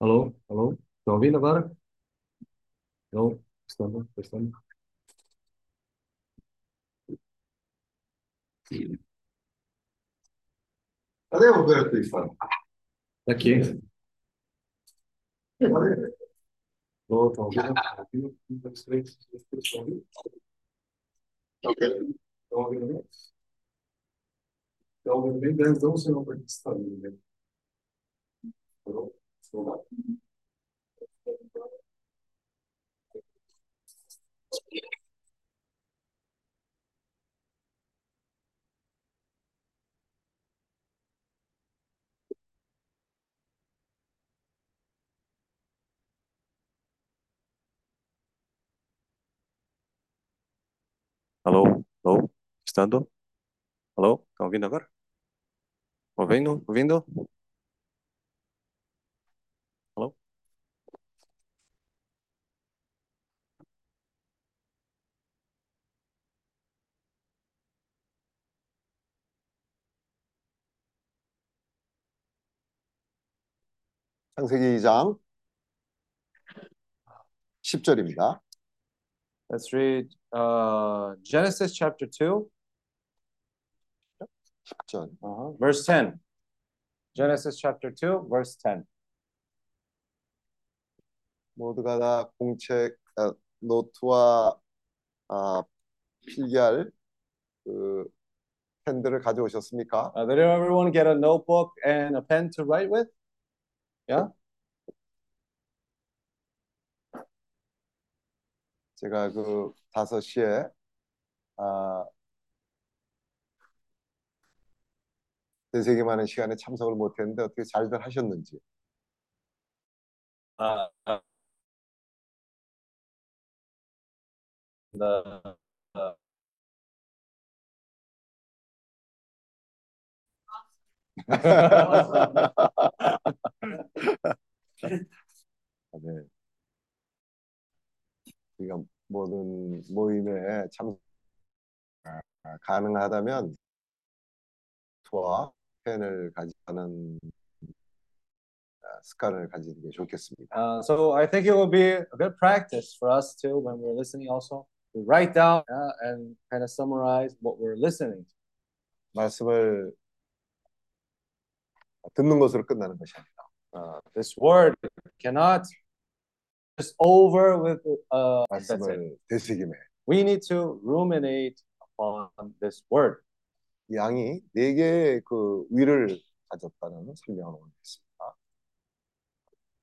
Alô? Alô? Estão ouvindo agora? Alô? Estamos, Cadê o Roberto aí, Fábio? Aqui. Alô, estão ouvindo? Ouvindo? Um, dois, três. Estão ouvindo? Ouvindo bem? Estão ouvindo bem? Dez, não, senão, está ouvindo bem. Alô? Estou lá. Alô? Alô? Estando? Alô? Estão ouvindo agora? Ouvindo? Ouvindo? Alô? 창세기 2장 10절입니다. Let's read uh, Genesis chapter 2, 10절. uh-huh, verse 10. Genesis chapter 2, verse 10. 모두가 다 공책 아, 노트와 아, 필기할 그 펜들을 가져오셨습니까? Uh, did everyone get a notebook and a pen to write with? Yeah? 제가 그 5시에 아, 되새김하는 시간에 참석을 못했는데 어떻게 잘들 하셨는지. Uh, uh, the, uh, 아, 네. 우리가 모든 모임에 참 아, 가능하다면 투와 펜을 가지는 아, 습관을 가지는 게 좋겠습니다. uh, so I think it will be a good practice for us too when we're listening also to write down uh, and kind of summarize what we're listening. 말씀을 듣는 것으로 끝나는 것이 아니라 Uh, this word cannot just over with uh, that's it. 말씀을 되새김해. We need to ruminate upon this word. 이 양이 네 개의 그 위를 가졌다는 설명을 했습니다.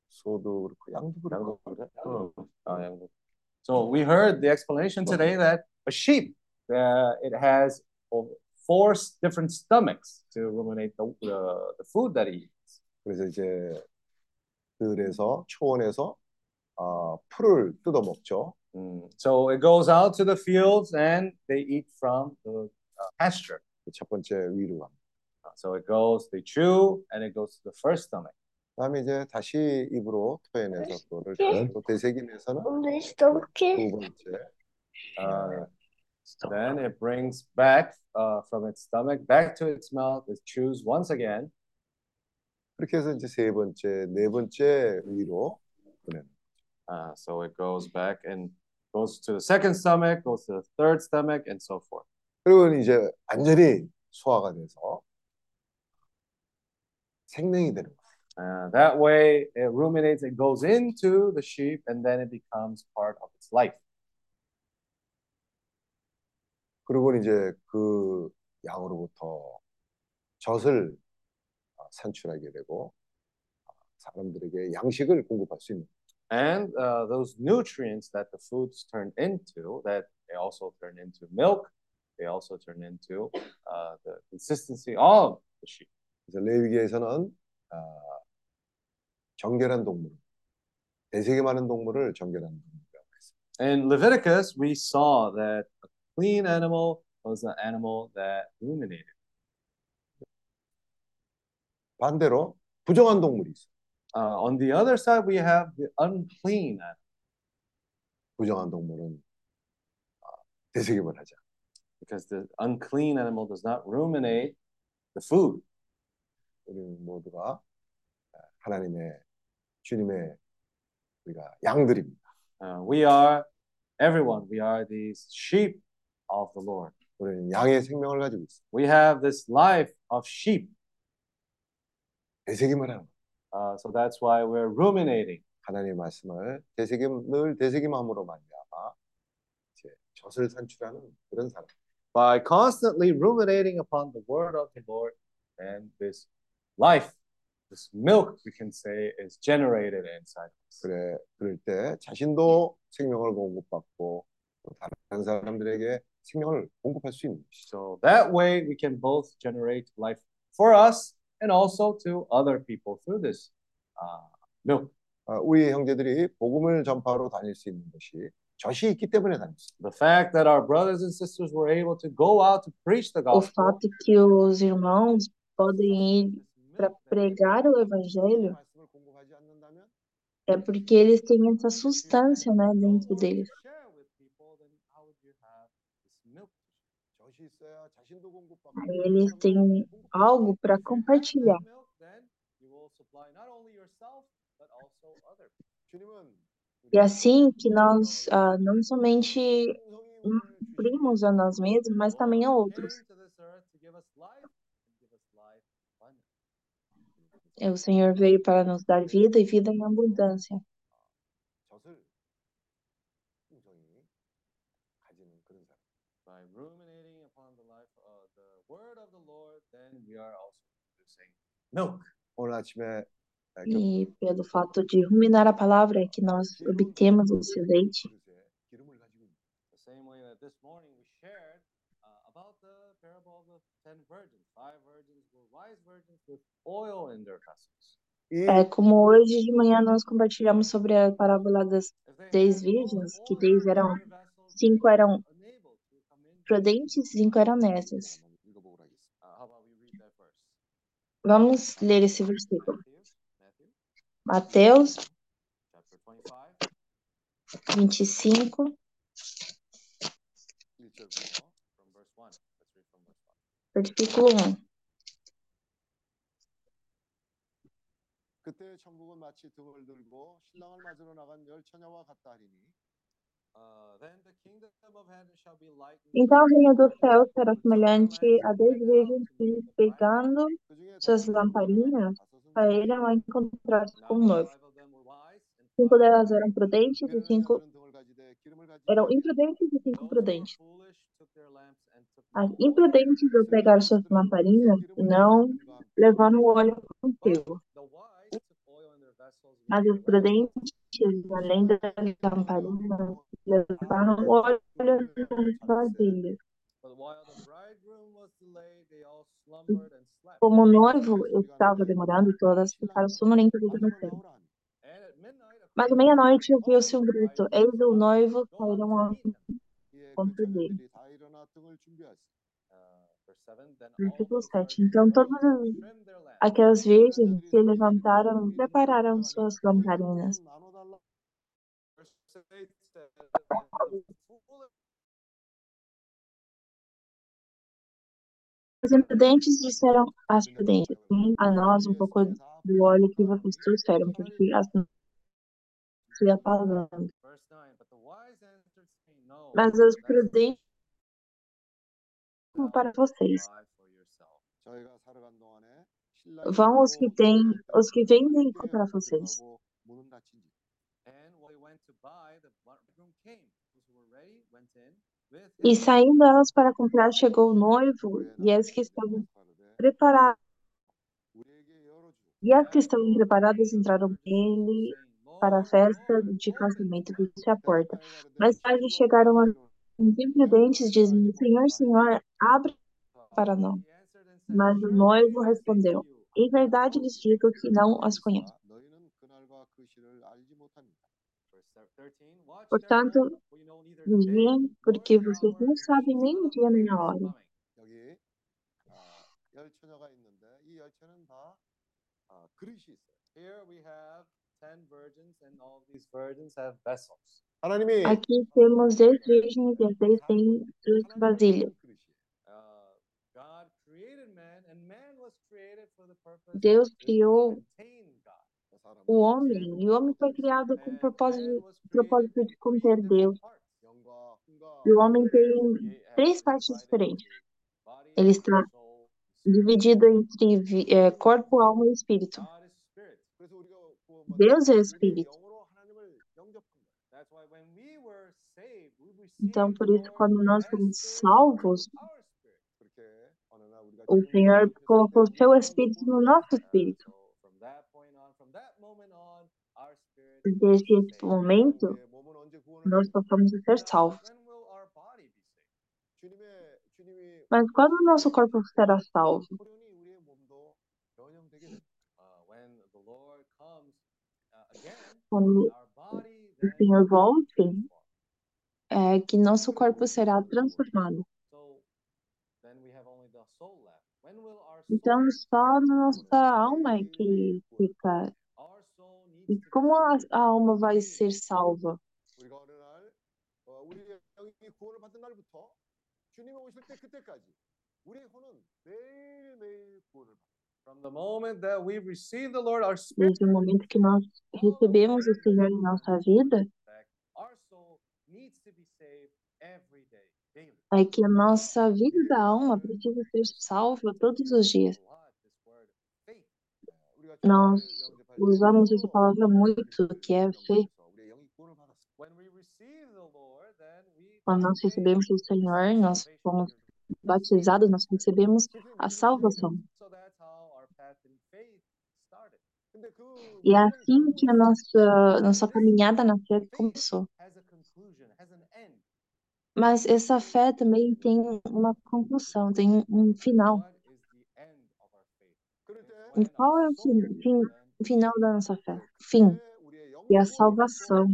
소도 그렇고 양도 그렇고. 어. Uh, yeah. So we heard the explanation today that a sheep uh, it has over four s- different stomachs to ruminate the, the, the food that it eats. 그래서 이제 들에서 초원에서 아, 풀을 뜯어 먹죠. Mm. So it goes out to the fields and they eat from the uh, pasture. 첫 번째 위로 갑니다. Uh, So it goes, they chew and it goes to the first stomach. 그다음에 이제 다시 입으로 토해내서 그거를 또 되새김해서는 Onde estão que 두 번째 Uh, then it brings back uh, from its stomach back to its mouth. It chews once again. 그렇게 해서 이제 세 번째, 네 번째 위로 보내는. Uh, so it goes back and goes to the second stomach, goes to the third stomach, and so forth. 그리고 이제 완전히 소화가 돼서 생명이 되는 거예요. Uh, that way, it ruminates, it goes into the sheep, and then it becomes part of its life. 그리고 이제 그 양으로부터 젖을 어, 산출하게 되고 어, 사람들에게 양식을 공급할 수 있는 And uh, those nutrients that the foods turn into, that they also turn into milk, they also turn into uh, the consistency of the sheep. 그래서 레위기에서는 아, 정결한 동물, 대세계 많은 동물을 정결한 동물이라고 했습니다. In Leviticus, we saw that a clean animal was an animal that ruminated. 반대로 부정한 동물이 있어. Uh, on the other side, we have the unclean animal. 부정한 동물은 아, 되새김을 하지 않아. because the unclean animal does not ruminate the food. 우리는 모두가 하나님의 주님의 우리가 양들입니다. Uh, we are everyone. We are these sheep of the Lord. 우리는 양의 생명을 가지고 있어. We have this life of sheep. 되새김을 하는 거야. Uh, so that's why we're ruminating. 하나님의 말씀을 되새김 늘 되새김함으로 말미암아 이제 젖을 산출하는 그런 사람. By constantly ruminating upon the word of the Lord, and this life, this milk, we can say, is generated inside us. 그래 그럴 때 자신도 생명을 공급받고 또 다른 사람들에게 생명을 공급할 수 있는 것이죠. So that way, we can both generate life for us and also to other people through this uh, milk. 아, 우리 형제들이 복음을 전파로 다닐 수 있는 것이 젖이 있기 때문에 다닐 수 있어요. The fact that our brothers and sisters were able to go out to preach the O gospel. fato que os irmãos podem ir para pregar o evangelho 말씀을 공급하지 않는다면 é porque eles têm essa substância, né, dentro deles. eles têm algo para compartilhar. E assim que nós ah, não somente cumprimos a nós mesmos, mas também a outros. É, o Senhor veio para nos dar vida e vida em abundância. E pelo fato de ruminar a palavra é que nós obtemos o seu leite. É como hoje de manhã nós compartilhamos sobre a parábola das dez virgens, que dez eram, cinco eram prudentes e cinco eram nessas. Vamos ler esse versículo. Matthew, Matthew, Mateus chapter 25, 25, 1절부터 from verse 1. Let's read from verse 1. versículo 1. 그때 천국은 마치 등을 들고 신랑을 맞으러 나간 열 처녀와 같다 하리니 então o reino do céu será semelhante a dez virgens que, pegando suas lamparinas, saíram a encontrar-se com nós. Cinco delas eram prudentes e cinco eram imprudentes e cinco prudentes. As imprudentes ao pegar suas lamparinas não levaram o óleo consigo. Mas os prudentes gentis, além das lamparinas, levaram óleo nas vasilhas. Como o noivo estava demorando, todas ficaram sonolentas e adormecendo. Mas à meia-noite ouviu-se um grito: Eis o noivo, caíram ao encontro dele. Versículo 7. Então todas aquelas virgens se levantaram e prepararam suas lamparinas. Os imprudentes disseram às prudentes, a nós um pouco do óleo que vocês trouxeram, porque as se falando. Mas os prudentes para vocês. Vão os que têm, os que vendem para vocês. E saindo elas para comprar, chegou o noivo e as que estavam preparadas. E as que estavam preparadas entraram nele para a festa de casamento que se aporta. porta. Mais tarde chegaram os imprudentes, dizem: Senhor, Senhor, abre para nós. Mas o noivo respondeu: Em verdade lhes digo que não as conheço. Portanto, vivem porque vocês não sabem nem o dia nem a hora. Aqui temos 10 virgens e as 10 têm suas vasilhas. Deus criou o homem, e o homem foi criado com o propósito, propósito de conter Deus. E o homem tem três partes diferentes. Ele está dividido entre é, corpo, alma e espírito. Deus é espírito. Então, por isso, quando nós somos salvos, o Senhor colocou o seu espírito no nosso espírito. desde momento, nós passamos a ser salvos. Mas quando o nosso corpo será salvo? Quando o Senhor volte, é que nosso corpo será transformado. Então, só nossa alma é que fica e como a, a alma vai ser salva? Desde o momento que nós recebemos o Senhor em nossa vida, é que a nossa vida da alma precisa ser salva todos os dias. Nós usamos essa palavra é muito, que é fé. Quando nós recebemos o Senhor, nós fomos batizados, nós recebemos a salvação. E é assim que a nossa, nossa caminhada na fé começou. Mas essa fé também tem uma conclusão, tem um final. E qual é o fim, final da nossa fé, fim, e a salvação.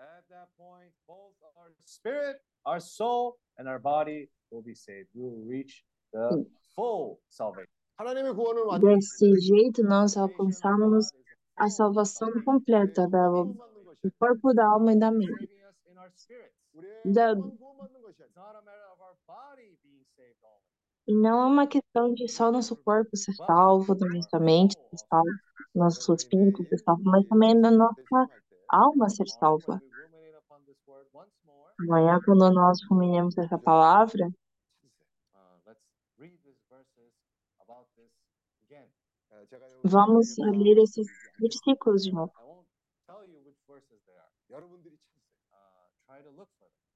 At that point, both our spirit, our soul, and our body will be saved. We will reach the full salvation. Desse jeito, nós alcançamos a salvação completa do corpo, da alma e da mente da, não é uma questão de só nosso corpo ser salvo, da nossa mente ser salvo, nosso espírito ser salvo, mas também da nossa alma ser salva. Amanhã, quando nós ruminemos essa palavra, vamos ler esses versículos de novo.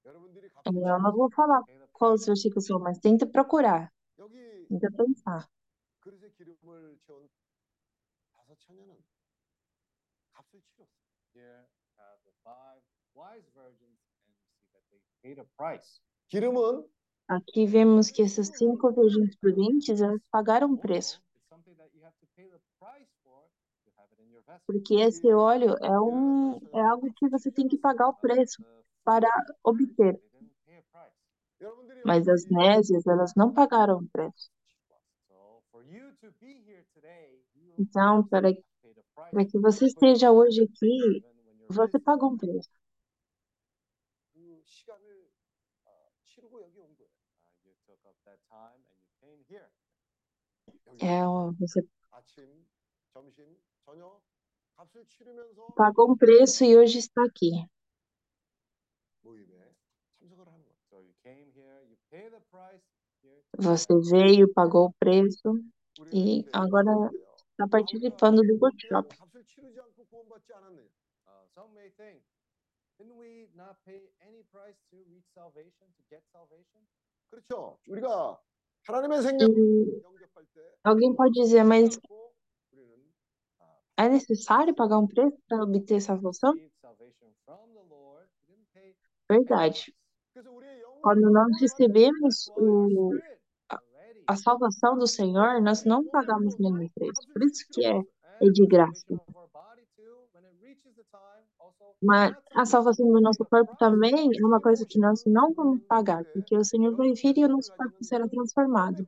Eu não vou falar qual é os versículos são, mas tenta procurar. Tenta pensar. Aqui vemos que essas cinco virgens prudentes elas pagaram um preço. Porque esse óleo é, um, é algo que você tem que pagar o preço para obter. Mas as nézias, elas não pagaram o preço. Então, para, para que você esteja hoje aqui, você pagou um preço. É, você pagou um preço e hoje está aqui. Você veio, pagou o preço e agora está participando do workshop. E alguém pode dizer, mas é necessário pagar um preço para obter salvação? Verdade. Quando nós recebemos o, a, a salvação do Senhor, nós não pagamos nenhum preço. Por isso que é, é de graça. Mas a salvação do nosso corpo também é uma coisa que nós não vamos pagar, porque o Senhor vai vir e o nosso corpo será transformado.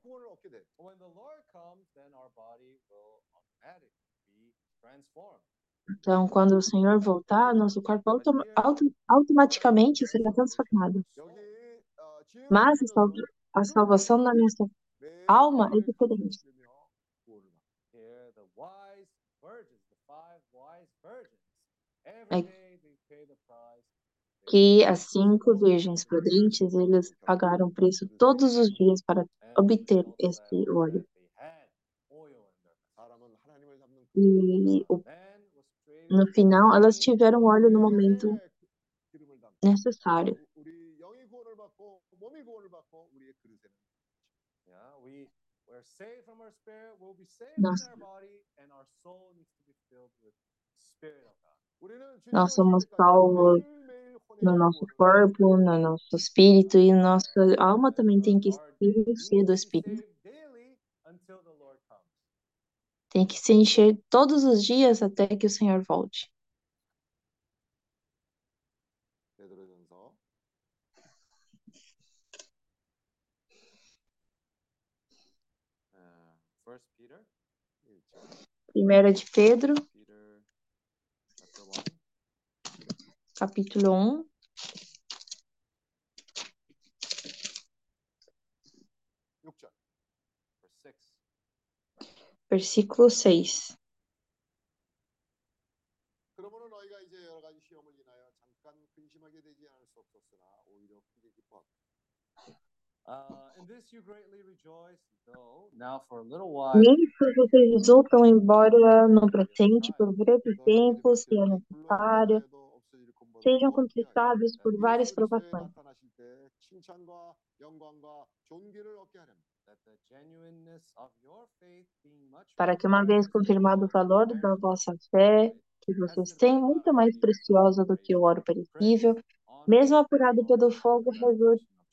Então, quando o Senhor voltar, nosso corpo autom automaticamente será transformado. Mas a, sal a salvação da nossa alma é diferente. É que as cinco virgens prudentes, eles pagaram preço todos os dias para obter esse óleo. E no final, elas tiveram óleo no momento necessário. Nós, nós somos salvos no nosso corpo, no nosso espírito, e nossa alma também tem que se encher do espírito. Tem que se encher todos os dias até que o Senhor volte. Primeira de Pedro, capítulo 1. Versículo 6. Uh, ah, in this you greatly rejoice, nem tudo vocês voltam embora no presente, por breve tempo, se é necessário, sejam conquistados por várias provações. Para que, uma vez confirmado o valor da vossa fé, que vocês têm, muito mais preciosa do que o ouro perecível, mesmo apurado pelo fogo, resulte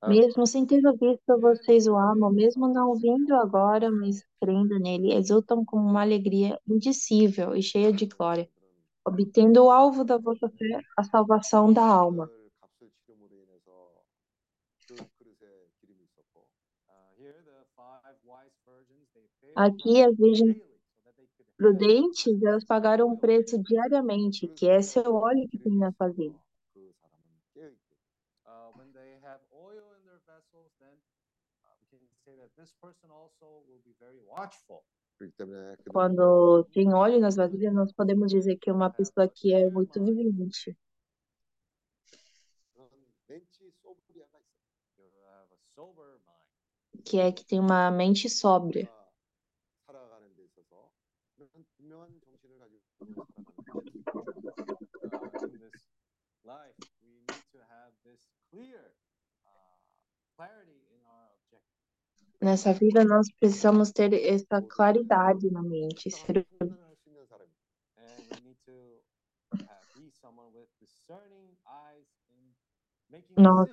Ah. Mesmo sem ter visto, vocês o amam, mesmo não vindo agora, mas crendo nele, exultam com uma alegria indicível e cheia de glória, obtendo o alvo da vossa fé, a salvação da alma. Aqui as virgens prudentes, elas pagaram um preço diariamente, que é seu óleo que tem na fazenda. Quando tem óleo nas vasilhas, nós podemos dizer que é uma pessoa que é muito vivente. Que é que tem uma mente sóbria. Life, we need to have this clear uh, clarity Nessa vida, nós precisamos ter essa claridade na mente, ser nós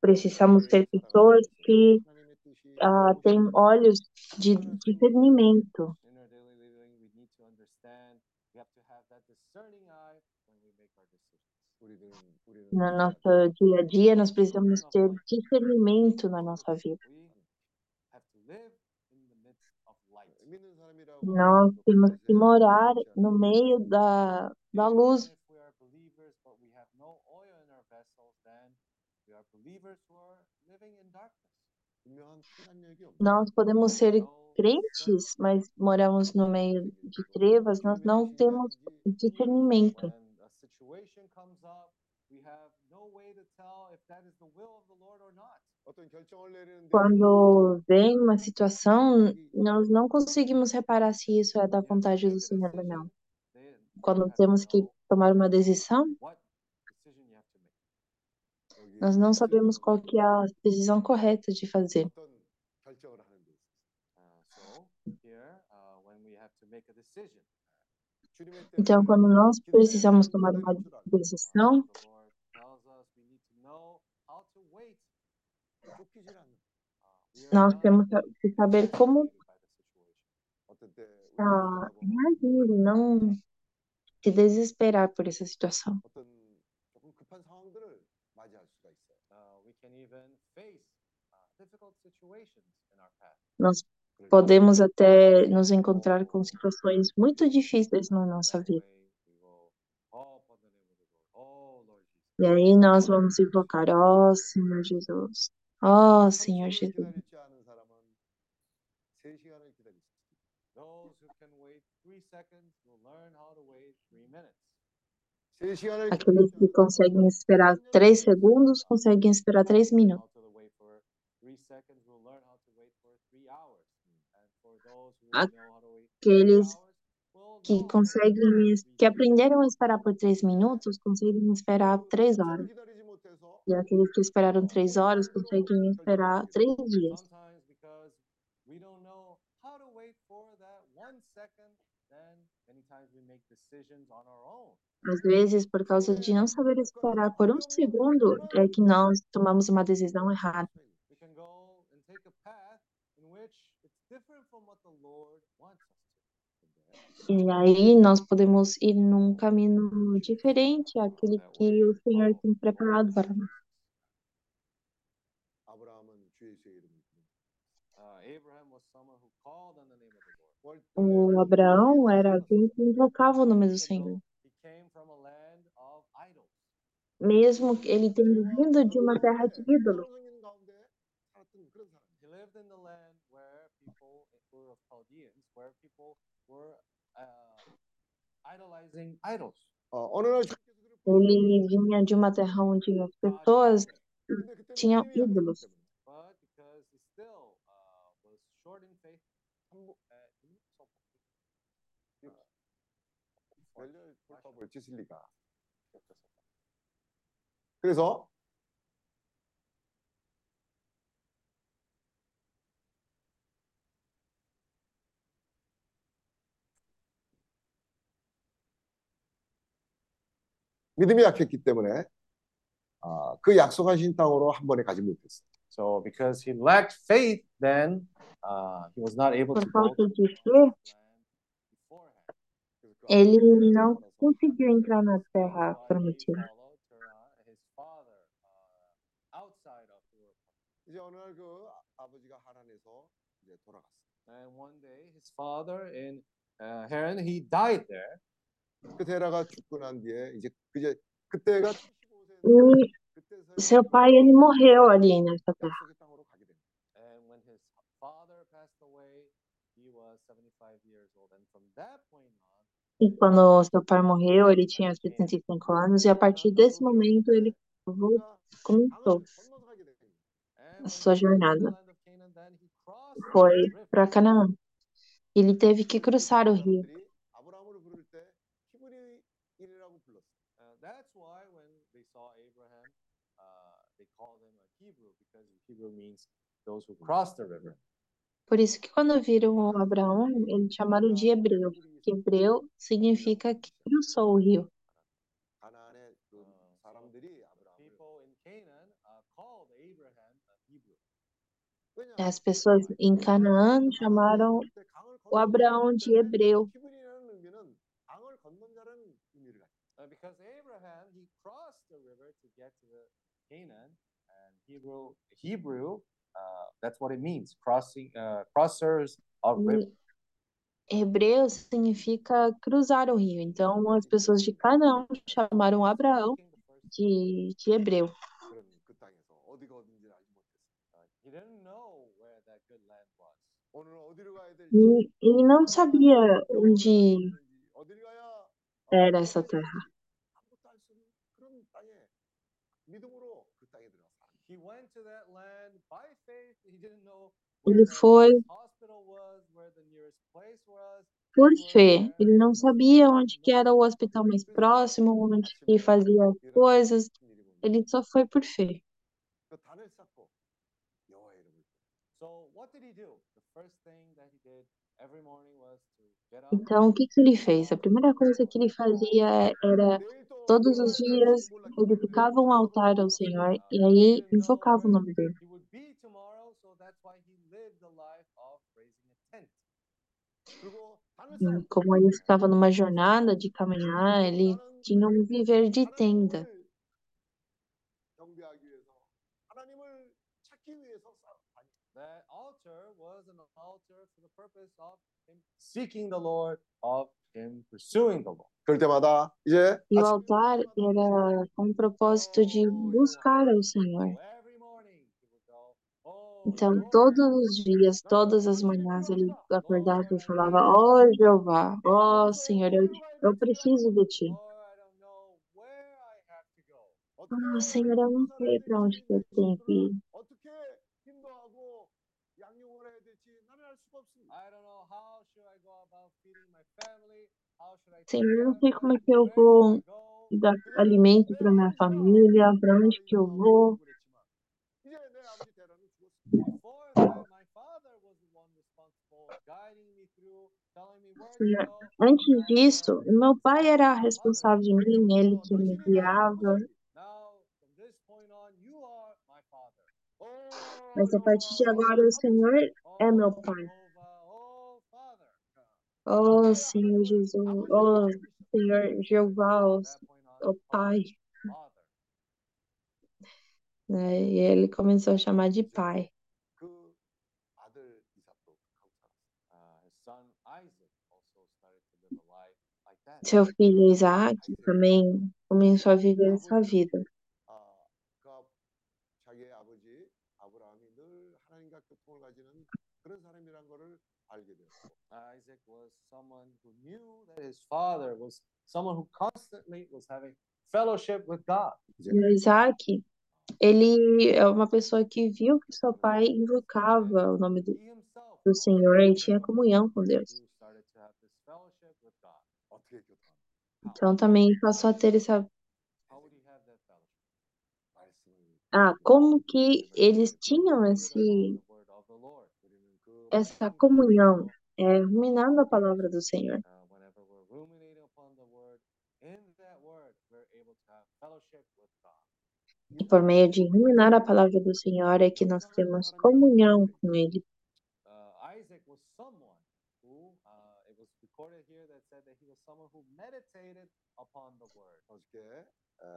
precisamos ser pessoas que uh, têm olhos de discernimento. No nosso dia a dia, nós precisamos ter discernimento na nossa vida. Nós temos que morar no meio da, da luz. Nós podemos ser crentes, mas moramos no meio de trevas, nós não temos discernimento. We have no way to tell if saber se é will of do Senhor ou não. Quando vem uma situação, nós não conseguimos reparar se isso é da vontade do Senhor ou não. Quando temos que tomar uma decisão, nós não sabemos qual que é a decisão correta de fazer. Então, quando nós precisamos tomar uma decisão, Nós ah, temos que saber como reagir, ah, não se desesperar por essa situação. Nós podemos até nos encontrar com situações muito difíceis na nossa vida. E aí nós vamos invocar, ó oh, Senhor Jesus. Ah, Ó Senhor Jesus. Aqueles que conseguem esperar três segundos conseguem esperar três minutos. Aqueles que conseguem que aprenderam a esperar por três minutos conseguem esperar três horas. E aqueles que esperaram três horas conseguem esperar três dias. Às vezes, por causa de não saber esperar por um segundo, é que nós tomamos uma decisão errada. E aí nós podemos ir num caminho diferente àquele que o Senhor tem preparado para nós. O Abraão era alguém que invocava o nome do Senhor. Mesmo ele tendo vindo de uma terra de ídolos. Ele vivia in the onde as pessoas eram Ele vinha de uma terra onde as pessoas 근데 그때는 tinham 믿음이 약했기 ídolos. 때문에. But because he 믿음이 약했기 때문에 아, 그 약속하신 땅으로 한 번에 가지 못했어요. So because he lacked faith, then uh, he was not able Por to go falta de fé, 그 ele não conseguiu entrar na terra prometida. followed Terah, his father, uh, outside of Ur. 이제 어느 날그 아버지가 하란에서 이제 돌아갔어요. And one day, his father in uh, Haran, he died there. 그 데라가 죽고 난 뒤에 이제 그제 그때가 75세 E 그때서야 seu pai, ele morreu ali nessa terra. 약속의 땅으로 가게 됩니다. And when his father passed away, he was 75 years old. And from that point on, E quando seu pai morreu, ele tinha 75 anos, e a partir desse momento ele vol- 그가 começou 강을 건너서 가게 됩니다. and a when sua he came to the jornada. land of Canaan, then he crossed Foi the river. para Canaã. Ele teve que cruzar o rio. Por isso que quando viram Abraão, eles chamaram de hebreu, que hebreu significa que eu sou o rio. As pessoas em Canaã chamaram o Abraão de hebreu. Uh, because Abraham, he crossed the river to get to Canaan, Hebrew, Hebrew uh, that's what it means, crossing, uh, crossers of river. Hebreu significa cruzar o rio. Então, as pessoas de Canaã chamaram Abraão de, de hebreu. Ele não sabia onde era essa terra. Ele foi por fé. Ele não sabia onde que era o hospital mais próximo, onde que fazia as coisas. Ele só foi por fé. Então, o que, que ele fez? A primeira coisa que ele fazia era Todos os dias edificava um altar ao Senhor e aí invocava o nome dele. Como ele estava numa jornada de caminhar, ele tinha um viver de tenda. Seeking the Lord, of him pursuing the Lord. 그럴 때마다 이제 E o 아침- altar era com o propósito de buscar ao Senhor. So every morning he would go, oh, Então, Lord, todos os dias, todas as manhãs, ele acordava e falava: Ó Jeová, ó Senhor, eu, eu preciso de ti. Lord, I don't know where I have to go. Ó Senhor, eu não sei para onde que eu tenho que ir. Senhor, eu não sei como é que eu vou dar alimento para minha família, para onde que eu vou. Antes disso, meu pai era responsável de mim, ele que me guiava. Mas a partir de agora, o Senhor é meu pai. Oh, Senhor Jesus, oh, Senhor Jeová, oh, oh Pai. É, e ele começou a chamar de Pai. Seu filho Isaac também começou a viver essa vida. Isaac was someone who knew that his father was someone who constantly was having fellowship with God. Isaac, ele é uma pessoa que viu que seu pai invocava o nome do, do Senhor e tinha comunhão com Deus. Então também passou a ter essa Ah, como que eles tinham esse essa comunhão? é, ruminando a palavra do Senhor. E por meio de ruminar a palavra do Senhor é que nós temos comunhão com Ele.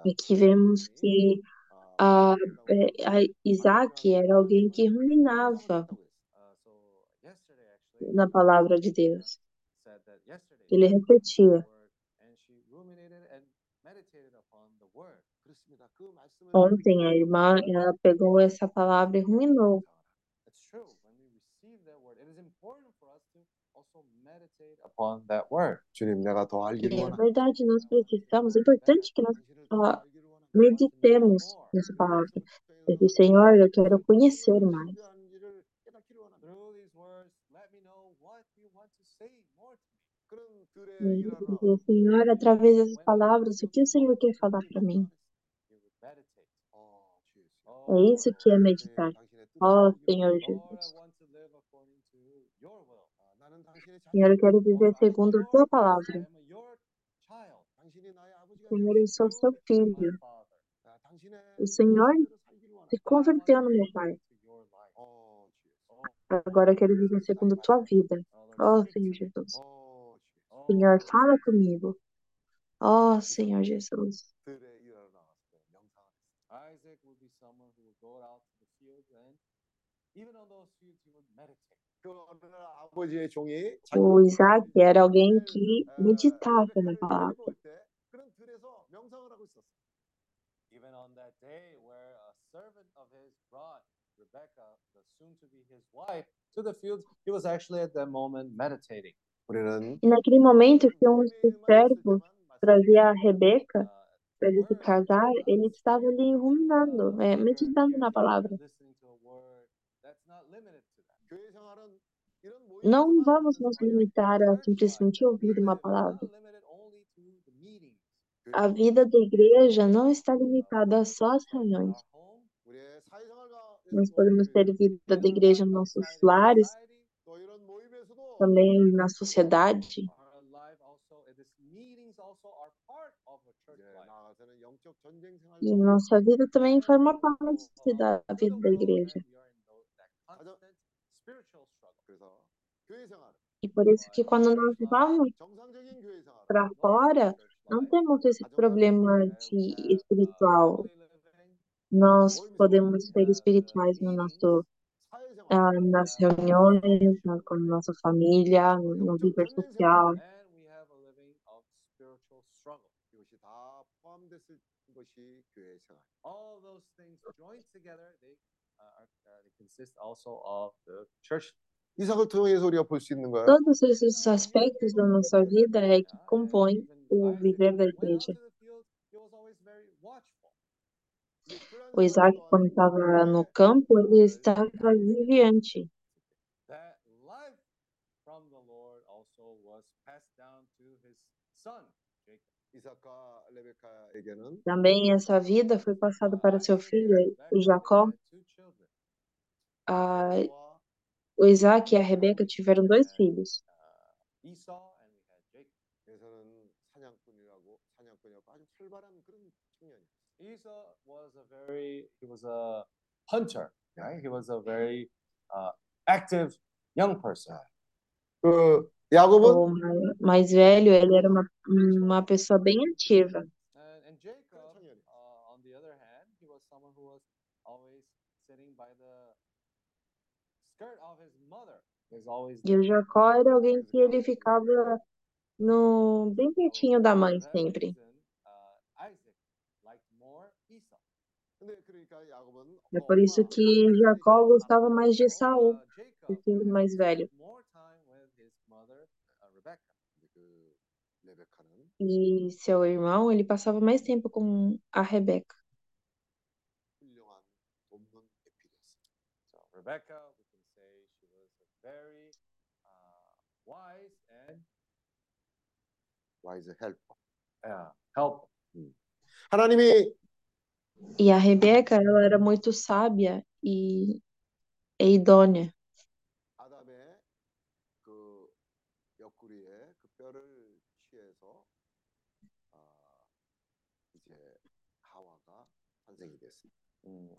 Aqui vemos que uh, uh é, Isaac era alguém que ruminava na palavra de Deus. Ele repetia. Ontem a irmã ela pegou essa palavra e ruminou. É verdade, nós precisamos, é importante que nós meditemos nessa palavra. Eu disse, Senhor, eu quero conhecer mais. Senhor, através dessas palavras, o que o Senhor quer falar para mim? É isso que é meditar. Oh, Senhor Jesus. Senhor, eu quero viver segundo a tua palavra. Senhor, eu sou seu filho. O Senhor se converteu no meu Pai. Agora eu quero viver segundo a tua vida. Oh, Senhor Jesus. Senhor, fala comigo. Ó Senhor Jesus. O Isaac era alguém que meditava na palavra. Rebecca, the soon to be his wife, to the fields, he was actually at that moment meditating. E naquele momento que um dos servos trazia a Rebeca para ele se casar, ele estava ali ruminando, é, meditando na palavra. Não vamos nos limitar a simplesmente ouvir uma palavra. A vida da igreja não está limitada só às reuniões. Nós podemos ter vida da igreja nos nossos lares, também na sociedade. E nossa vida também forma parte da vida da igreja. E por isso que quando nós vamos para fora, não temos esse problema de espiritual. Nós podemos ser espirituais no nosso nas reuniões, na, com nossa família, no, no viver social. Todos esses aspectos da nossa vida é que compõem o viver da igreja. O Isaac, quando estava no campo, ele estava viviante. Também essa vida foi passada para seu filho, Jacó. Ah, o Isaac e a Rebeca tiveram dois filhos. He's a, was a very he was a hunter. Right? He was a very uh, active young person. Uh, O mais velho, ele era uma, uma pessoa bem ativa. And, and Jacob, uh, on the other hand, he was someone who was always sitting by the skirt of his mother. E o Jacó era alguém que ele ficava no, bem pertinho da mãe sempre. É por isso que Jacó gostava mais de Esaú, Uh, Jacob o filho mais velho. spent more time with his mother, uh, Rebecca. 그 레베카는 E seu irmão, ele passava mais tempo com a Rebeca. 훌륭한 돕는 에필이었어요. So Rebecca, we can say she was a very uh, wise and 와이즈 헬퍼. uh, help. 하나님이 e a Rebeca, ela era muito sábia e, e idônea.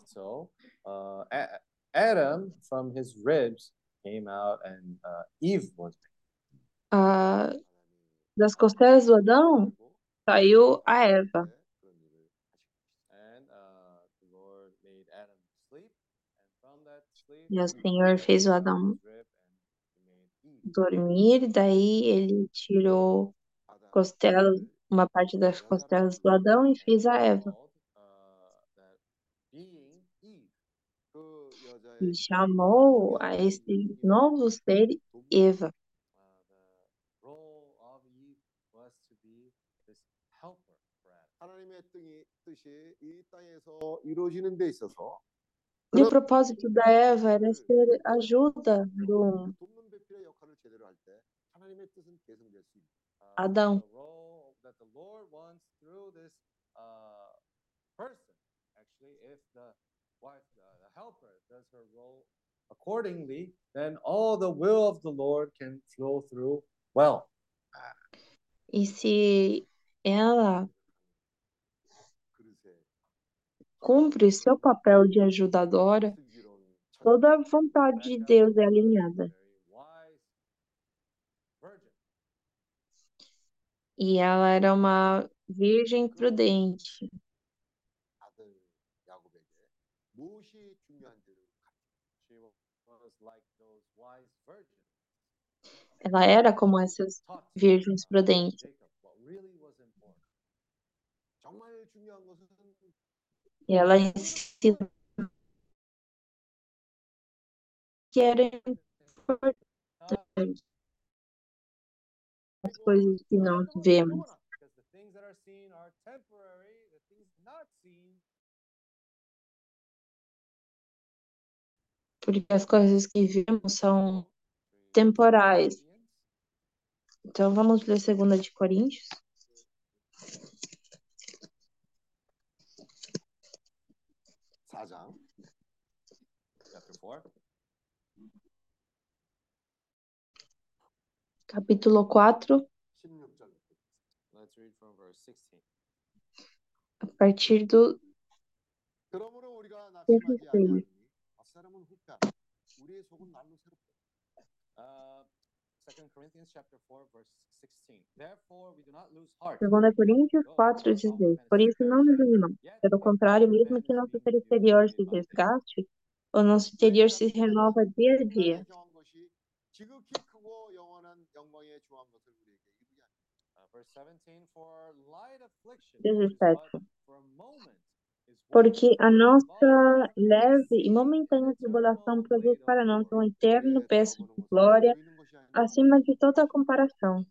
So, uh, Adam from his ribs came out and uh, Eve was. Uh, das costelas do Adão saiu a Eva. E o he Senhor took fez o out Adão his rib and he made Eve. dormir, daí ele tirou 아담 costelas, uma parte das costelas do Adão e fez a Eva. Called, uh, that being Eve. 그 여자의 E chamou a esse novo ser Eva. Uh, the role of Eve was to be this helper for Adam. 하나님의 뜻이, 뜻이 이 땅에서 이루어지는 데 있어서 e o propósito da Eva era ser ajuda do Adão. Accordingly, then all the will of the Lord can flow through well. E se ela cumpre seu papel de ajudadora, toda a vontade de Deus é alinhada. E ela era uma virgem prudente. Ela era como essas virgens prudentes. E ela ensina que era importante as coisas que nós vemos. Porque as coisas que vemos são temporais. Então vamos ler 2 de Coríntios. Therefore we do not lose heart. 2 Coríntios 4, 16. Por isso não nos animamos. Pelo contrário, mesmo que nosso ser exterior se desgaste, o nosso interior se renova dia a dia. Campanhaya Porque a nossa leve e momentânea tribulação produz para nós um eterno peso de glória acima de toda comparação.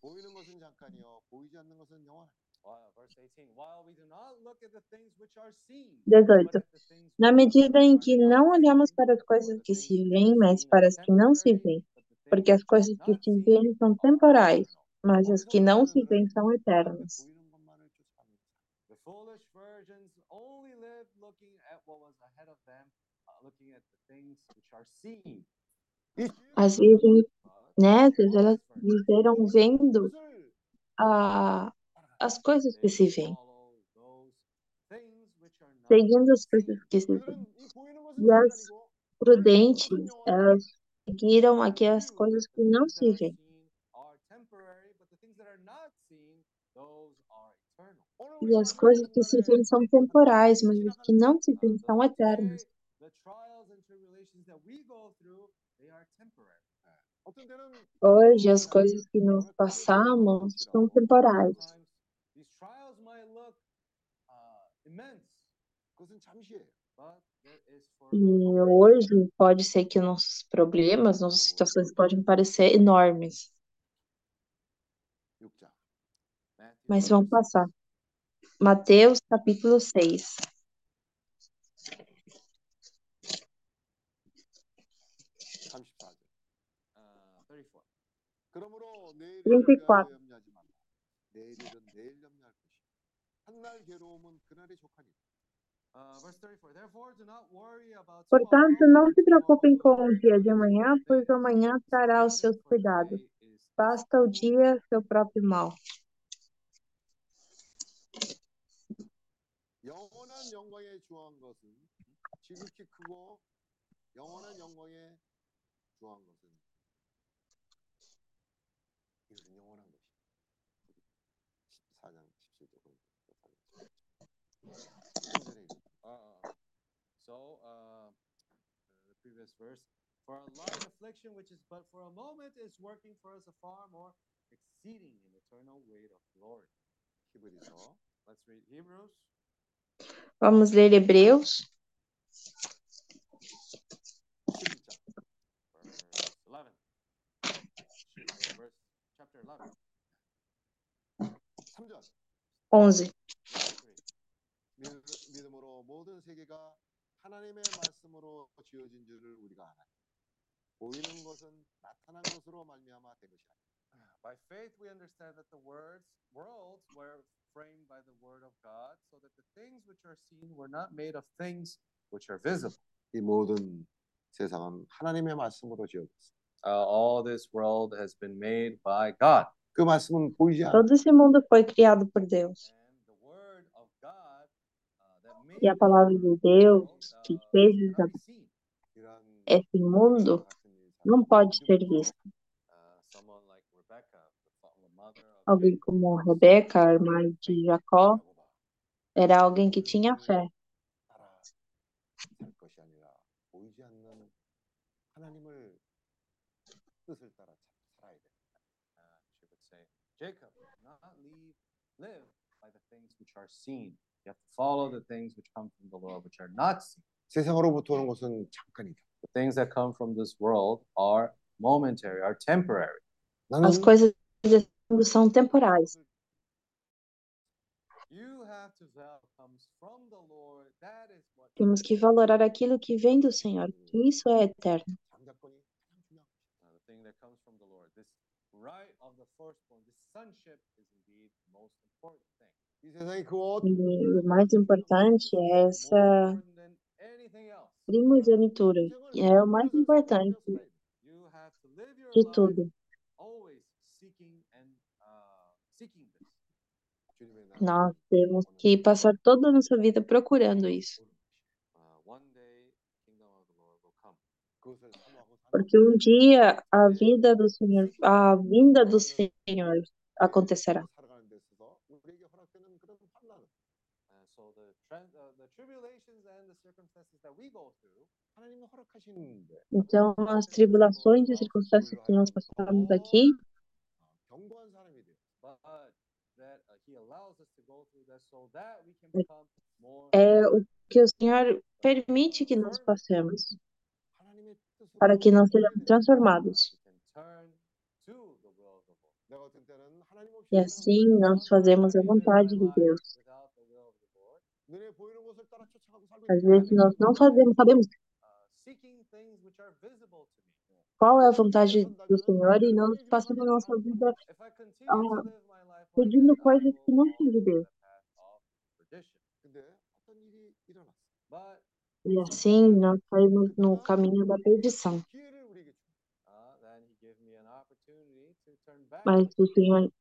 Dezoito. Na medida em que não olhamos para as coisas que se veem, mas para as que não se veem, porque as coisas que se veem são temporais, mas as que não se veem são eternas. As virgens nécias, elas viveram vendo a, as coisas que se veem, seguindo as coisas que se veem. E as prudentes, elas seguiram aqui as coisas que não se vê. E as coisas que se veem são temporais, mas as que não se veem são eternas. Hoje, as coisas que nós passamos são temporais. E hoje pode ser que nossos problemas, nossas situações podem parecer enormes, 6장. Matthew mas six. passar. Mateus capítulo 6. 34절. Uh, Portanto, tomorrow, não se preocupem com o dia de amanhã, pois o amanhã trará os seus cuidados. Basta o dia seu próprio mal. this verse. For Allah's affliction, which is but for a moment, is working for us a far more exceeding and eternal weight of glory. Let's read Hebrews. Vamos ler Hebreus. Onze. 하나님의 말씀으로 지어진 줄을 우리가 아나니 보이는 것은 나타난 것으로 말미암아 된 것이 아니라 By faith, we understand that the words, worlds were framed by the word of God, so that the things which are seen were not made of things which are visible. 이 모든 세상은 하나님의 말씀으로 지어졌어. Uh, all this world has been made by God. 그 말씀은 보이지 않아. Todo esse mundo foi criado por Deus. e a palavra de Deus que fez esse mundo não pode ser vista. Alguém como Rebeca, a irmã de Jacó, era alguém que tinha fé. Jacob, not leave, live by the things which are seen, You have to follow the things which come from the Lord, which are not seen. 세상으로부터 오는 것은 잠깐이다. The things that come from this world are momentary, are temporary. 나는 As coisas desse mundo são temporais. You have to value what comes from the Lord. That is what Temos que valorar aquilo que vem do Senhor, que isso é eterno. 잠자권이 가장 중요한 것이다. uh, the thing that comes from the Lord. This right of the firstborn, this sonship e o mais importante é essa primogenitura. É o mais importante de tudo. Nós temos que passar toda a nossa vida procurando isso. Porque um dia a vida do Senhor, a vinda do Senhor acontecerá. Então, as tribulações e circunstâncias que nós passamos aqui, é o que o Senhor permite que nós passemos, para que nós sejamos transformados. E assim nós fazemos a vontade de Deus. Às vezes nós não sabemos, sabemos qual é a vontade do Senhor e não passamos a nossa vida ah, pedindo coisas que não são de Deus. E assim nós saímos no caminho da perdição. Mas o Senhor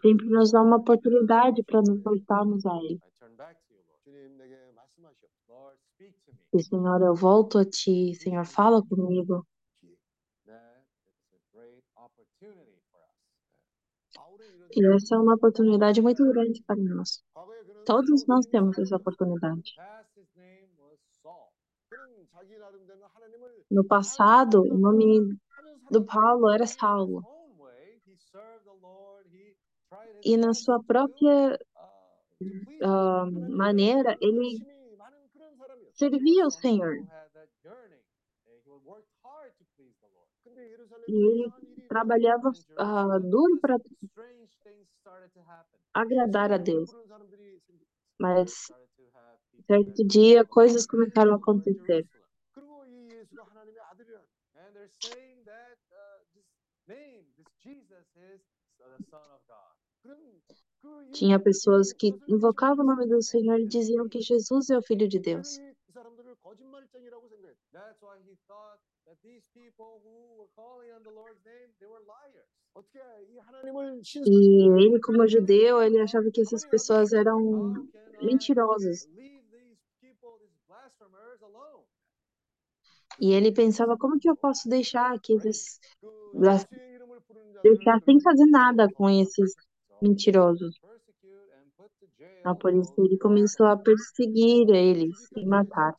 sempre nos dá uma oportunidade para nos voltarmos a Ele. E, Senhor, eu volto a Ti. Senhor, fala comigo. E essa é uma oportunidade muito grande para nós. Todos nós temos essa oportunidade. No passado, o nome do Paulo era Saulo. E na sua própria uh, maneira, ele servia ao Senhor. E ele trabalhava uh, duro para agradar a Deus. Mas, certo dia, coisas começaram a acontecer. Tinha pessoas que invocavam o nome do Senhor e diziam que Jesus é o Filho de Deus. 이 사람들을 거짓말쟁이라고 생각했다. That's why he thought that these people who were calling on the Lord's name, they were liars. 어떻게 이 하나님을 신 E ele, como judeu, ele achava que essas pessoas eram How can I mentirosas. leave these people, these blasphemers, alone? E ele pensava, como que eu posso deixar que eles 그 blas- 예수의 이름을 부르는 자들을 deixar sem 그렇게 fazer nada 쫓아서 com esses So mentirosos? persecute and put to jail Então, por isso, those ele who começou a follow. perseguir eles e matar.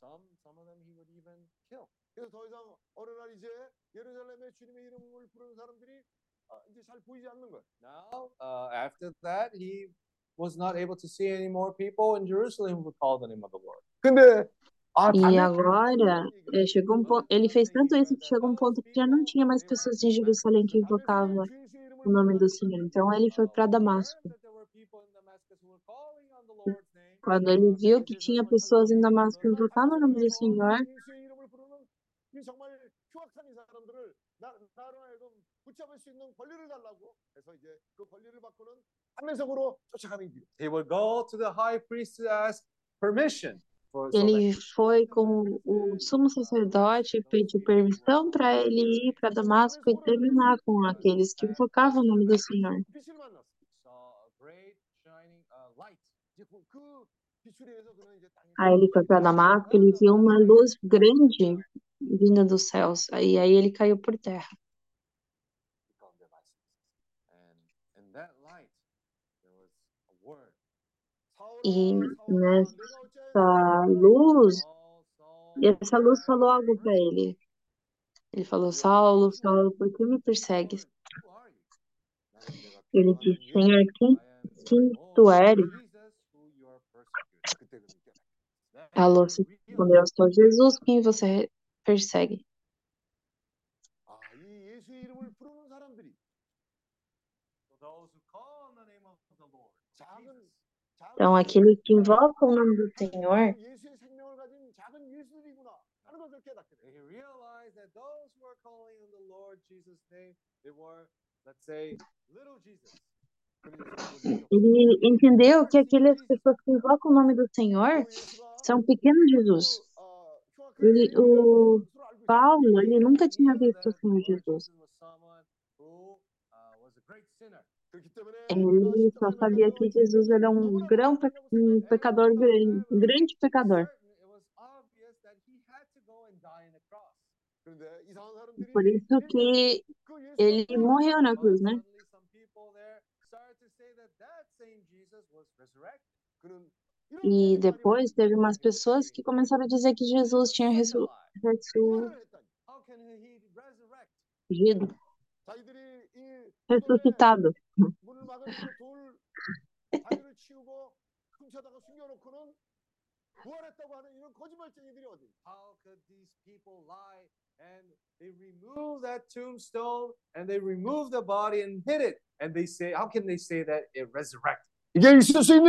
주님의 이름을 부르는 사람들이 아, 이제 잘 보이지 않는 거예요. Now, uh, after that, he was not able to see any more people in Jerusalem who would call the name of the Lord. 근데 아 E 담에 agora, eh, chegou um ponto, ele fez tanto isso que chegou um ponto que já não tinha mais pessoas em Jerusalém que invocavam o nome do Senhor. Então ele foi para Damasco. Quando ele viu que tinha pessoas em Damasco invocando o nome do Senhor, 나, 나로 하여금 붙잡을 수 있는 권리를 달라고 해서 이제 그 권리를 받고는 한면성으로 쫓아가는 길. He would go to the high priest to ask permission. For, so that ele foi com o sumo sacerdote e pediu permissão para ele ir para Damasco e terminar com aqueles que invocavam o nome do Senhor. 빛을 만났어. he saw a great shining uh, light. 이제 그, 그 빛으로 해서 그는 이제 땅에 Aí ele foi para Damasco, ele viu uma luz grande vinda dos céus. E aí, aí ele caiu por terra. E nessa luz, e essa luz falou algo para ele. Ele falou: Saulo, Saulo, por que me persegues? Ele disse: Senhor, quem, quem tu eres? Alô, respondeu: Sou Jesus, quem você é? persegue. Então, aquele que invoca o nome do Senhor, ele entendeu que aquelas pessoas que invocam o nome do Senhor são pequenos Jesus. Ele, o Paulo, ele nunca tinha visto o Senhor Jesus. Ele só sabia que Jesus era um, grão, um pecador, um grande pecador. Por isso que ele morreu na cruz, né? E depois teve umas pessoas que começaram a dizer que Jesus tinha ressurgido. Ressuscitado. and they remove that tombstone and they remove the body and hid it and they say how can they say that it resurrected e aí, isso sem.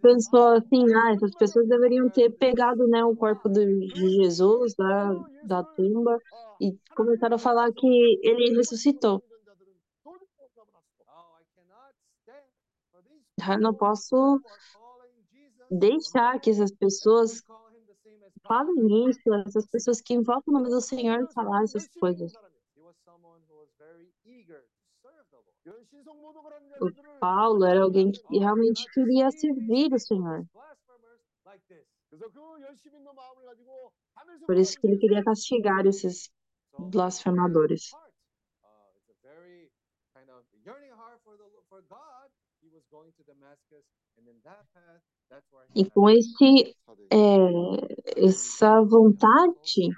Pensou assim, ah, essas pessoas deveriam ter pegado né, o corpo de Jesus da, da tumba e começaram a falar que ele ressuscitou. Eu não posso deixar que essas pessoas falem isso, essas pessoas que invocam o nome do Senhor falar essas coisas. O Paulo era alguém que realmente queria servir o Senhor. Por isso que ele queria castigar esses blasfemadores. E com esse, é, essa vontade,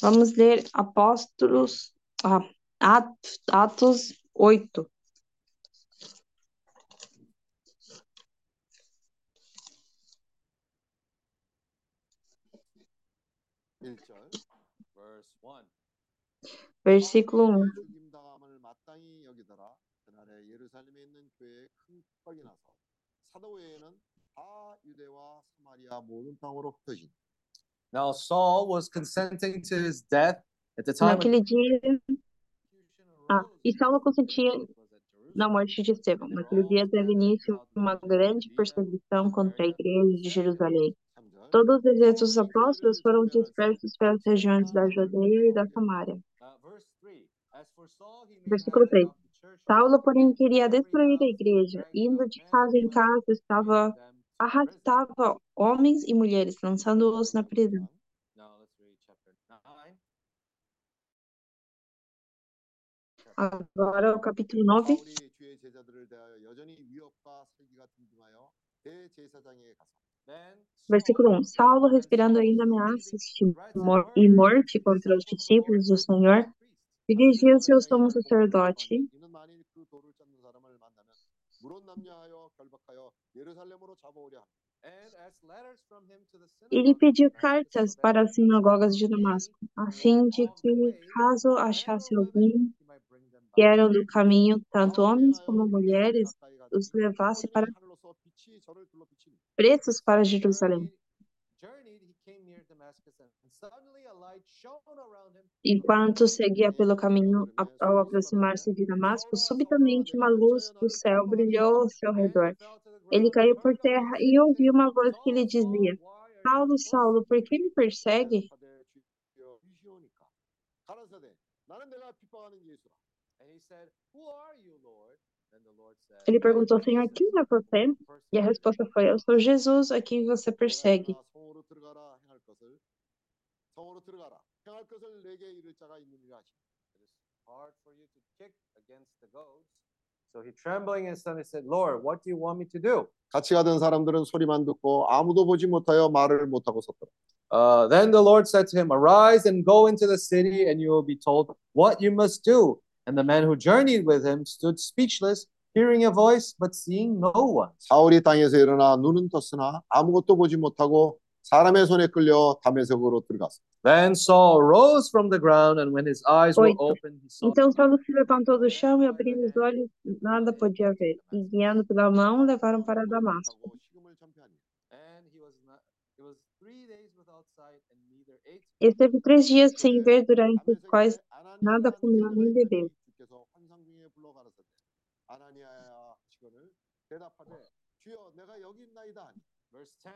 vamos ler Apóstolos, ah, Atos 8. Versículo 1. Now Saul was consenting to his death at the time. Naquele dia Ah, e Saulo consentia na morte de Estevão. Naquele dia teve início uma grande perseguição contra a igreja de Jerusalém. 3절 Todos os exércitos apóstolos foram dispersos pelas regiões da Judeia e da Samária. Versículo 3. Saulo, porém, queria destruir a igreja. Indo de casa em casa, estava arrastava homens e mulheres, lançando-os na prisão. Agora é o capítulo 9. Versículo 1. Saulo, respirando ainda ameaças e morte contra os discípulos do Senhor, dirigiu-se ao sumo sacerdote ele pediu cartas para as sinagogas de Damasco, a fim de que, caso achasse algum que eram do caminho, tanto homens como mulheres, os levasse para presos para Jerusalém. Enquanto seguia pelo caminho, ao aproximar-se de Damasco, subitamente uma luz do céu brilhou ao seu redor. Ele caiu por terra e ouviu uma voz que lhe dizia: Saulo, Saulo, por que me persegue? Ele "I am perguntou, Senhor, Jesus, quem é você? whom you E a persecute." resposta foi: Eu sou Jesus, a quem você persegue. 내가 성으로 들어가라 행할 것을 성으로 들어가라 행할 것을 내게 이를 자가 있느니라 하시니 It is hard for you to kick against the goats. So he trembling and suddenly said, Lord, what do you want me to do? 같이 가던 사람들은 소리만 듣고 아무도 보지 못하여 말을 못하고 섰더라 Uh, then the Lord said to him, Arise and go into the city, and you will be told what you must do. And the man who journeyed with him stood speechless, hearing a voice, but seeing no one. 사울이 땅에서 일어나 눈은 떴으나 아무것도 보지 못하고 사람의 손에 끌려 담에색으로 들어갔어 Then Saul rose from the ground, and when his eyes were Oito. opened, he saw Então Saulo se levantou do chão e, abrindo os olhos, nada podia ver. E, guiando pela mão, levaram para Damasco. 식음을 전폐하니 And he was not he was three days without sight and neither ate Esteve três dias sem ver, durante os 담에색에 quais 아나니아라는 nada comeu nem 제자가 bebeu. 주여 내가 여기 있나이다 하니 verse 10.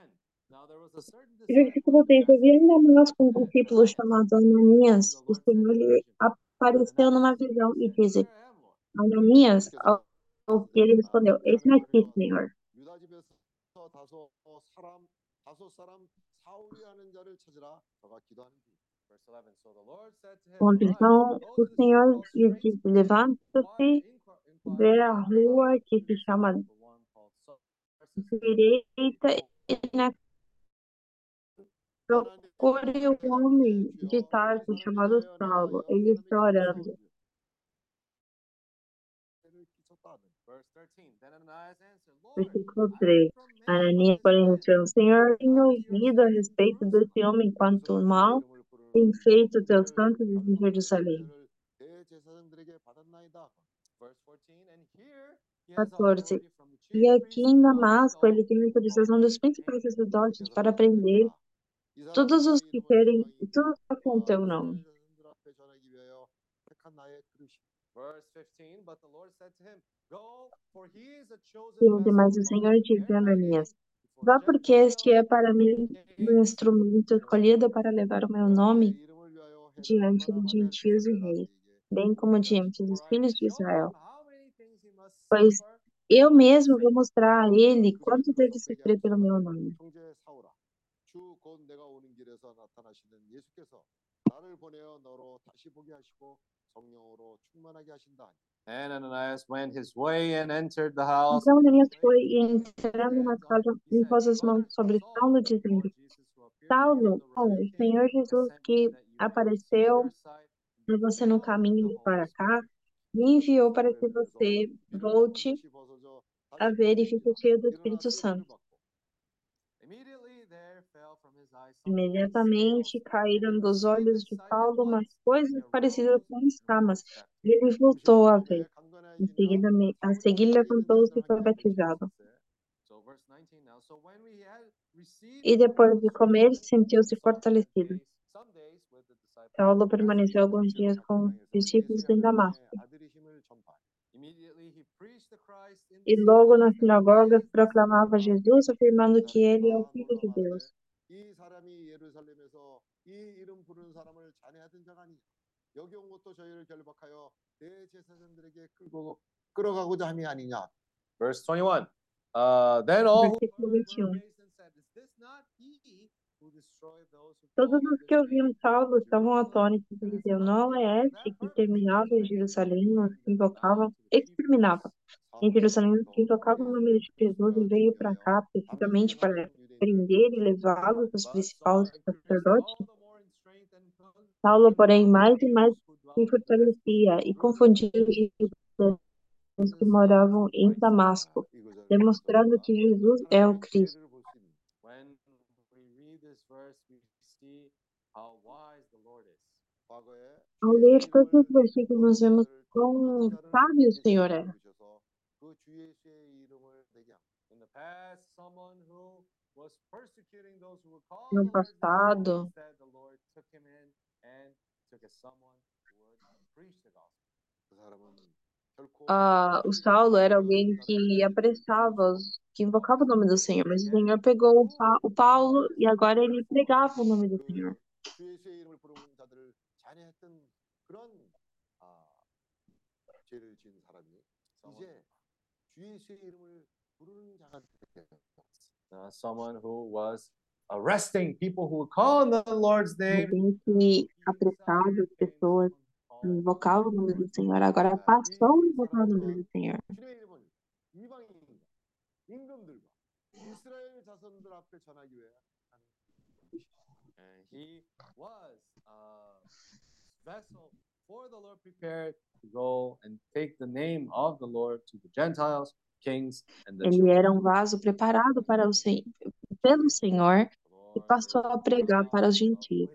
Now there was a certain E versículo 3, havia em Damasco um discípulo chamado Ananias. O Senhor lhe apareceu numa visão e disse, Ananias, ao, ao que ele respondeu, eis-me aqui, Senhor. 유다 집에서 다소 사람 다섯 사람 사울이라는 자를 찾으라 저가 기도하는 중. Verse 11. So the Lord said to him, Bom, "Rise, então go o to the Senhor city lhe called disse, Straight, levanta-se, inquire- inquire vê a about the rua house que se chama direita e na procure o um homem de tarde chamado Saulo. Ele está orando. Versículo 3. Ananias, porém, respondeu: Senhor, tenho ouvido a respeito desse homem quanto mal tem feito teus santos em Jerusalém. 14. E aqui em Damasco, ele tem autorização dos principais sacerdotes para aprender todos os que querem, tudo que com teu nome. Sim, mas o Senhor disse a Ananias, vá porque este é para mim um instrumento escolhido para levar o meu nome diante de gentios e reis, bem como diante dos filhos de Israel. Pois eu mesmo vou mostrar a ele quanto deve sofrer pelo meu nome. Ananias went his way and entered the house. Então Ananias foi e entrando na casa, impôs as mãos sobre Saulo, dizendo: Saulo, o Senhor Jesus que apareceu a você no caminho para cá, me enviou para que você volte a e cheio do Espírito Santo. Imediatamente caíram dos olhos de Paulo umas coisas parecidas com escamas, e ele voltou a ver. Em seguida, a seguir levantou-se e foi batizado. E depois de comer, sentiu-se fortalecido. Paulo permaneceu alguns dias com os discípulos em Damasco. E logo nas sinagogas proclamava Jesus, afirmando que ele é o Filho de Deus. Verse 21. Uh, then all Todos os que ouviam Saulo estavam atônitos e diziam: Não é este que terminava em Jerusalém os que invocavam, exterminava em Jerusalém os que invocavam o nome de Jesus e veio para cá precisamente para prender e levá-los aos principais sacerdotes? Saulo, porém, mais e mais se fortalecia e confundiu os que moravam em Damasco, demonstrando que Jesus é o Cristo. Ao ler todos os versículos, nós vemos quão sábio o Senhor é. No passado, ah, o Saulo era alguém que apressava, que invocava o nome do Senhor, mas o Senhor pegou o, pa o Paulo e agora ele pregava o nome do Senhor. 많이 했던 그런 아, 죄를 지은 사람이 이제 주 예수의 이름을 부르는 자가 uh, Someone who was arresting people who call the Lord's name. que apressava as pessoas invocar o nome do Senhor. Agora passou a invocar o nome do Senhor. And he was uh, vessel for the Lord prepared to go and take the name of the Lord to the Gentiles, kings and the Ele era um vaso preparado para o sen pelo Senhor e passou a pregar para os gentios.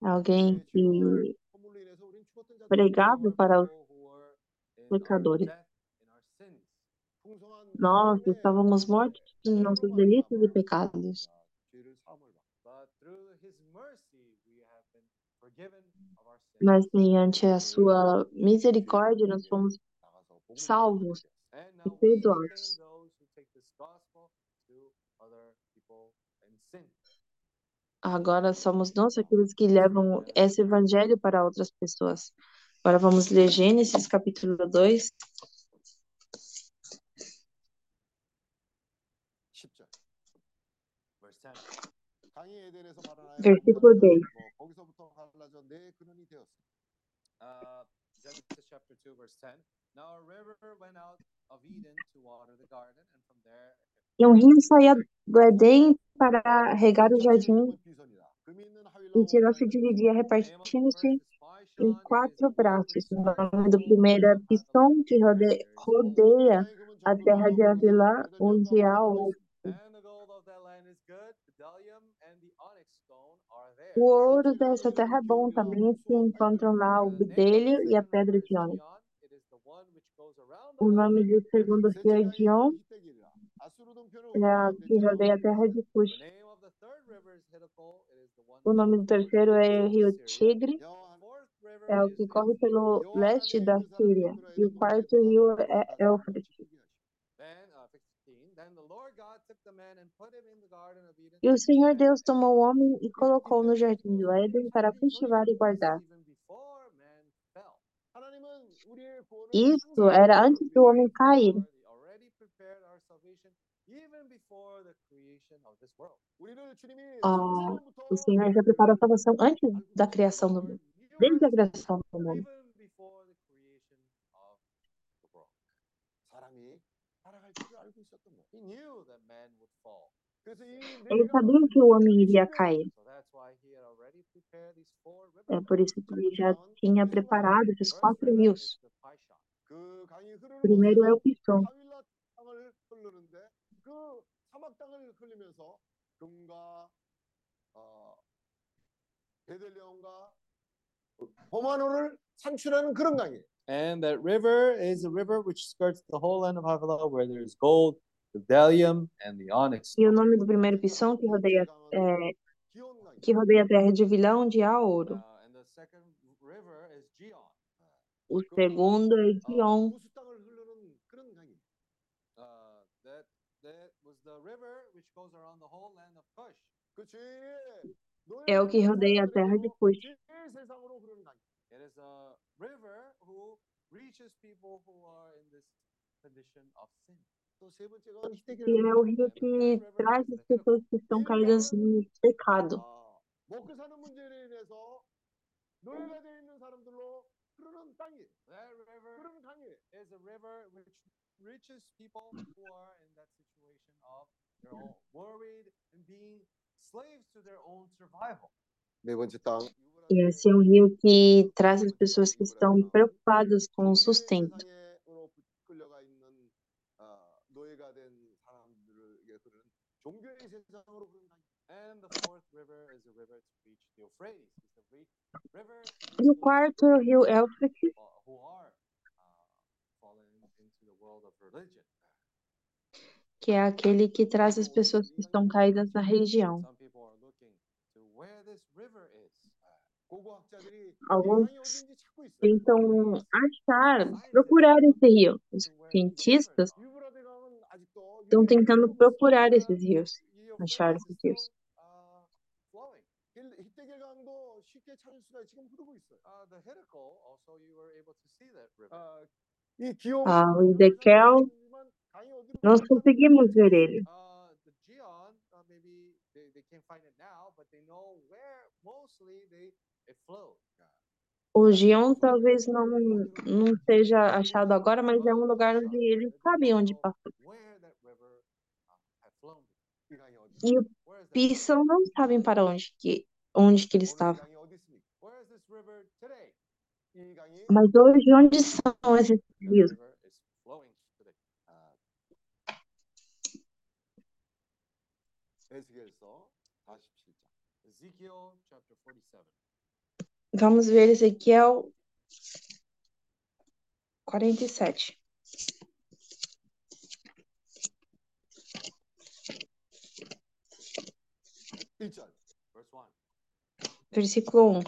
Alguém que pregava para os pecadores. Nós estávamos mortos em nossos delitos e pecados. Mas mediante a sua misericórdia nós fomos salvos e perdoados. Agora somos nós aqueles que levam esse evangelho para outras pessoas. Agora vamos ler Gênesis capítulo 2, from there E um rio saía do Éden para regar o jardim, e Tirão se dividia, repartindo-se em quatro braços. O nome do primeiro é Pisson, que rode- rodeia a terra de Avilá, onde há o And the gold of that land is good. Bdellium and the onyx stone are there. O ouro dessa terra é bom, também se encontram lá o bedelho e a pedra de ônix. O nome do segundo rio é Dion, é que rodeia a terra de Cush. O nome do terceiro é Rio Tigre, é o que corre pelo leste da Síria. E o quarto rio é Éufrates. Then, uh, 15, then the Lord God took the man and put him in the garden of Eden. E o Senhor Deus tomou o homem e colocou no jardim do Éden para cultivar e guardar. Isso era antes do homem cair. Ah, o Senhor já preparou a salvação antes da criação do mundo. Desde a criação do mundo. Ele sabia que o homem iria cair. É por isso que ele já tinha preparado esses quatro rios. Primeiro é o Pison. And that river is a river which skirts the whole land of Havilah, where there is gold, E o nome do primeiro pissão que rodeia, é, que rodeia a terra de vilão de há ouro. O segundo é Gion. É o que rodeia a terra de Cush. E é o rio que traz as pessoas que estão caídas assim no pecado. E esse é um rio que traz as pessoas que estão preocupadas com o sustento. 종교의 세상으로 흐르는 강이. And the fourth river is a river to reach the Euphrates. It's the re- river to E o reach quarto é o rio Éufrates, people who are uh, fallen into the world of religion. que é aquele que traz as pessoas que estão caídas na religião. Some people are looking to where this river is. 고고학자들이 이 Alguns 강이 어딘지 찾고 있어요. tentam achar, procurar esse rio. Os cientistas estão tentando procurar esses rios, achar esses rios. Ah, o Ezequiel, nós conseguimos ver ele. O Gion talvez não, não seja achado agora, mas é um lugar onde ele sabe onde passou e o Pearson não sabem para onde que, onde que ele estava. Mas hoje, onde são esses rios? Vamos ver Ezequiel 47. versículo um. 1.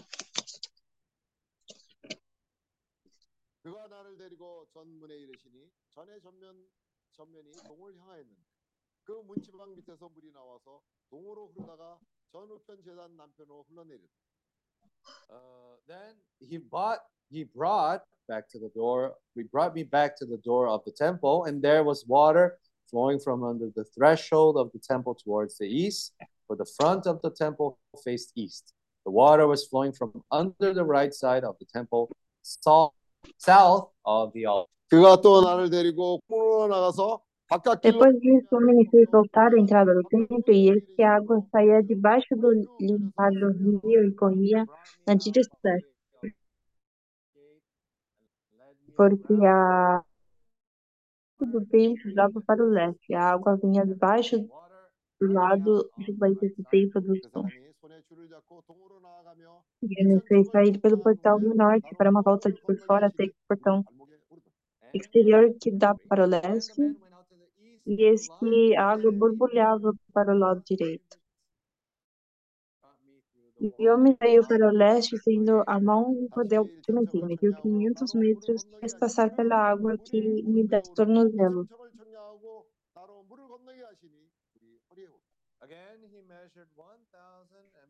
Uh, then he brought, he brought back to the door he brought me back to the door of the temple and there was water flowing from under the threshold of the temple towards the east for the front of the temple faced east The water was flowing from under the right side of the temple, south, south of the altar. 그가 또 나를 데리고 문으로 나가서 바깥 길로 Depois disso, o homem me fez voltar à entrada do templo, e eis que a água saía debaixo do limpado rio e corria na direção leste, porque a do templo dava para o leste. A água vinha debaixo do lado de baixo do templo do 그 sul. E ele me fez sair pelo portal do norte para uma volta de por fora até o portão exterior que dá para o leste, e eis que a água borbulhava para o lado direito. E eu me veio para o leste, tendo a mão no poder de medir. Mediu 500 metros, fez passar pela água que me dá tornozelo.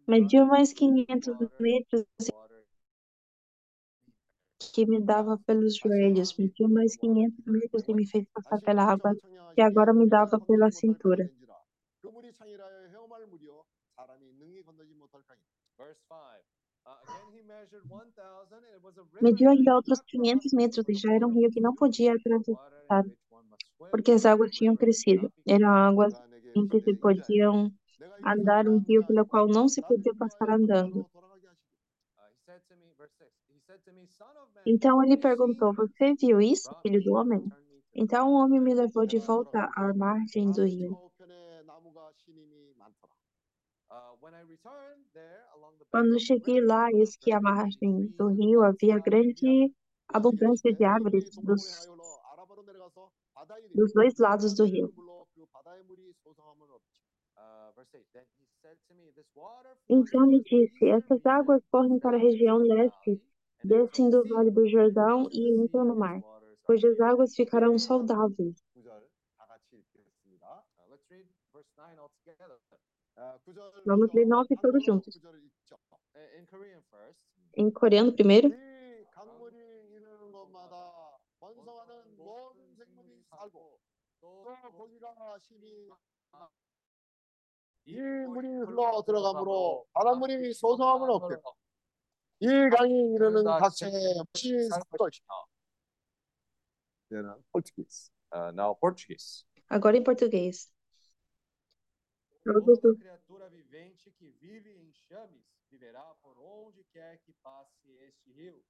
Mediu mais 500 metros assim, que me dava pelos joelhos. Mediu mais 500 metros e me fez passar pela água que agora me dava pela cintura. Mediu ainda outros 500 metros e já era um rio que não podia atravessar, porque as águas tinham crescido. Eram águas em que se podiam andar é um rio pelo qual não se podia passar andando. Então ele perguntou: Você viu isso, filho do homem? Então o homem me levou de volta à margem do rio. Quando cheguei lá, eis que à margem do rio havia grande abundância de árvores dos, dos dois lados do rio. Então me disse: Essas águas correm para a região leste, descem do vale do Jordão e entram no mar, cujas águas ficarão saudáveis. Vamos ler 9 todos juntos. Em coreano primeiro. 이 강물이 이르는 곳마다 번성하는 모든 생물이 살고 또 거기가 심히 이 물이 흘러 들어가므로 바닷물이 소성함을 얻겠고 이 강이 이르는 각처에 무시 살 것이다. 얘는 포르투기스. Uh, now Portuguese. Agora em português. Todos Toda os criatura vivente que vive em chames viverá por onde quer que passe este rio,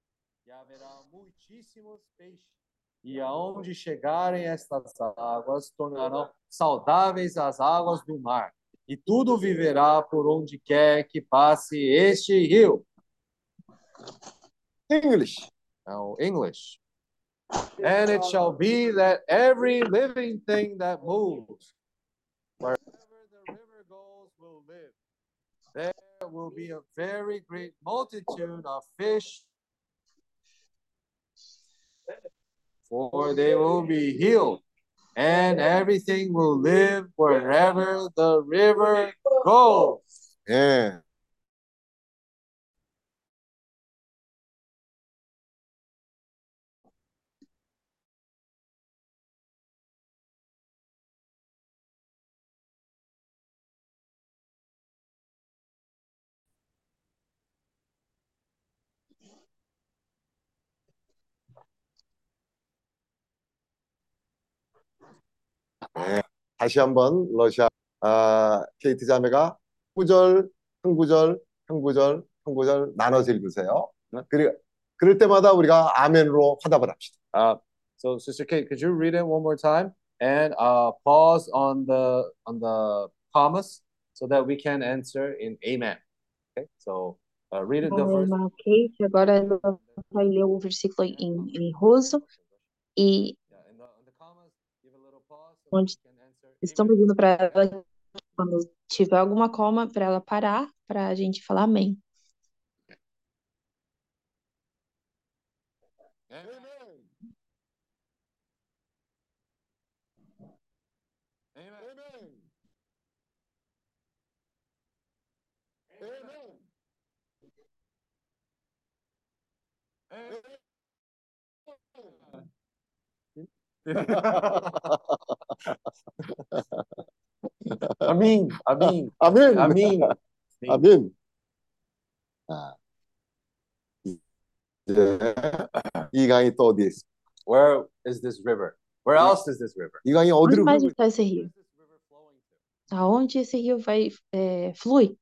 e haverá muitíssimos peixes. E aonde chegarem estas águas, tornarão saudáveis as águas do mar, E tudo viverá por onde quer que passe este rio. English. Now, English. And it shall be that every living thing that moves, wherever the river goes, will live. There will be a very great multitude of fish, for they will be healed, and everything will live wherever the river goes. 예. 네, 다시 한번 러시아 아, 케이트 자매가 구절, 한 구절, 한 구절, 한 구절 나눠서 읽으세요. 그리, 그럴 때마다 우리가 아멘으로 화답을 합시다. Uh, so, Sister Kate, could you read it one more time and uh, pause on the on the commas so that we can answer in Amen? Okay, so uh, read it the irmã Kate, agora ela vai ler o versículo em, em russo e onde estão pedindo para ela, quando tiver alguma coma, para ela parar, para a gente falar amém. Amen. 멘. Amin. Amin. 아멘. Amin. 아멘. 아, 이제 이 강이 또 어디에 있어? Where is this river? Where else is this river? 이 강이 Onde 어디로 mais 흐르고 está esse rio? Where's this river flowing to? Aonde esse rio vai, é, flui?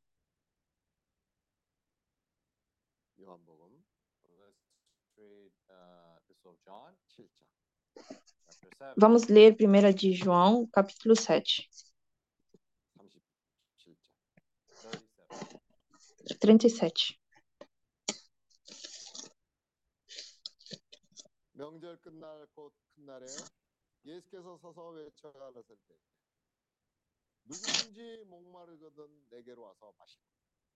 Vamos ler 1 de João, capítulo 7, 37장. 37. 37. 명절 끝날 곧 큰날에 예수께서 서서 외쳐 가라사대 누구든지 목마르거든 내게로 와서 마시라.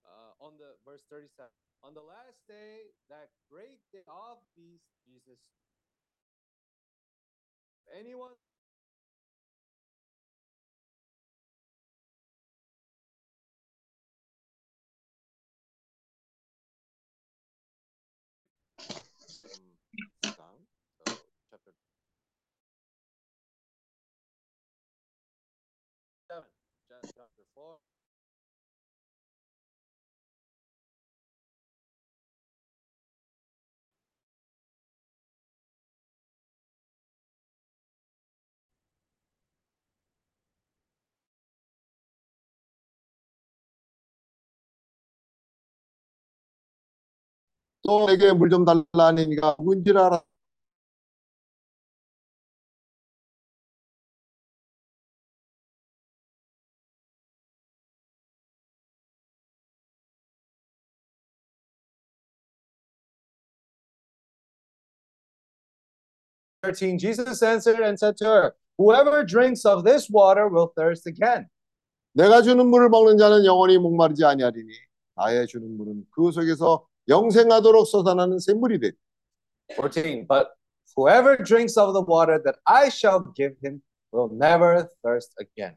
Uh, on the verse 37. On the last day, that great day of feast, Jesus. Anyone 또 내게 물 좀 달라 하니가 누군지를 알아. Jesus answered and said to her, Whoever drinks of this water will thirst again. 내가 주는 물을 먹는 자는 영원히 목마르지 아니하리니 나의 주는 물은 그 속에서 영생하도록 솟아나는 샘물이 되리. 14. But whoever drinks of the water that I shall give him will never thirst again.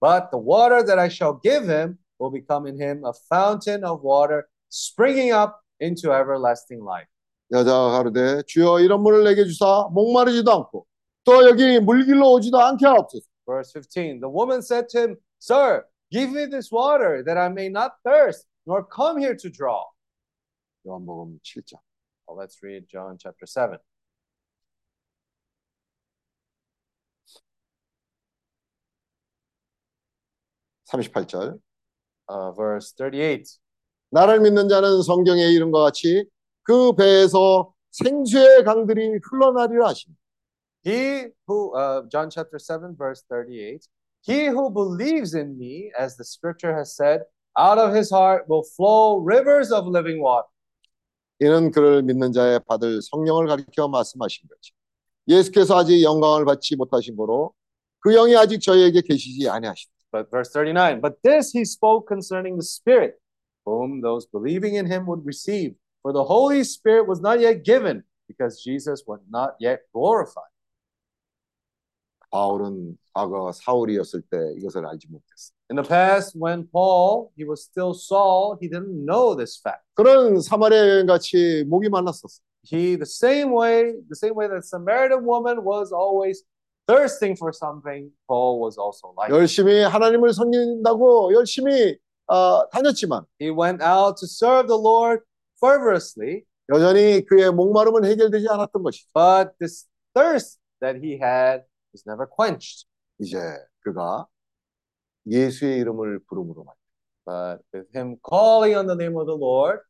But the water that I shall give him will become in him a fountain of water springing up into everlasting life. 여자가 가로되 주여 이런 물을 내게 주사 목마르지도 않고 또 여기 물길로 오지도 않게 하옵소서. Verse 15. The woman said to him, Sir, give me this water that I may not thirst, nor come here to draw. 요한복음 7장. Well, let's read John chapter 7. 삼십팔 절 Uh, verse 38. 나를 믿는 자는 성경에 이른 것 같이 그 배에서 생수의 강들이 흘러나리라 하시니 He who, uh, John chapter 7, verse 38, he who believes in me, as the scripture has said, out of his heart will flow rivers of living water. 이는 그를 믿는 자의 받을 성령을 가리켜 말씀하신 거지. 예수께서 아직 영광을 받지 못하신 거로 그 영이 아직 저희에게 계시지 아니하시다. But verse 39, but this he spoke concerning the Spirit, whom those believing in him would receive. For the Holy Spirit was not yet given, because Jesus was not yet glorified. 바울은 과거 사울이었을 때 이것을 알지 못했어. In the past, when Paul, he was still Saul, he didn't know this fact. 그런 사마리아 여인 같이 목이 말랐었어. he the same way the same way that samaritan woman was always thirsting for something paul was also like 열심히 하나님을 섬긴다고 열심히 어, 다녔지만 he went out to serve the lord fervorously 여전히 그의 목마름은 해결되지 않았던 것이죠. but this thirst that he had was never quenched 이제 그가 예수의 이름을 부름으로 말 but with him calling on the name of the lord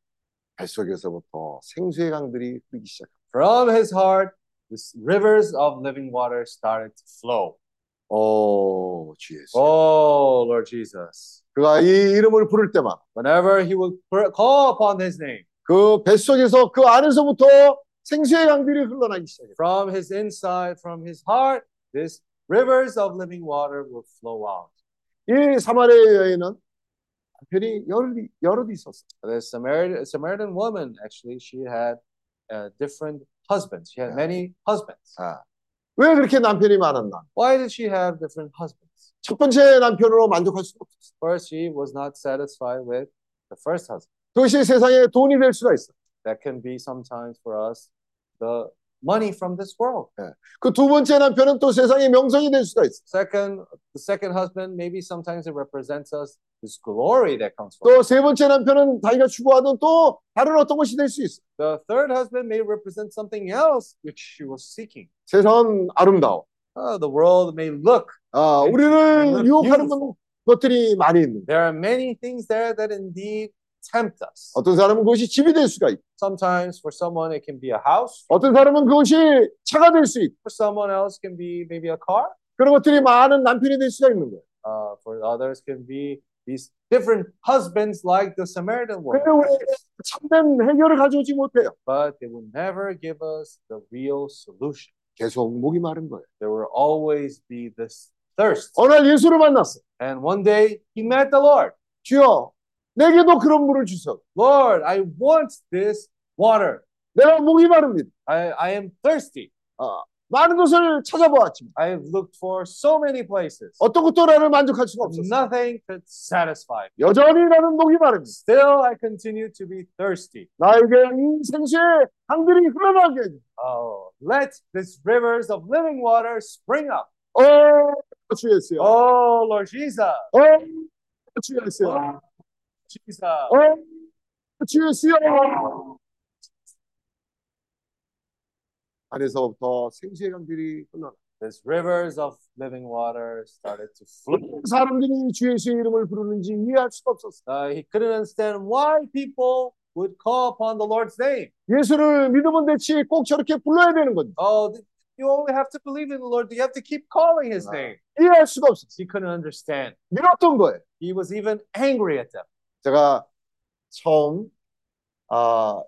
뱃속에서부터 생수의 강들이 흐르기 시작. from his heart this rivers of living water started to flow 오, 주 예수. oh lord jesus 그가 이 이름을 부를 때만 whenever he would pr- call upon his name 그 뱃속에서 그 안에서부터 생수의 강들이 흘러나기 시작했어요. from his inside, from his heart, this rivers of living water will flow out. 이 사마리아 여인은 남편이 여럿이, 여럿이 있었어. The Samaritan, Samaritan woman, actually, she had uh, different husbands. She had Yeah. many husbands. 아. 왜 그렇게 남편이 많았나? Why did she have different husbands? 첫 번째 남편으로 만족할 수 없었어. First, she was not satisfied with the first husband. 그것이 세상에 돈이 될 수가 있어. that can be sometimes for us the money from this world. 그 두 번째 남편은 또 세상의 명성이 될 수가 있어. Second, the second husband, maybe sometimes it represents us this glory that comes from. 또 세 번째 남편은 자기가 추구하던 또 다른 어떤 것이 될 수 있어. The third husband may represent something else which she was seeking. 세상은 아름다워. Oh, the world may look. 아, It's 우리를 유혹하는 beautiful. 것들이 많이 있는. There are many things there that indeed tempt us. 어떤 사람은 그것이 집이 될 수가 있고, Sometimes for someone it can be a house. 어떤 사람은 그것이 차가 될 수 있고, For someone else can be maybe a car. 그런 것들이 많은 남편이 될 수가 있는 거예요. Uh, for others can be these different husbands like the Samaritan woman. 근데 우리 참된 해결을 가져오지 못해요. But they will never give us the real solution. 계속 목이 마른 거예요. There will always be this thirst. 어느 날 예수를 만났어. And one day he met the Lord. 주여, 내게도 그런 물을 주소. Lord, I want this water. 내가 목이 마릅니다. I, I am thirsty. 많은 곳을 찾아보았지만 I have looked for so many places. 어떤 것도 나를 만족할 수가 없었어. Nothing could satisfy me. 여전히 나는 목이 마릅니다. Still, I continue to be thirsty. 나에게 이 생수의 강들이 흘러나게 해줘. Oh, let these rivers of living water spring up. 어, 주 예수여. 어, Oh, Lord Jesus. 주 예수 여. Oh, Jesus. 어, 주 예수여. 안에서부터 생수의 강들이 흘러나. These rivers of living water started to flow. 사람들이 주 예수의 이름을 부르는지 이해할 수가 없었어. Uh, he couldn't understand why people would call upon the Lord's name. 예수를 믿으면 됐지 꼭 저렇게 불러야 되는 건지 Oh, th- you only have to believe in the Lord. You have to keep calling his Ah. name. 이해할 수가 없었어. He couldn't understand. 밀었던 거예요. He was even angry at them. 제가 처음 아,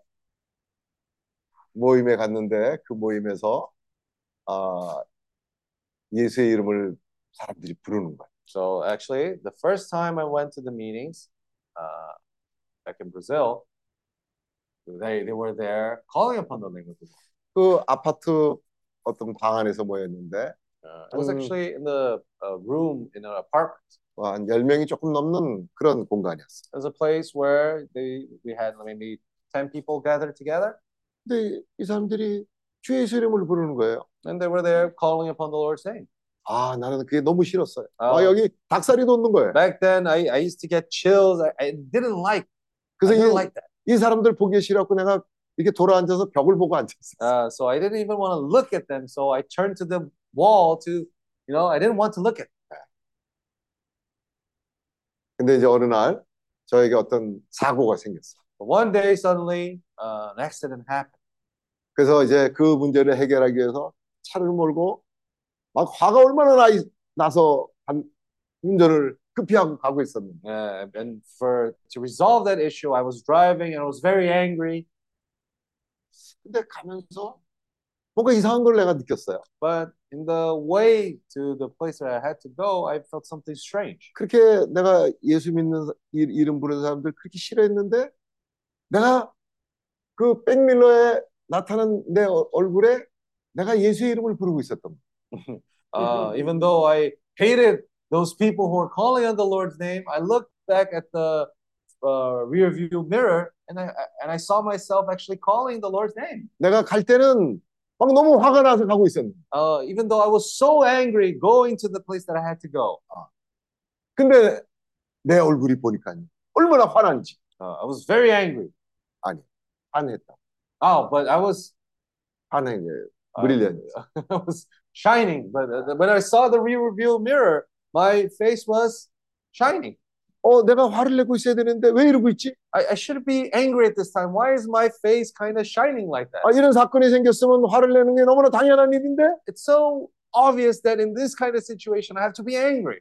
모임에 갔는데 그 모임에서 아, 예수의 이름을 사람들이 부르는 거예요. So actually, the first time I went to the meetings uh, back in Brazil, they, they were there calling upon the name of the Lord. 그 아파트 어떤 방 안에서 모였는데 Uh, it was Mm. actually in the uh, room in an apartment. 어, 한 10명이 조금 넘는 그런 공간이었어요. It was a place where they we had maybe 10 people gathered together, 근데 이 사람들이 주 예수 이름을 부르는 거예요. and they were there calling upon the Lord's name. 아, 나는 그게 너무 싫었어요. 아. 아, 여기 닭살이 돋는 거예요. Back then, I, I used to get chills. I, I didn't like. I 그래서 didn't 이, like that. 이 사람들 보기 싫었고 내가 이렇게 돌아 앉아서 벽을 보고 앉았어요. Uh, so I didn't even want to look at them. So I turned to the wall to, you know, I didn't want to look at. 근데 이제 어느 날 저에게 어떤 사고가 생겼어. One day, suddenly, uh, an accident happened. 그래서 이제 그 문제를 해결하기 위해서 차를 몰고 막 화가 얼마나 나, 나서 한- 운전을 급히 하고 가고 있었는데 Uh, and for to resolve that issue, I was driving and I was very angry. 근데 가면서 뭔가 이상한 걸 내가 느꼈어요. But in the way to the place where I had to go, I felt something strange. 그렇게 내가 예수 믿는 이- 이름 부르는 사람들 그렇게 싫어했는데 내가 그 백밀러에 나타난 내 어- 얼굴에 내가 예수의 이름을 부르고 있었던. Uh, even though I hated those people who were calling on the Lord's name, I looked back at the uh, rear view mirror and I and I saw myself actually calling the Lord's name. 내가 갈 때는 막 너무 화가 나서 가고 있었는데 Uh, even though I was so angry going to the place that I had to go, 근데 내 얼굴이 보니까 얼마나 화난지 uh, I was very angry. 화냈다. Oh, but I was 화내 uh, brilliant. I was shining. But uh, when I saw the rear view mirror, my face was shining. 어, 내가 화를 내고 있어야 되는데 왜 이러고 있지? I, I should be angry at this time. Why is my face kind of shining like that? 아, 이런 사건이 생겼으면 화를 내는 게 너무나 당연한 일인데 It's so obvious that in this kind of situation, I have to be angry.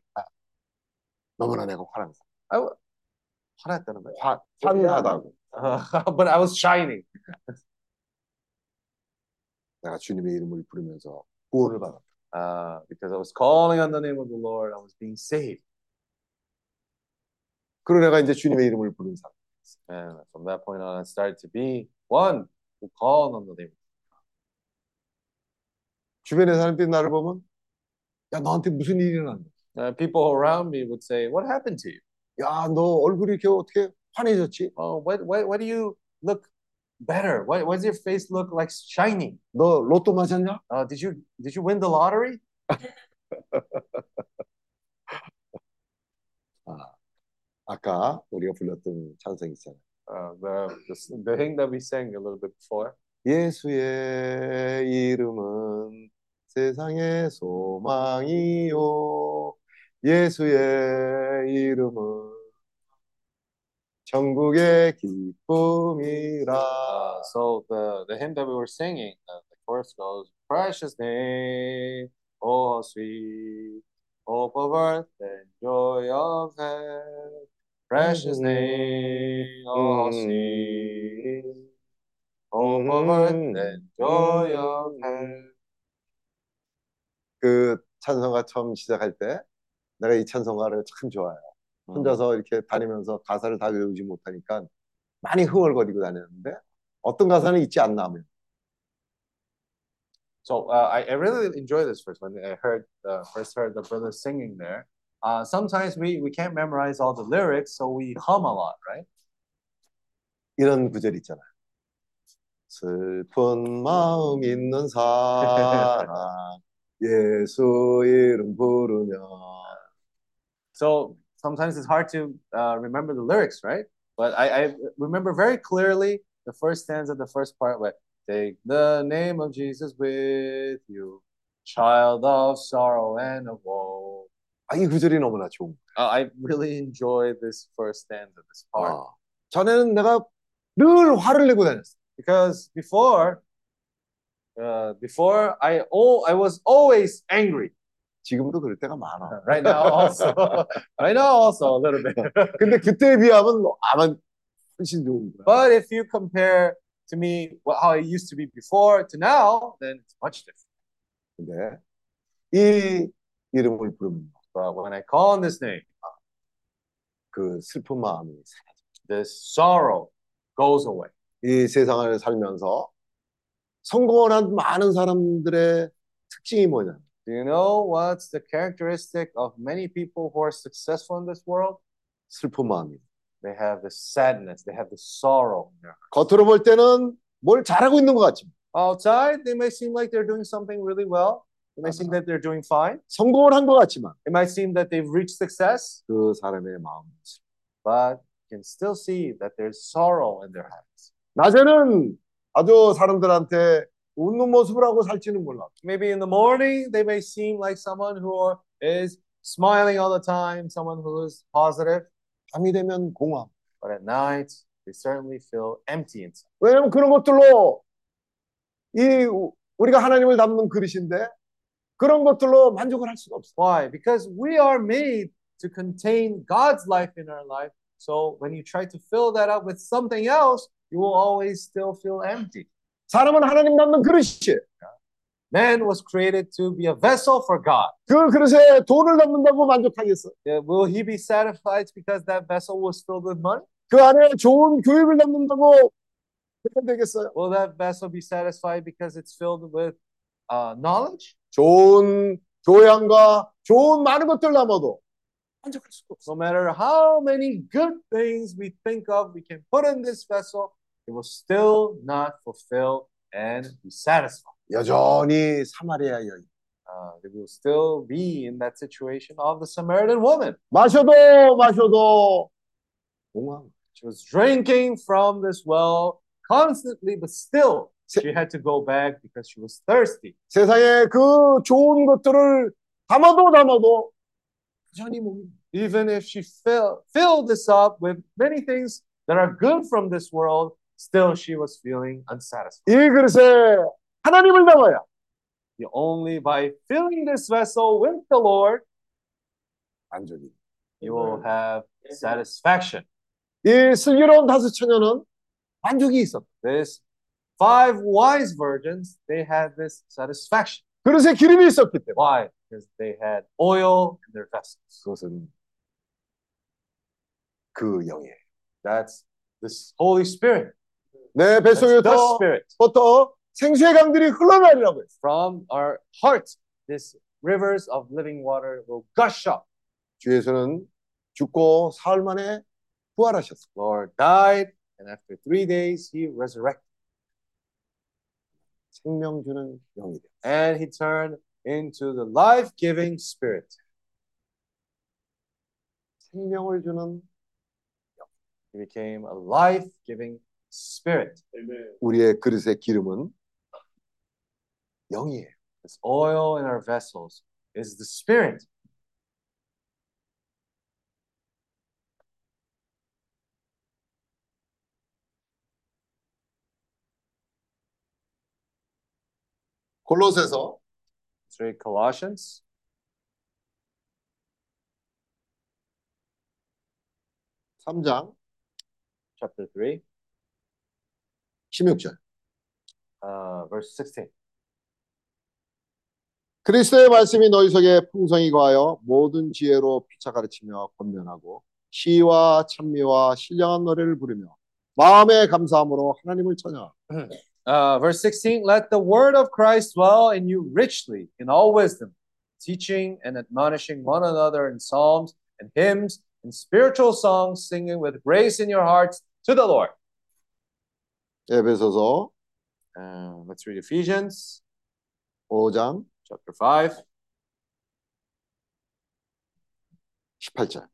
너무나 내가 화난 I, w- 화났다는 말. 화, 환하다고. Uh, but I was shining 내가 주님의 이름을 부르면서 구원을 받았다. uh, because I was calling on the name of the Lord. I was being saved. 그러고 내가 이제 주님의 이름을 부른 사람. And from that point on, I started to be one who called on the name. 주변의 사람들이 나를 보면 야 너한테 무슨 일이 일어났냐? Uh, people around me would say, "What happened to you? 야 너 얼굴이 이렇게 어떻게 환해졌지? Oh, what, what, what do you look better? Why, why does your face look like shiny? 너 로또 맞았냐? Uh, did you did you win the lottery? 아까 우리가 불렀던 찬송 있잖아요. Uh, the, the hymn that we sang a little bit before. 예수의 이름은 세상의 소망이요. 예수의 이름은 천국의 기쁨이라. Uh, so the the hymn that we were singing, uh, the chorus goes, "Precious name, oh sweet, hope of earth and joy of heaven. Precious name, oh how sweet, hope of earth and joy of heaven." 그 찬송가 처음 시작할 때 내가 이 찬송가를 참 좋아해요. 혼자서 이렇게 다니면서 가사를 다 외우지 못하니까 많이 흥얼거리고 다녔는데 어떤 가사는 있지 않나 하면 So uh, I, I really enjoy this verse when I heard uh, first heard the brothers singing there. Uh, sometimes we, we can't memorize all the lyrics, so we hum a lot, right? 이런 구절 있잖아요. 슬픈 마음 있는 사람 예수 이름 부르며 So sometimes it's hard to uh, remember the lyrics, right? But I, I remember very clearly the first stanza, the first part where take the name of Jesus with you, child of sorrow and of woe. 아, 이 구절이 너무나 좋은 Uh, I really enjoy this first stanza, this 거예요. part. 아, 전에는 내가 늘 화를 내고 다녔어. because before uh, before I oh I was always angry. 지금도 그럴 때가 많아. Right now also right now also a little bit. 근데 그때에 비하면 아마 훨씬 좋은 거야. but if you compare to me what, how I used to be before to now, then it's much different. 근데 이 이름을 부르면 But when I call on this name, 그 슬픈 마음이 사라져. this sorrow goes away. 이 세상을 살면서 성공을 한 많은 사람들의 특징이 뭐냐? Do you know what's the characteristic of many people who are successful in this world? 슬픈 마음이. They have this sadness, they have this sorrow. 겉으로 볼 때는 뭘 잘하고 있는 것 같지만 Outside, they may seem like they're doing something really well. They may seem that they're doing fine. 성공을 한 것 같지만 It might seem that they've reached success, 그 사람의 마음은 슬- but you can still see that there's sorrow in their hearts. 낮에는 아주 사람들한테 웃는 모습을 하고 살지는 몰라. Maybe in the morning, they may seem like someone who is smiling all the time, someone who is positive, 밤이 되면 공허. but at night, they certainly feel empty inside. 왜냐면 그런 것들로 이 우- 우리가 하나님을 담는 그릇인데 그런 것들로 만족을 할 수가 없어. Why? Because we are made to contain God's life in our life. So when you try to fill that up with something else, you will always still feel empty. 사람은 하나님 담는 그릇이에요. Man was created to be a vessel for God. 그 그릇에 돈을 담는다고 만족하겠어. Yeah, will he be satisfied because that vessel was filled with money? 그 안에 좋은 교육을 담는다고 그렇게 되겠어요. Will that vessel be satisfied because it's filled with uh, knowledge? 좋은 교양과 좋은 많은 것들 담아도 만족할 수가 없어. No matter how many good things we think of, we can put in this vessel, it will still not fulfill and be satisfied. 여전히 사마리아 여인. Uh, it will still be in that situation of the Samaritan woman. 마셔도 마셔도 공허한 거야. She was drinking from this well constantly, but still 세- she had to go back because she was thirsty. 세상에 그 좋은 것들을 담아도 담아도 여전히 목이 Even if she fill, filled this up with many things that are good from this world, still she was feeling unsatisfied. 이 그릇에 하나님을 담아야 You only by filling this vessel with the Lord, 만족이. you will have satisfaction. 이 슬기로운 다섯 처녀는 만족이 있었다. This five wise virgins, they had this satisfaction. 그릇에 기름이 있었기 때문에 Why? Because they had oil in their vessels. 그것은 그 영이에요. That's this Holy Spirit. 내 That's the 뱃속에부터 Spirit. 부터 생수의 강들이 흘러나리라고 했어. From our heart, this rivers of living water will gush up. 주 예수는 죽고 사흘 만에 부활하셨어. Lord died, and after three days, he resurrected. 생명 주는 영이 되었어요. and he turned into the life-giving spirit. 생명을 주는 He became a life-giving spirit. 우리의 그릇의 기름은 영이에요. This oil in our vessels is the spirit. 골로새서 Let's read Colossians 3장 chapter 3, 16절. uh, verse 16. 그리스도의 말씀이 너희 속에 풍성히 거하여 모든 지혜로 피차 가르치며 권면하고 시와 찬미와 신령한 노래를 부르며 마음의 감사함으로 하나님을 찬양. Uh, verse 16 Let the word of Christ dwell in you richly in all wisdom, teaching and admonishing one another in psalms and hymns and spiritual songs, singing with grace in your hearts to the Lord. 에베소서 Uh, let's read Ephesians 5장 chapter 5, 18절.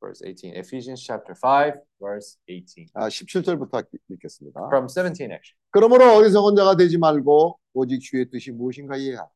verse 18. Ephesians chapter 5, verse 18. 아, 17절부터 읽겠습니다. From 17, actually. 그러므로 어리석은 자가 되지 말고 오직 주의 뜻이 무엇인가 이해하라.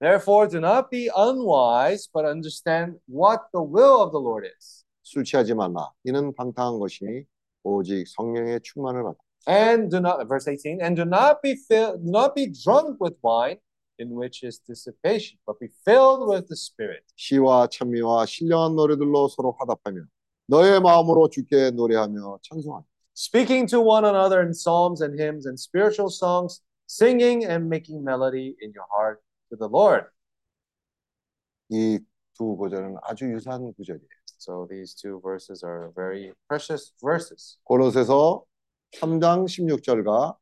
Therefore, do not be unwise, but understand what the will of the Lord is. 술 취하지 말라. 이는 방탕한 것이니 오직 성령의 충만을 받아. And do not, verse 18, and do not be filled, not be drunk with wine, in which is dissipation, but be filled with the Spirit, 시와 찬미와 신령한 노래들로 서로 화답하며 너의 마음으로 주께 노래하며 찬송하라. speaking to one another in psalms and hymns and spiritual songs, singing and making melody in your heart to the Lord. 이 두 구절은 아주 유사한 구절이에요. So these two verses are very precious verses. 고로새서 3장 16절과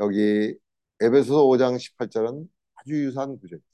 여기 에베소서 5장 18절은 아주 유사한 구절이죠.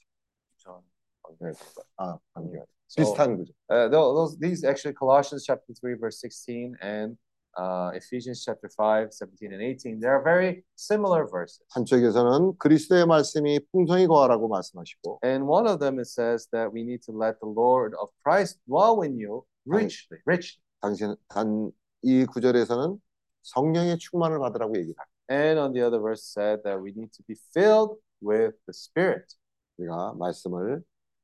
네, 아, 아니요. So, 비슷한 구절. uh, tho- those, these actually Colossians chapter 3, verse 16, and uh, Ephesians chapter 5, 17, and 18, they are very similar verses. 한쪽에서는 그리스도의 말씀이 풍성히 거하라고 말씀하시고 And one of them it says that we need to let the Lord of Christ dwell in you richly, richly. 당신 단 이 구절에서는 성령의 충만을 받으라고 얘기를 합니다. And on the other verse said that we need to be filled with the Spirit. 우리가 말씀을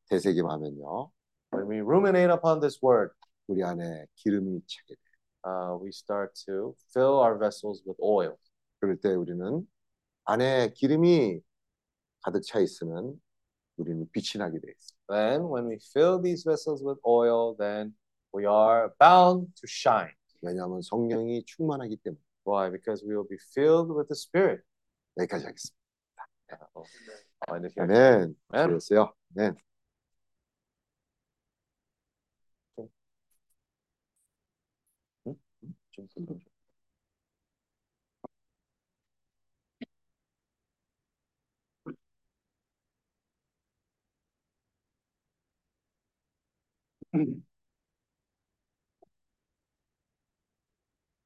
되새김하면요. When we ruminate upon this word, 우리 안에 기름이 차게 돼요. uh, we start to fill our vessels with oil. 그럴 때 우리는 안에 기름이 가득 차 있으면 우리는 빛이 나게 돼 있어요. Then, when we fill these vessels with oil, then we are bound to shine. 왜냐하면 성령이 충만하기 때문에 Why? Because we will be filled with the Spirit. 여기까지 하겠습니다. Uh, oh, I'll end it here. 아멘. 아멘. 그랬어요. 네. 좀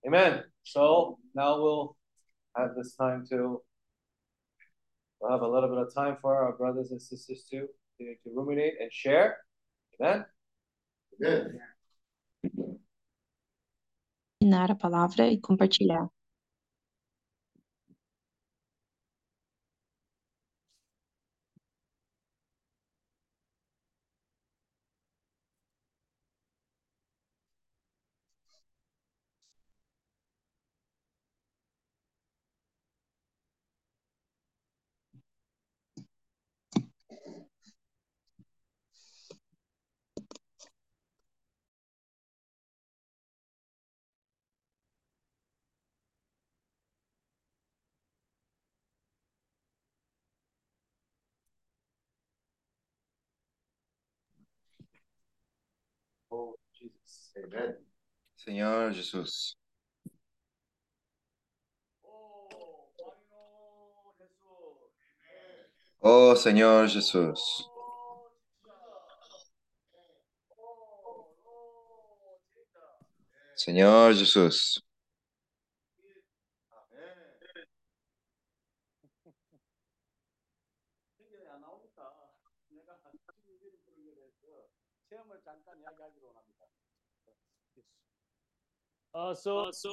Amen. So now we'll have this time to we'll have a little bit of time for our brothers and sisters to to, ruminate and share. Amen. Ensinar a palavra e compartilhar. Oh Jesus. Senhor Jesus. Oh Senhor Jesus. Senhor Jesus. Uh, so, so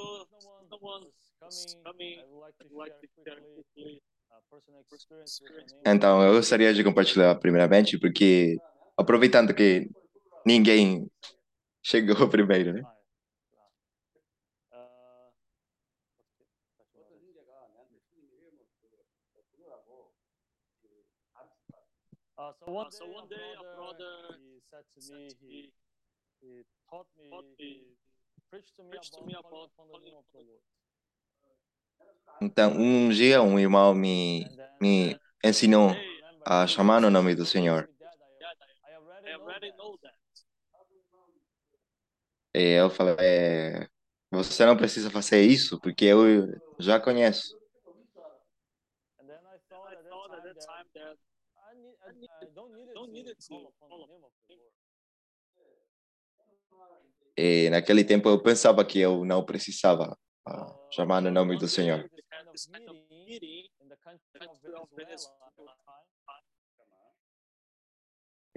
someone, coming, coming, I would like to like share quickly a personal experience Então, eu gostaria de compartilhar primeiramente, porque aproveitando que ninguém chegou primeiro, né? Uh, so one so day, one a day a brother, brother he said to said me, to he, me, he taught me, taught he Então, um dia um irmão me, me ensinou a chamar no nome do Senhor. E eu falei, é, você não precisa fazer isso, porque eu já conheço. Don't need it don't need to call upon the name of the Lord. E naquele tempo eu pensava que eu não precisava Uh, chamar no nome do Senhor.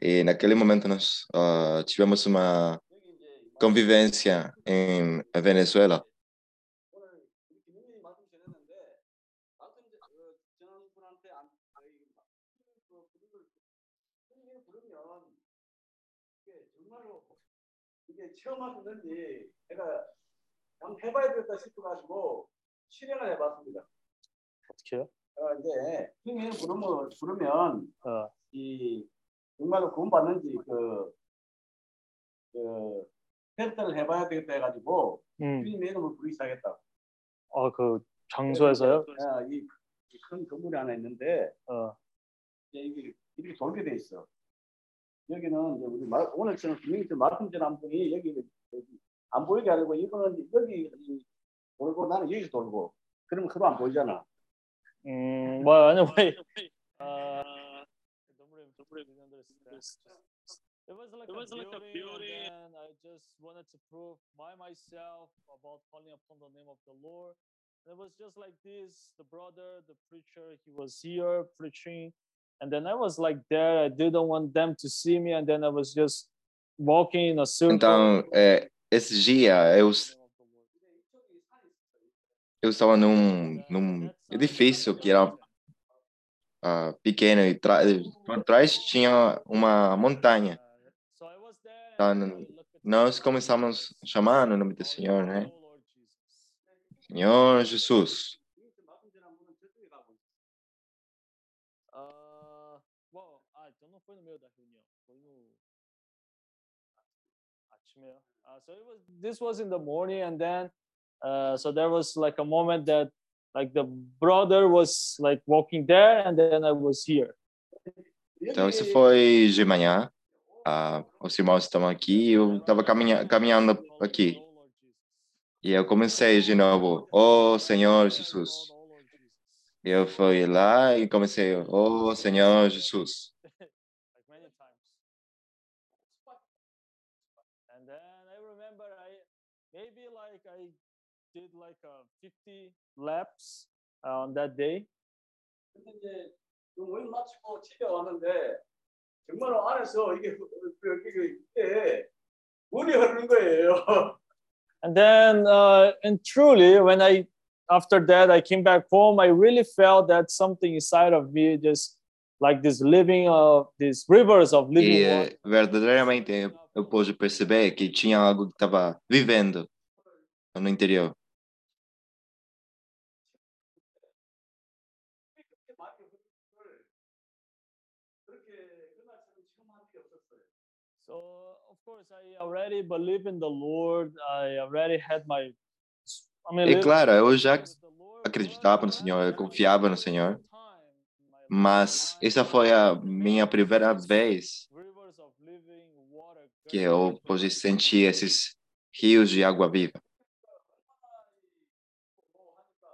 E naquele momento nós ah, tivemos uma convivência em Venezuela. 이게 처음 하셨는지 제가 한번 해봐야 되겠다 싶어가지고 실행을 해봤습니다. 어떻게요? 어, 이제 민민이 부르면 부르면 어, 이 정말로 구원 받는지 그, 그 테스트를 해봐야 되겠다 해가지고 음, 주님 이름을 부르기 시작했다. 어, 그 장소에서요? 아, 이큰 건물이 하나 있는데 어, 이제 이게 이렇게 돌게 돼 있어. 여기는 이제 우리 말, 오늘처럼 분명히 말씀 전한 분이 여기, 여기 안 보이게 하려고 이거는 여기 이 돌고 나는 여기서 돌고 그러면 서로 안 보이잖아. 음, well, anyway, uh, don't really understand. It was like, It was a, like a building, building. and then I just wanted to prove by myself about calling upon the name of the Lord. And it was just like this. The brother, the preacher, he was here preaching, and then I was like there. I didn't want them to see me, and then I was just walking in a circle. Então, é, esse dia eu, eu estava num, num edifício que era ah, pequeno e por trás tinha uma montanha. Então, nós começamos a chamar no nome do Senhor, né? Senhor Jesus. Uh, so it was this was in the morning and then uh, so there was like a moment that like the brother was like walking there and then I was here. Então, isso foi de manhã. Ah, os irmãos estão aqui eu estava caminha, caminhando aqui. E eu comecei de novo, oh Senhor Jesus. Eu fui lá e comecei, oh Senhor Jesus. did like a 50 laps uh, on that day. 근데 이제 그 모임 마치고 집에 왔는데 정말로 안에서 이게 그- 그- 그- 이게 물이 흐르는 거예요. And then, uh, and truly, when I, after that, I came back home, I really felt that something inside of me, just like this living of these rivers of living E water. eh, verdadeiramente eu, eu pude perceber que tinha algo que estava vivendo no interior. already believe in the Lord. I already had my. I mean, E living claro, eu já with the Lord, acreditava no but Senhor, eu I confiava no had Senhor, some time in my mas life essa foi a to minha feel primeira these vez rivers of living water que gushing eu into pude my sentir esses rios de água viva. 얼마나 이 뭐 하니까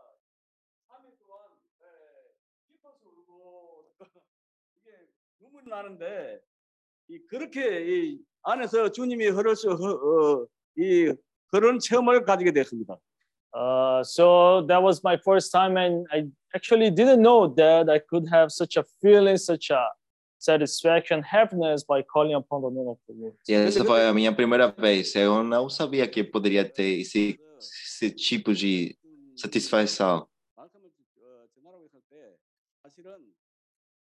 3일 동안 에, 깊어서 울고 이게 눈물이 나는데 이 그렇게 이 안에서 주님이 흐르셔 어, 이 그런 체험을 가지게 됐습니다. Uh, so that was my first time, and I actually didn't know that I could have such a feeling, such a satisfaction, happiness by calling upon the name of the Lord. E essa foi a minha primeira vez. Eu não sabia que poderia ter esse, esse tipo de satisfação. 어,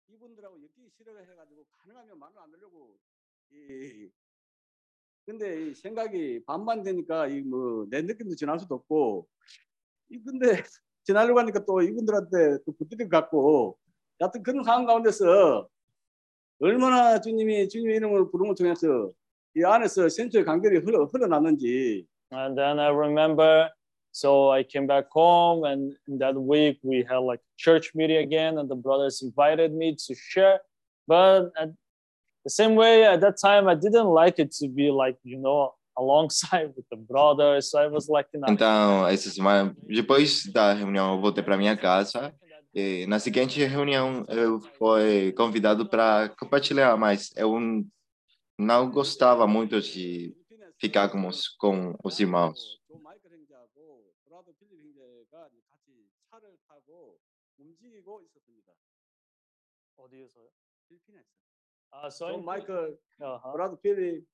이분들하고 엮기 싫어 해가지고 가능하면 말을 안 하려고 이 근데 이 생각이 반반 되니까 이 뭐 내 느낌도 전할 수도 없고 이 근데 전하려고 하니까 또 이분들한테 또 부드럽게 갖고 여하튼 그런 상황 가운데서 얼마나 주님이 주님의 이름을 부름을 통해서 이 안에서 sensu의 간결이 흘러 흘러났는지 And then I remember, so I came back home, and that week we had like church meeting again, and the brothers invited me to share. But at the same way, at that time, I didn't like it to be like you know alongside with the brothers. So I was like, you know, Então, essa semana, depois da reunião, eu voltei para minha casa. E na seguinte reunião, eu fui convidado para compartilhar, mas eu não gostava muito de ficar com os, com os irmãos. 조 마이클 형제하고 브라더 필립 형제가 이제 같이 차를 타고 움직이고 있었습니다. 어디에서요? 필리핀에서. Uh, so 조 in, 마이클 uh-huh. 브라더 필립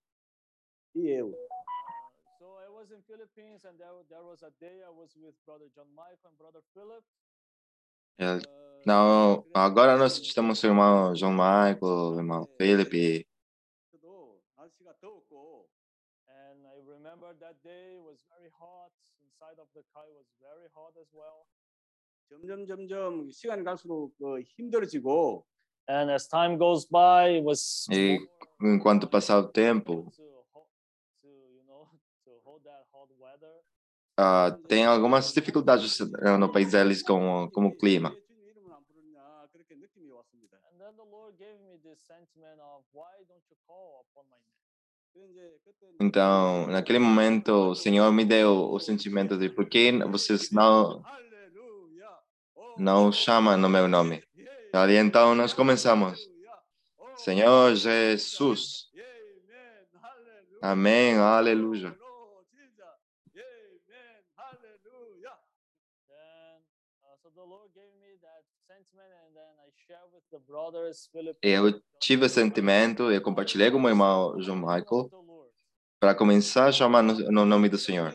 이에요. So I was in Philippines, and there, there was a day I was with brother John Michael and brother Philip. É, Uh, Não, agora nós estamos com o irmão João Michael, o irmão Felipe. 그도 날씨가 더웠고 And I remember that day was very hot. Inside of the car it was very hot as well. 점점 점점 시간이 갈수록 그 힘들어지고 And as time goes by, it was e enquanto passar o tempo, uh, tem algumas dificuldades eh, no país deles com, com o clima. Então, naquele momento, o Senhor me deu o sentimento de por que vocês não não chamam no meu nome. Ali então nós começamos. Senhor Jesus. Amém, aleluia. Eu tive sentimento, eu compartilhei com meu irmão João Michael para começar a chamar no, no nome do Senhor.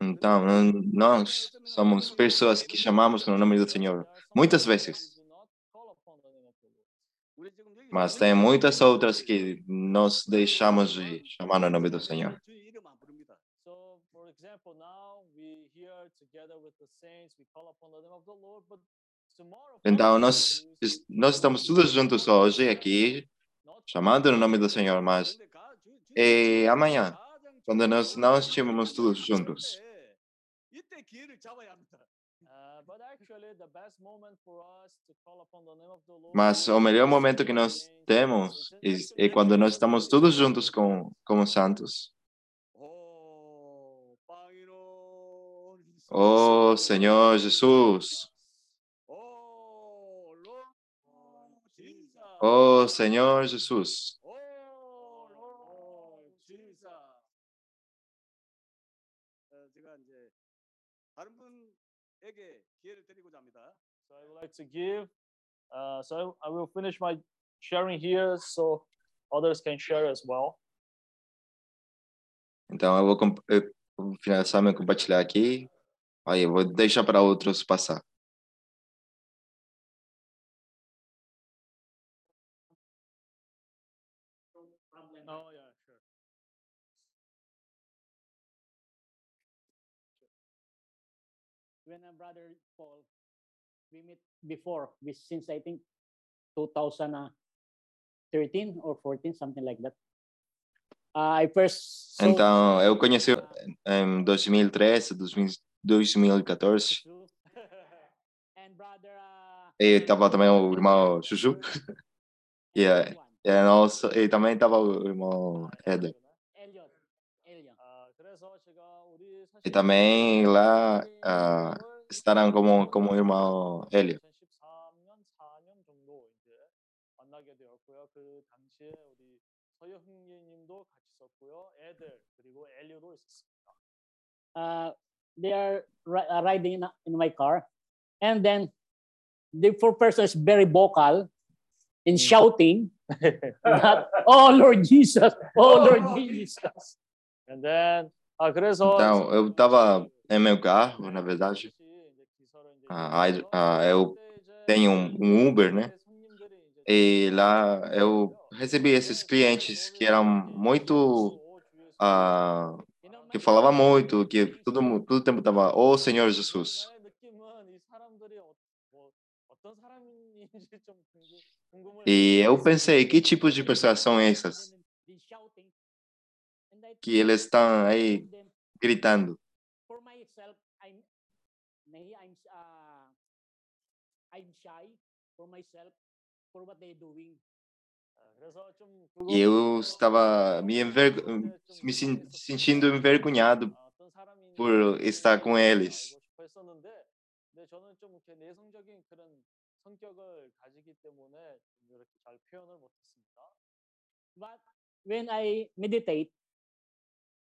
Então, nós somos pessoas que chamamos no nome do Senhor muitas vezes. Mas tem muitas outras que nós deixamos de chamar no nome do Senhor. Então, nós, nós estamos todos juntos hoje aqui, chamando no nome do Senhor, mas é amanhã quando nós não estivemos todos juntos. Mas o melhor momento que nós temos é, é quando nós estamos todos juntos com, como santos. Oh, oh Senhor Jesus! Oh, Senhor Jesus! So I would like to give. Uh, so I, will finish my sharing here, so others can share as well. Então eu vou, eu vou finalizar meu compartilhar aqui. Aí eu vou deixar para outros passar. When uh, brother Paul, we met before, since I think 2013 or 14, something like that. Uh, I first saw Então eu conheci em 2013, 2000 2014. Chuchu and brother uh, E estava também o irmão Chuchu. E, é nosso, e também estava o irmão Éder. Lá uh, ah, como, como Hélio. Uh, ah, they are ah, riding in, in my car. And then the four person is very vocal and mm. shouting that, oh Lord Jesus, oh Lord Jesus. And then Então, eu estava em meu carro, na verdade. Ah, ah, eu tenho um, um Uber, né? E lá eu recebi esses clientes que eram muito ah, que falava muito que todo todo tempo tava oh, Senhor Jesus e eu pensei que tipos de pessoas são essas que eles estão aí gritando. E eu estava me, envergo... me sentindo envergonhado por estar com eles. But when I meditate,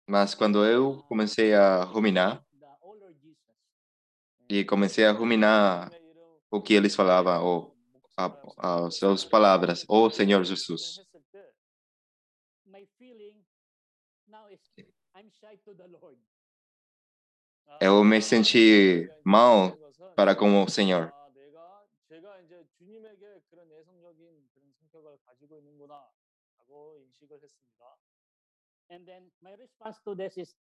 mas quando eu comecei a ruminar, e comecei a ruminar o que eles falavam, ou as suas palavras, o oh, Senhor Jesus. Eu me senti mal para com o Senhor. And then my response to this is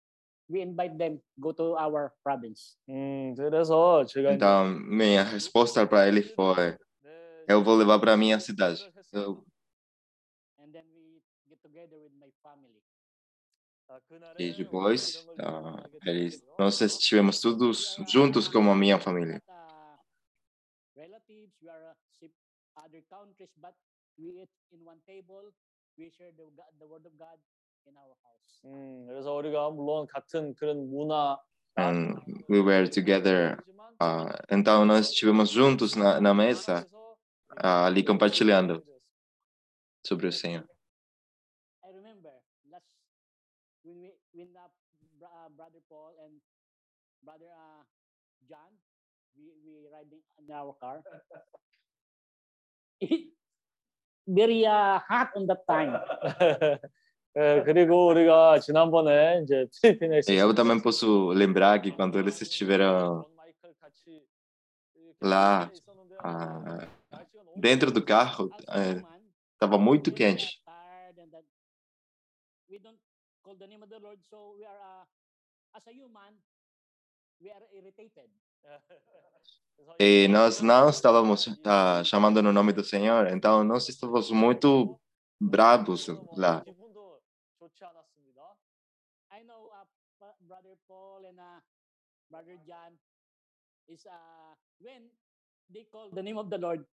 we invite them go to our province. Hum, é então, minha resposta para ele foi eu vou levar para minha cidade. Eu... E depois, uh, eles, nós estivemos todos juntos com a minha família. Not, uh, relatives, we are uh, sip other countries, but we eat in one table. We share the, God, the word of God in our house. 음, 그래서 우리가 물론 같은 그런 문화 And we were together. ah, então, nós estivemos juntos na, na mesa, ah, ali compartilhando sobre o Senhor. I remember last when we when uh, br- uh, brother Paul and brother uh, John we we riding in our car. It very uh, hot on that time. 예, 그리고 우리가 지난번에 이제 필리핀에 E eu também posso lembrar que quando eles estiveram lá, ah, dentro do carro, As eh, human, estava muito when we are quente. tired and that we don't call the name of the Lord, so we are uh, as a human we are irritated. E nós não estávamos ah, chamando no nome do Senhor, então nós estávamos muito bravos lá. 기분도 좋지 않았습니다. I know uh, Pa- brother Paul and uh, brother John is uh, when they call the name of the Lord,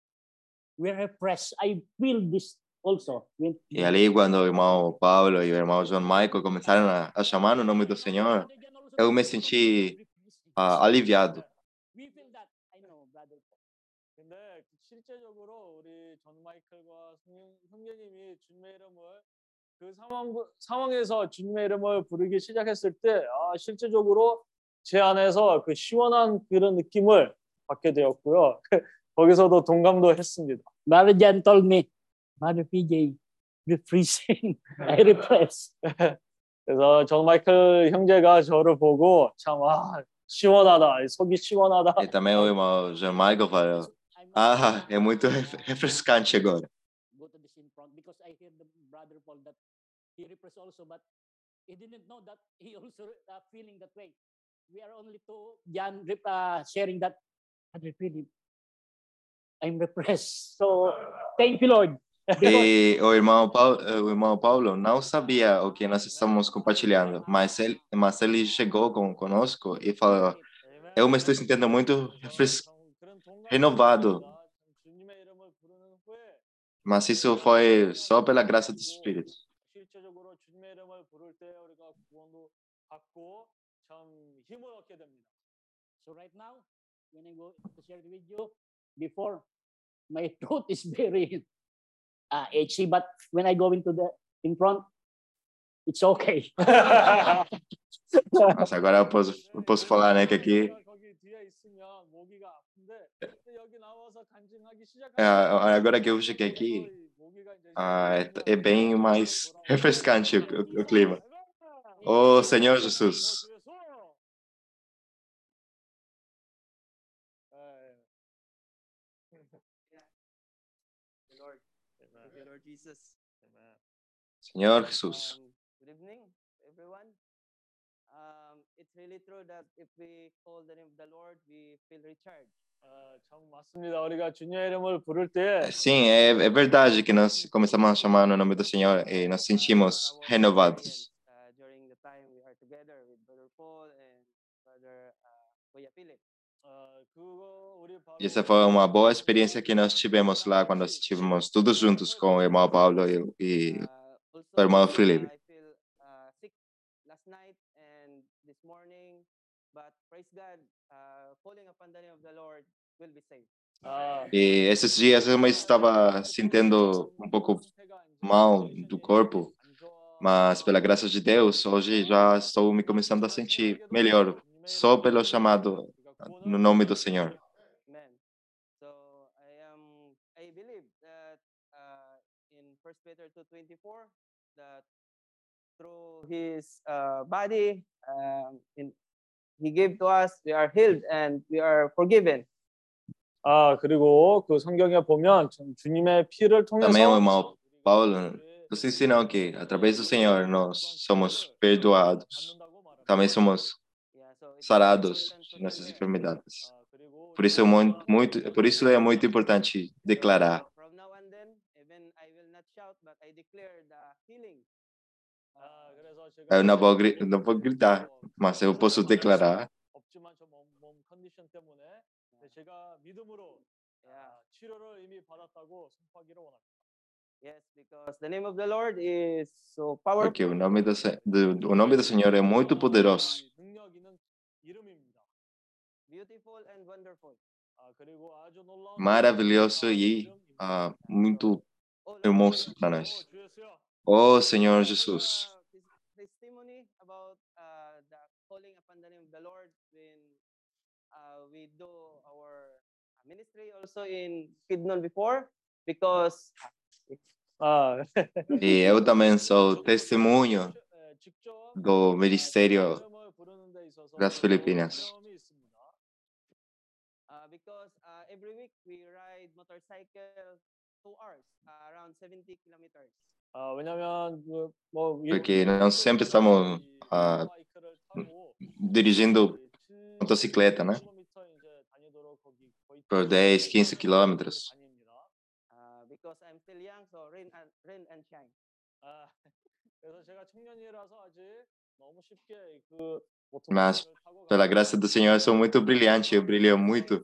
we're repressed. I feel this also. When E ali, quando o irmão Paulo e o irmão João Michael começaram a, a chamar no nome do Senhor, Brother John also eu me feels senti repressed. ah, aliviado. We feel that. I know, brother Paul. 근데 실제적으로 우리 존 마이클과 성령, 성령님이 주님의 이름을 그 상황 상황에서 주님의 이름을 부르기 시작했을 때 아, 실제적으로 제 안에서 그 시원한 그런 느낌을 받게 되었고요. 거기서도 동감도 했습니다. John told me, Brother PJ, refreshing. I repress. 그래서 존 마이클 형제가 저를 보고 참 아, 시원하다, 속이 시원하다. E também o irmão João Michael falou: Ah, é muito ref- refrescante agora. because I hear the brother Paul that he also, but he didn't know that he also uh, feeling that way. We are only two Jan uh, sharing that. I'm repressed. So thank you, Lord. E o irmão Paulo, o irmão Paulo não sabia o que nós estávamos compartilhando, mas ele, mas ele chegou com, conosco e falou: Eu me estou sentindo muito renovado. Mas isso foi só pela graça do Espírito. So right now, when I go to share with you, before my throat is very uh, itchy, but when I go into the in front, it's okay. Mas agora eu posso, eu posso falar, né, que aqui Agora que eu cheguei aqui, é, é bem mais refrescante o, o clima. O oh, Senhor Jesus. Senhor Jesus. Good evening, Sim, é, é verdade que nós começamos a chamar no nome do Senhor e nos sentimos renovados. E essa foi uma boa experiência que nós tivemos lá quando estivemos todos juntos com o irmão Paulo e, o irmão Felipe. Uh, uh, saved. 아, E esses dias eu estava sentindo um pouco mal do corpo, mas pela graça de Deus, hoje já estou me começando a sentir melhor, só pelo chamado no nome do Senhor. Amen. So I am I believe that uh, in First Peter 2:24 that through his uh, body um, in, he gave to us we are healed and we are forgiven. 아 그리고 그 성경에 보면 참 주님의 피를 통해서 Também o irmão Paulo nos ensinou que através do Senhor nós somos perdoados, também somos Yeah, so it's sarados important de to nossas declare. enfermidades. 아, 그리고 Por isso é muito, muito, por isso é muito importante declarar. ah, eu não vou, não vou gritar, mas eu posso declarar. Porque o nome do, o nome do Senhor é muito poderoso. Maravilhoso e uh, muito hermoso para nós. Oh Señor Jesús. Uh, uh, uh, we do our ministry also in Kidnon before because uh, y eu também sou testemunho do ministério das Filipinas. Uh, because uh, every week we ride motorcycle two hours, uh, around 70 kilometers. porque não sempre estamos dirigindo motocicleta, né? Por 10, 15 quilômetros. Mas, pela graça do Senhor, eu sou muito brilhante, eu brilho muito.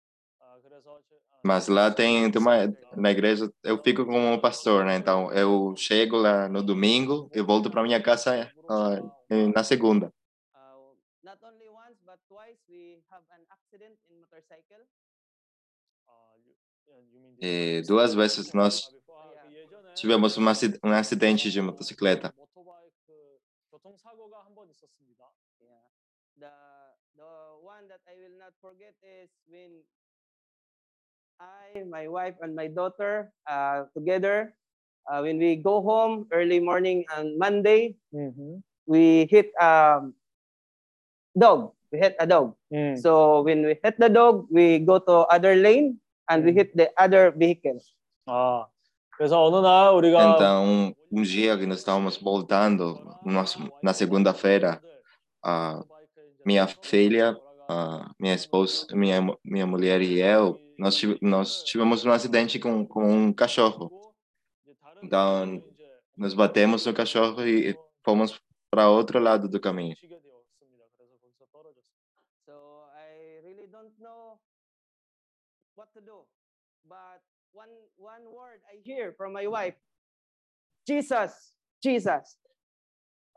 Mas lá tem, uma, na igreja, eu fico como pastor, né? Então, eu chego lá no domingo e volto para minha casa uh, na segunda. E duas vezes nós tivemos um acidente de motocicleta. I will not forget is when I, my wife, and my daughter uh, together uh, when we go home early morning on Monday, we hit um dog. We hit a dog. 음. So when we hit the dog, we go to other lane and we Mm. hit the other vehicle. 아, 그래서 어느 날 우리가 Então, um dia que nós estávamos voltando, nós- na segunda-feira, a minha filha, a minha esposa, minha, mu- minha mulher e eu, nós, nós tivemos um acidente com, com um cachorro. Então, nos batemos no cachorro e fomos para outro lado do caminho.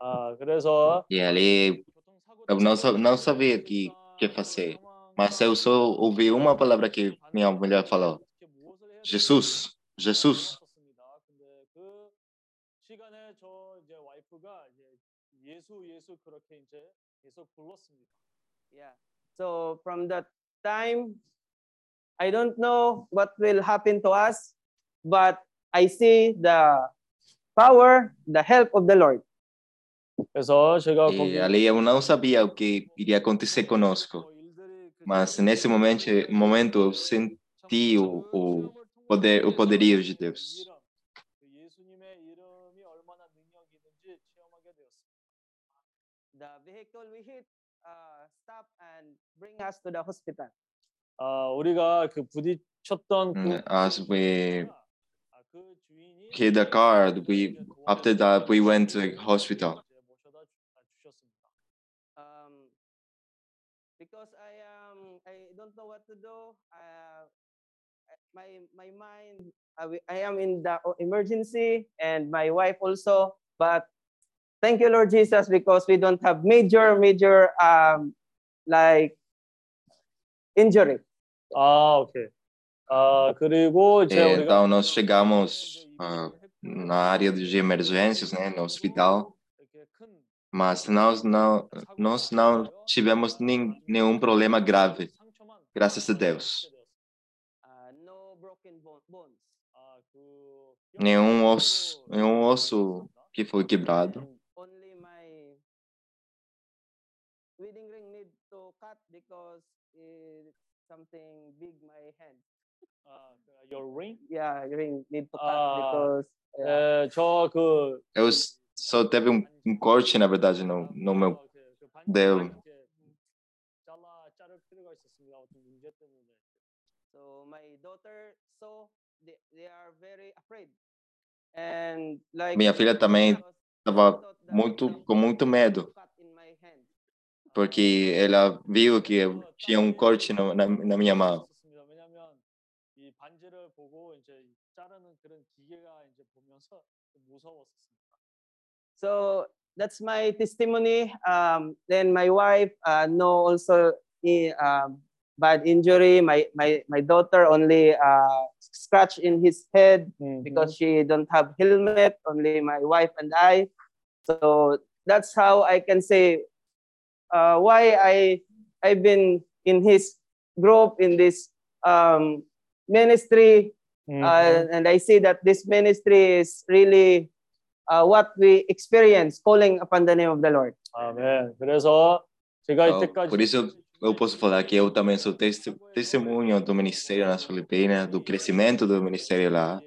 Ah, e ali eu não, não sabia o que, que fazer. Mas eu só ouvi uma palavra que minha mulher falou: Jesus, Jesus. So from that time, I don't know what will happen to us, but I see the power, the help of the Lord. E ali eu não sabia o que iria acontecer conosco, mas nesse momento, momento eu senti o, o poder, o poderio de Deus. 그 예수님의 이름이 얼마나 능력이 있는지 체험하게 되었습니다. The vehicle we hit uh, stop and bring us to the hospital. 아, 우리가 그 부딪혔던 그 Mm, As we 아, 그 주인이 hit the car, we 이제 after that we went to the hospital. don't know what to do. Uh, uh, my my mind, I, I am in the emergency, and my wife also. But thank you, Lord Jesus, because we don't have major major um like injury. Ah, okay. Então nós chegamos uh, na área de emergências, né, no hospital, mas nós não nós não tivemos nem, nenhum problema grave. Graças a Deus. Nenhum osso, nenhum osso que foi quebrado. something big my hand. Uh, your ring? Yeah, ring need to cut uh, because. Yeah. Uh, eu só teve um, um, corte, na verdade, no, no meu ah, dedo. Minha filha também estava muito com muito medo, porque ela viu que tinha um corte na, na, na minha mão. So that's my testimony. Um, then my wife uh, know also uh, bad injury. My my my daughter only uh, scratch in his head because she don't have helmet. Only my wife and I. So that's how I can say uh, why I I've been in his group in this um, ministry 음, uh, and I see that this ministry is really uh, what we experience calling upon the name of the Lord. 아멘. 그래서 제가 Oh, 이때까지 por isso eu posso falar que eu também sou testemunho do ministério nas Filipinas, do crescimento do ministério lá.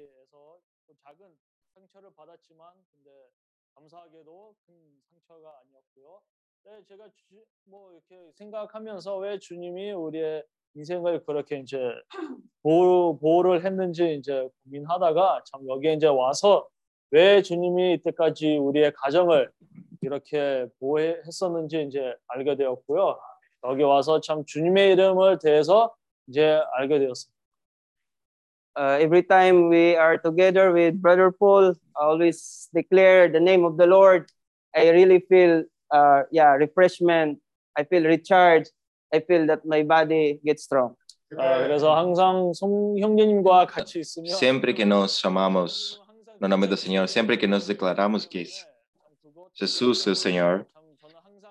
네, 제가 주, 뭐 이렇게 생각하면서 왜 주님이 우리의 인생을 그렇게 이제 보호, 보호를 했는지 이제 고민하다가 참 여기에 이제 와서 왜 주님이 이때까지 우리의 가정을 이렇게 보호했었는지 이제 알게 되었고요. 여기 와서 참 주님의 이름을 대해서 이제 알게 되었습니다. Uh, every time we are together with Brother Paul, I always declare the name of the Lord. I really feel, uh, yeah, refreshment. I feel recharged. I feel that my body gets strong. 아, 그래서 항상 송 형제님과 같이 있으면 Sempre que nós chamamos no nome do Senhor, sempre que nós declaramos que Jesus é o Senhor,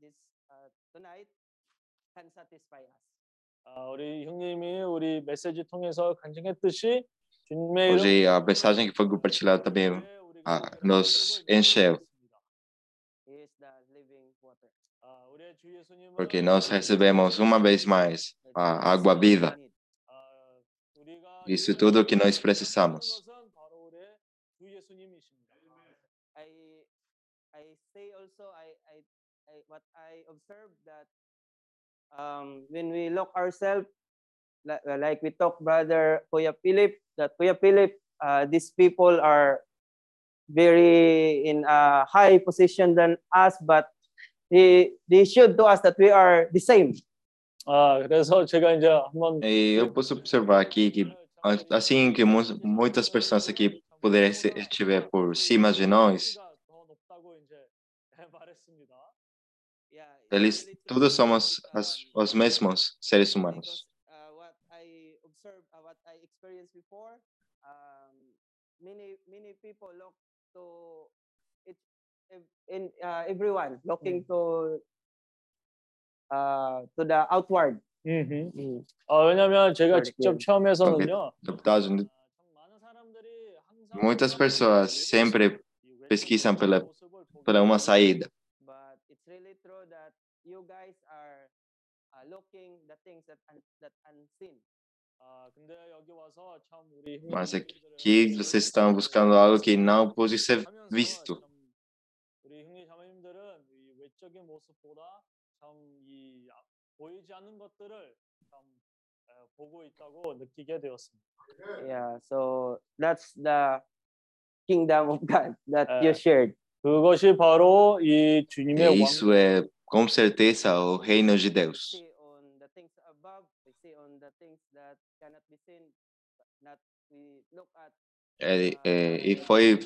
this uh, tonight can satisfy us. Hoje a mensagem que foi compartilhada também nos encheu. Porque nós recebemos uma vez mais a água viva. Isso é tudo que nós precisamos. what I observed that um, when we look ourselves like, like we talk brother Kuya Philip that Kuya Philip uh, these people are very in a high position than us but they they showed to us that we are the same 아, 그래서 제가 이제 한번 E eu posso observar aqui que a- assim que mu- muitas pessoas aqui poderem se- estiver por cima de nós, eles usually it's todos somos um, as, os mesmos seres humanos. because uh, what I observed, uh, what I experienced before, um, many many people look to it in uh, everyone looking to uh, to the outward. 음흠. 아, 왜냐면 제가 직접 체험해서는요. Na verdade, 아, 참 많은 사람들이 항상 muitas pessoas sempre 이 pesquisam 외적인 pela, 모습을 보기 pela uma 위해서 saída. you guys are uh, looking the things that un, that unseen. Mas aqui vocês estão buscando algo que não pode ser visto. Yeah, so that's the kingdom of God that you shared. 그것이 바로 이 주님의 왕. com certeza o reino de Deus. É, é, e foi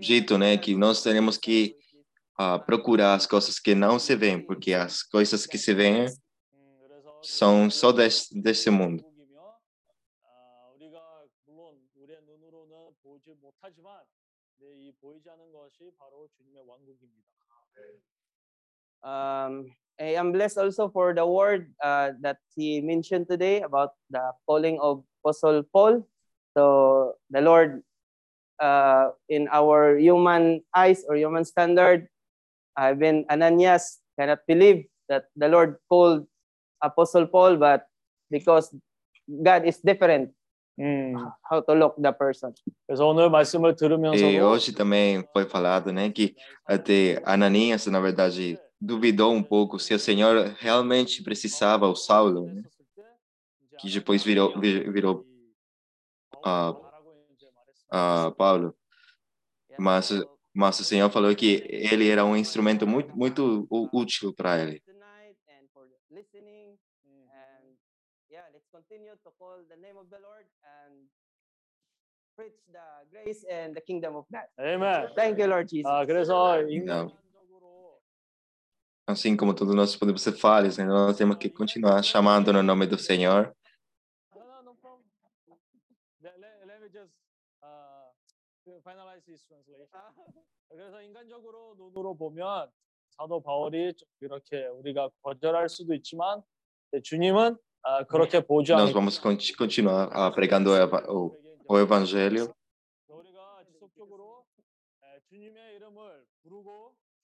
dito, né, que nós teremos que uh, procurar as coisas que não se veem, porque as coisas que se veem são só desse, desse mundo. Um, I am blessed also for the word uh, that he mentioned today about the calling of Apostle Paul. So the Lord, uh, in our human eyes or human standard, uh, when Ananias cannot believe that the Lord called Apostle Paul, but because God is different, How to look the person. Hoje também foi falado, né, que até Ananias, na verdade, duvidou um pouco se o Senhor realmente precisava o Saulo, né? que depois virou- vir- virou, ah, ah, Paulo. Yeah, Mas, so Mas o Senhor falou que ele era um instrumento muito, muito ú- útil para ele. tonight and for listening 음, and yeah let's continue to call the name of the lord and preach the grace and the kingdom of god 아멘. thank you lord jesus 아, 그래서 Não. 인간적으로 assim como todos nós podemos ser falhos, né? nós temos que continuar chamando no nome do Senhor. Nós vamos continuar pregando o evangelho.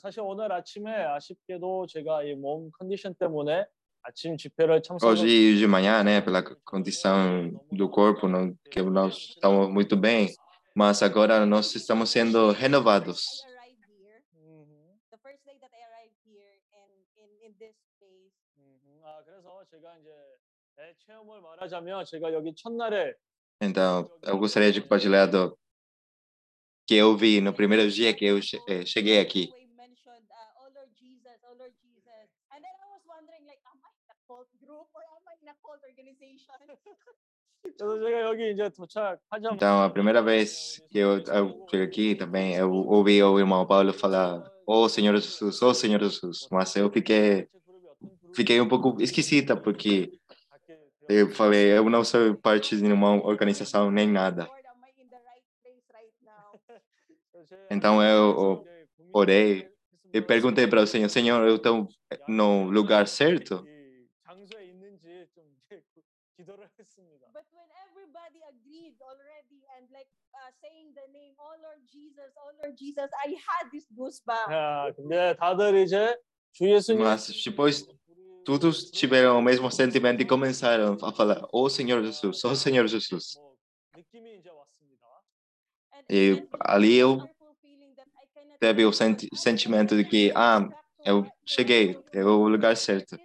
사실 오늘 아침에 아쉽게도 제가 이 몸 컨디션 때문에 아침 집회를 참석 Hoje de manhã, né, pela condição do corpo, não, que nós estamos muito bem, mas agora nós estamos sendo renovados. I arrived here, the first day that I arrived here and in, in this space, 아 그래서 제가 이제 제 체험을 말하자면 제가 여기 첫날에 Então, eu gostaria de compartilhar do que eu vi no primeiro dia que eu che- eh, cheguei aqui. Então, a primeira vez que eu, eu cheguei aqui também, eu ouvi o irmão Paulo falar, ô Senhor Jesus, ô Senhor Jesus, mas eu fiquei, fiquei um pouco esquisita, porque eu falei, eu não sou parte de nenhuma organização nem nada. Então, eu orei e perguntei para o Senhor, Senhor, eu estou no lugar certo? 기도를 했습니다. But when everybody agreed already and like uh, saying the name, oh Lord Jesus, oh Lord Jesus, I had this goosebump. 야, 근데 다들 이제 주 예수님 Mas depois todos tiveram o mesmo sentimento e começaram a falar, ô Senhor Jesus, ô Senhor Jesus. 뭐 느낌이 이제 왔습니다. And, E and it was ali a eu wonderful feeling that I cannot teve o explain. senti I sentimento de was que, ah, back to eu what- to cheguei, what é o lugar certo.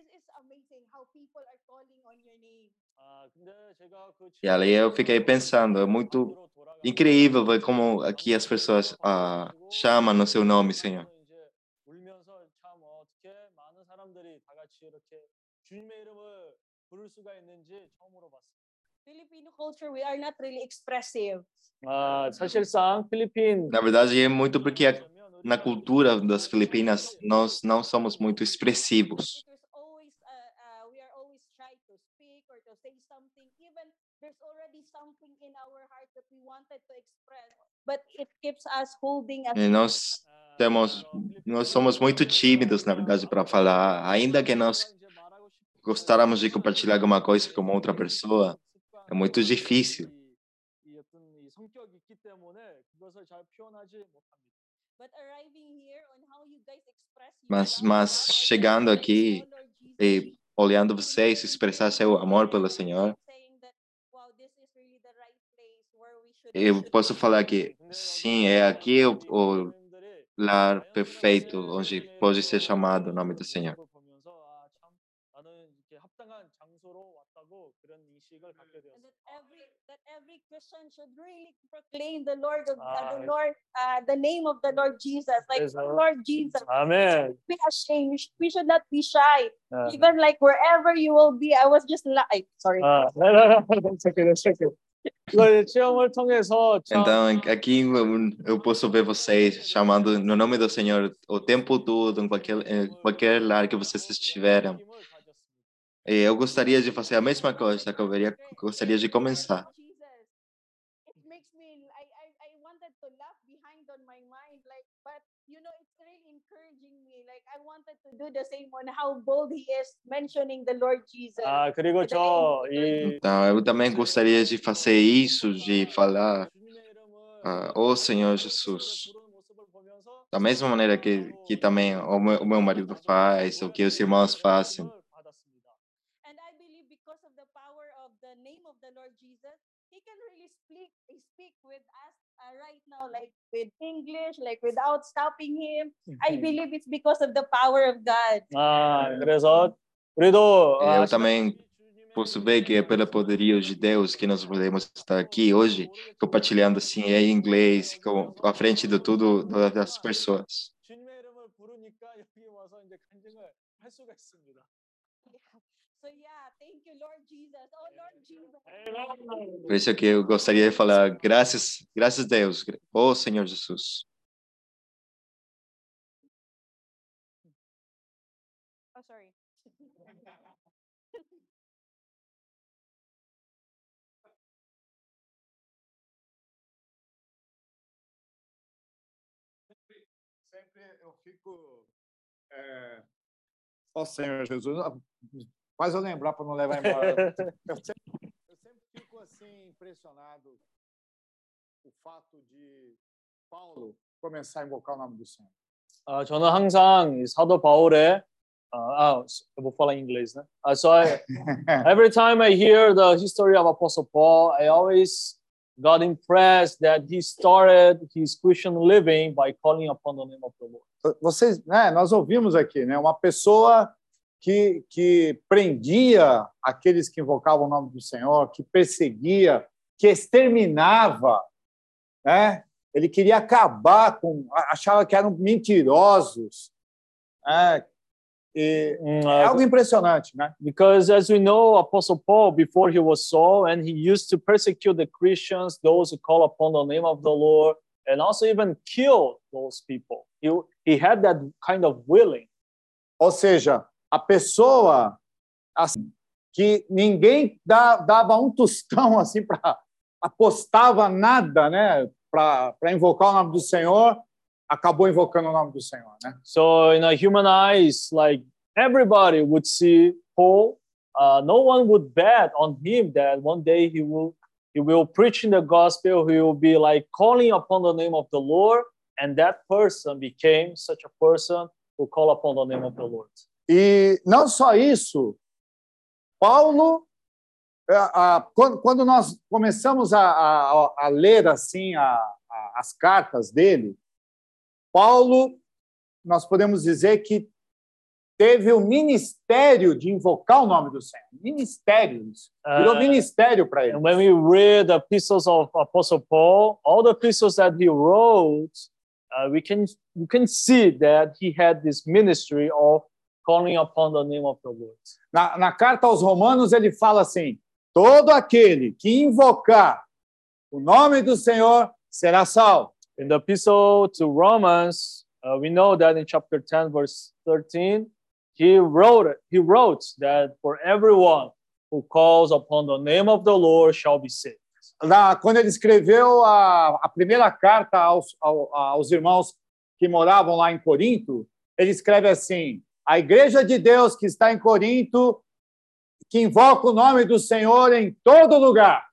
E ali eu fiquei pensando, é muito incrível ver como aqui as pessoas ah, chamam no seu nome, Senhor. 이제 울면서 참 어떻게 많은 사람들이 다 같이 이렇게 주님의 이름을 부를 수가 있는지 처음으로 봤습니다. Filipino culture, we are not really expressive. 아, 사실상 필리핀 Na verdade, é muito porque a- na cultura das Filipinas nós não somos muito expressivos. there's already something in our heart that we wanted to express, but it keeps us holding a... Nós temos nós somos muito tímidos, na verdade, para falar, ainda que nós gostaríamos de compartilhar alguma coisa com outra pessoa, é muito difícil. Mas, mas chegando aqui e olhando vocês expressar seu amor pelo Senhor, eu posso falar que sim, é aqui o, o lar perfeito onde pode ser chamado o nome do Senhor. Jesus. Amen. Like wherever you will be, I was just like, sorry. Uh, no, no, no, that's okay, that's okay. Então, aqui eu posso ver vocês chamando no nome do Senhor o tempo todo, em qualquer, em qualquer lar que vocês estiverem. Eu gostaria de fazer a mesma coisa que eu gostaria de começar. to do the same on how bold he is mentioning the Lord Jesus 아, 그리고 저 이 Então, eu também gostaria de fazer isso, de falar, 주님의 이름을 ah, ô Senhor Jesus, 부르는 모습을 보면서 da mesma maneira que, que também o meu, o meu marido faz, o que os irmãos fazem. now, like with English, like without stopping him. I believe it's because of the power of God. Ah, interessante. Querido, eu ah, também posso ver que é pela poderia de Deus que nós podemos estar aqui hoje, compartilhando assim em inglês, com, à frente de tudo das pessoas. Sou, thank you, Lord Jesus. Oh, Lord é. Jesus. É, Por isso que eu gostaria de falar, graças, graças a Deus, oh, Senhor Jesus. Oh, sorry. Sempre eu fico, é... ó oh, Senhor Jesus, faz eu lembrar para não levar embora. Eu sempre, eu sempre fico assim impressionado o fato de Paulo começar a invocar o nome do Senhor. 아, 저는 항상 이 사도 바울의 아, 아, eu vou falar em inglês, né? Ah, so I, every time I hear the history of Apostle Paul, I always got impressed that he started his Christian living by calling upon the name of the Lord. Vocês, né, nós ouvimos aqui, né, uma pessoa que, que prendia aqueles que invocavam o nome do Senhor, que perseguia que exterminava, né? Ele queria acabar com, achava que eram mentirosos. né? E é uh, algo impressionante, né? because as we know, Apostle Paul, before he was Saul, and he used to persecute the Christians, those who call upon the name of the Lord, and also even kill those people. He, he had that kind of willing. Ou seja, a pessoa assim, que ninguém dá- dava um tostão assim para apostava nada, né, para invocar o nome do Senhor, acabou invocando o nome do Senhor, né? So in a human eyes, like everybody would see Paul. Uh, no one would bet on him that one day he will he will preach in the gospel. He will be like calling upon the name of the Lord, and that person became such a person who call upon the name of the Lord. E não só isso, Paulo, é, a- quando, quando nós começamos a, a, ler assim as cartas dele, Paulo, nós podemos dizer que teve o ministério de invocar o nome do Senhor. Ministério, isso. virou Uh, ministério para ele. When we read the epistles of Apostle Paul, all the epistles that he wrote, uh, we can we can see that he had this ministry of calling upon the name of the Lord. Na, na carta aos Romanos, ele fala assim: todo aquele que invocar o nome do Senhor será salvo. In the epistle to Romans, uh, we know that in chapter 10, verse 13, he wrote. He wrote that for everyone who calls upon the name of the Lord shall be saved. Na, quando ele escreveu a, a primeira carta aos, ao- aos irmãos que moravam lá em Corinto, ele escreve assim: a igreja de Deus que está em Corinto, que invoca o nome do Senhor em todo lugar.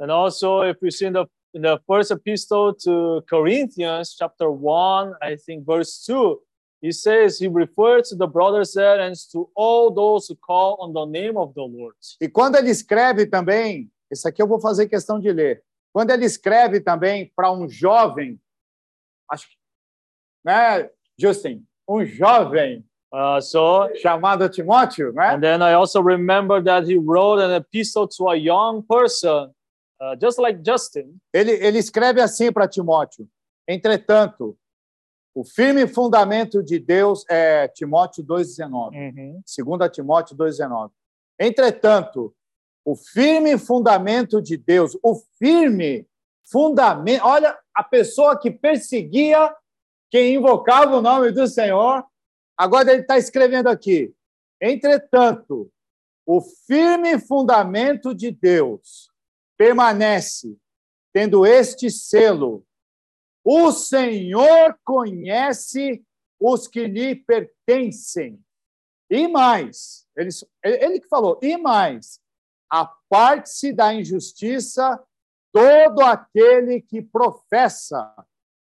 And also, if we see in the in the first epistle to Corinthians, chapter one, I think verse two, he says he refers to the brothers there and to all those who call on the name of the Lord. E quando ele escreve também, isso aqui eu vou fazer questão de ler. Quando ele escreve também para um jovem, acho que, né, Justin, um jovem Uh, so, chamado Timóteo, né? and then I also remember that he wrote an epistle to a young person, uh, just like Justin. Ele, ele escreve assim para Timóteo: Entretanto, o firme fundamento de Deus é Timóteo 2,19. Mhm. 2 Timóteo 2,19. Entretanto, o firme fundamento de Deus, o firme fundamento. Olha, a pessoa que perseguia quem invocava o nome do Senhor, agora ele está escrevendo aqui. Entretanto, o firme fundamento de Deus permanece, tendo este selo: o Senhor conhece os que lhe pertencem. E mais, ele, ele que falou, e mais, aparte-se da injustiça todo aquele que professa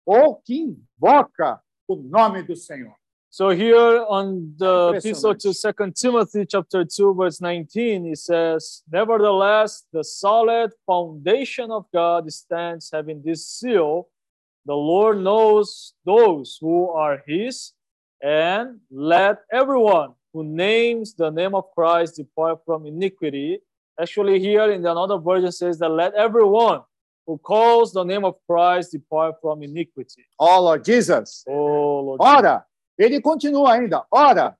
ou que invoca o nome do Senhor. So here on the epistle to Second Timothy chapter 2 verse 19 it says nevertheless the solid foundation of God stands having this seal. The Lord knows those who are his and let everyone who names the name of Christ depart from iniquity. Actually here in another version says that let everyone who calls the name of Christ depart from iniquity. Oh, Lord Jesus. oh Lord ele continua ainda. Ora,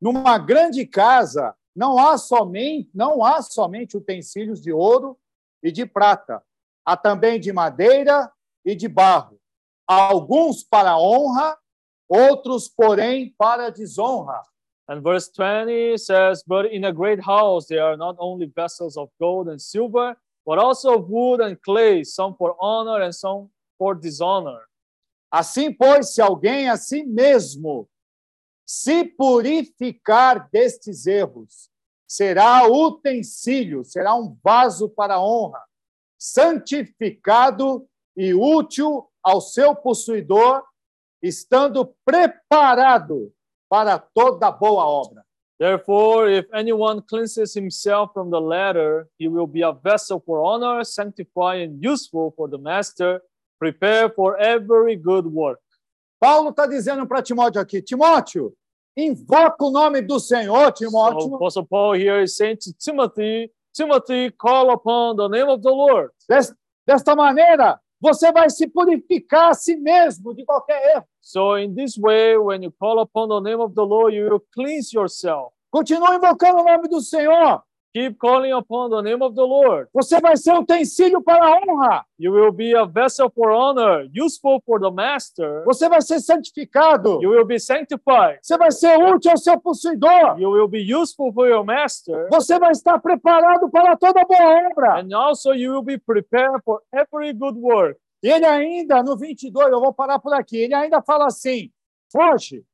numa grande casa não há somente não há somente utensílios de ouro e de prata, há também de madeira e de barro. Alguns para honra, outros, porém, para desonra. And verse 20 says, But in a great house there are not only vessels of gold and silver, but also of wood and clay, some for honor and some for dishonor. Assim, pois, se alguém a si mesmo se purificar destes erros, será utensílio, será um vaso para honra, santificado e útil ao seu possuidor, estando preparado para toda boa obra. Therefore, if anyone cleanses himself from the latter, he will be a vessel for honor, sanctified and useful for the master, prepared for every good work. Paulo está dizendo para Timóteo aqui: Timóteo, invoca o nome do Senhor, So Timóteo, Apostle Paul here is saying to Timothy Timothy, call upon the name of the Lord. Des- Desta maneira, você vai se purificar a si mesmo de qualquer erro. So in this way, when you call upon the name of the Lord, you will cleanse yourself. Continue invocando o nome do Senhor. Keep calling upon the name of the Lord. Você vai ser utensílio para a honra. You will be a vessel for honor, useful for the master. Você vai ser santificado. You will be sanctified. Você vai ser útil ao seu possuidor. You will be useful for your master. Você vai estar preparado para toda boa obra. And also you will be prepared for every good work. Ele ainda, no 22, eu vou parar por aqui, ele ainda fala assim: foge.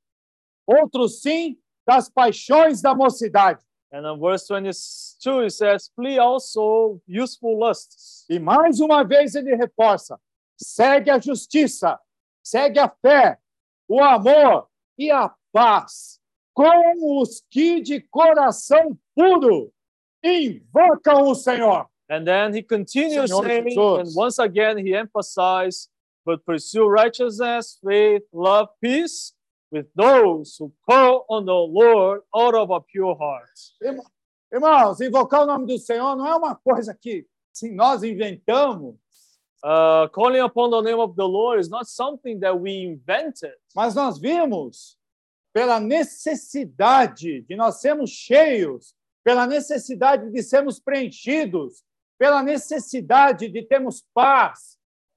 Outro sim das paixões da mocidade. And in verse 22, it says, Flee also useful lusts. E mais uma vez ele reforça: segue a justiça, segue a fé, o amor e a paz, com os que de coração puro invocam o Senhor. And then he continues Senhor saying, Jesus. and once again he emphasized, but pursue righteousness, faith, love, peace with those who call on the Lord out of a pure heart. Irmãos, invocar o nome do Senhor não é uma coisa que assim, nós inventamos, Uh, calling upon the name of the Lord is not something that we invented, mas nós vimos pela necessidade de nós sermos cheios, pela necessidade de sermos preenchidos, pela necessidade de termos paz.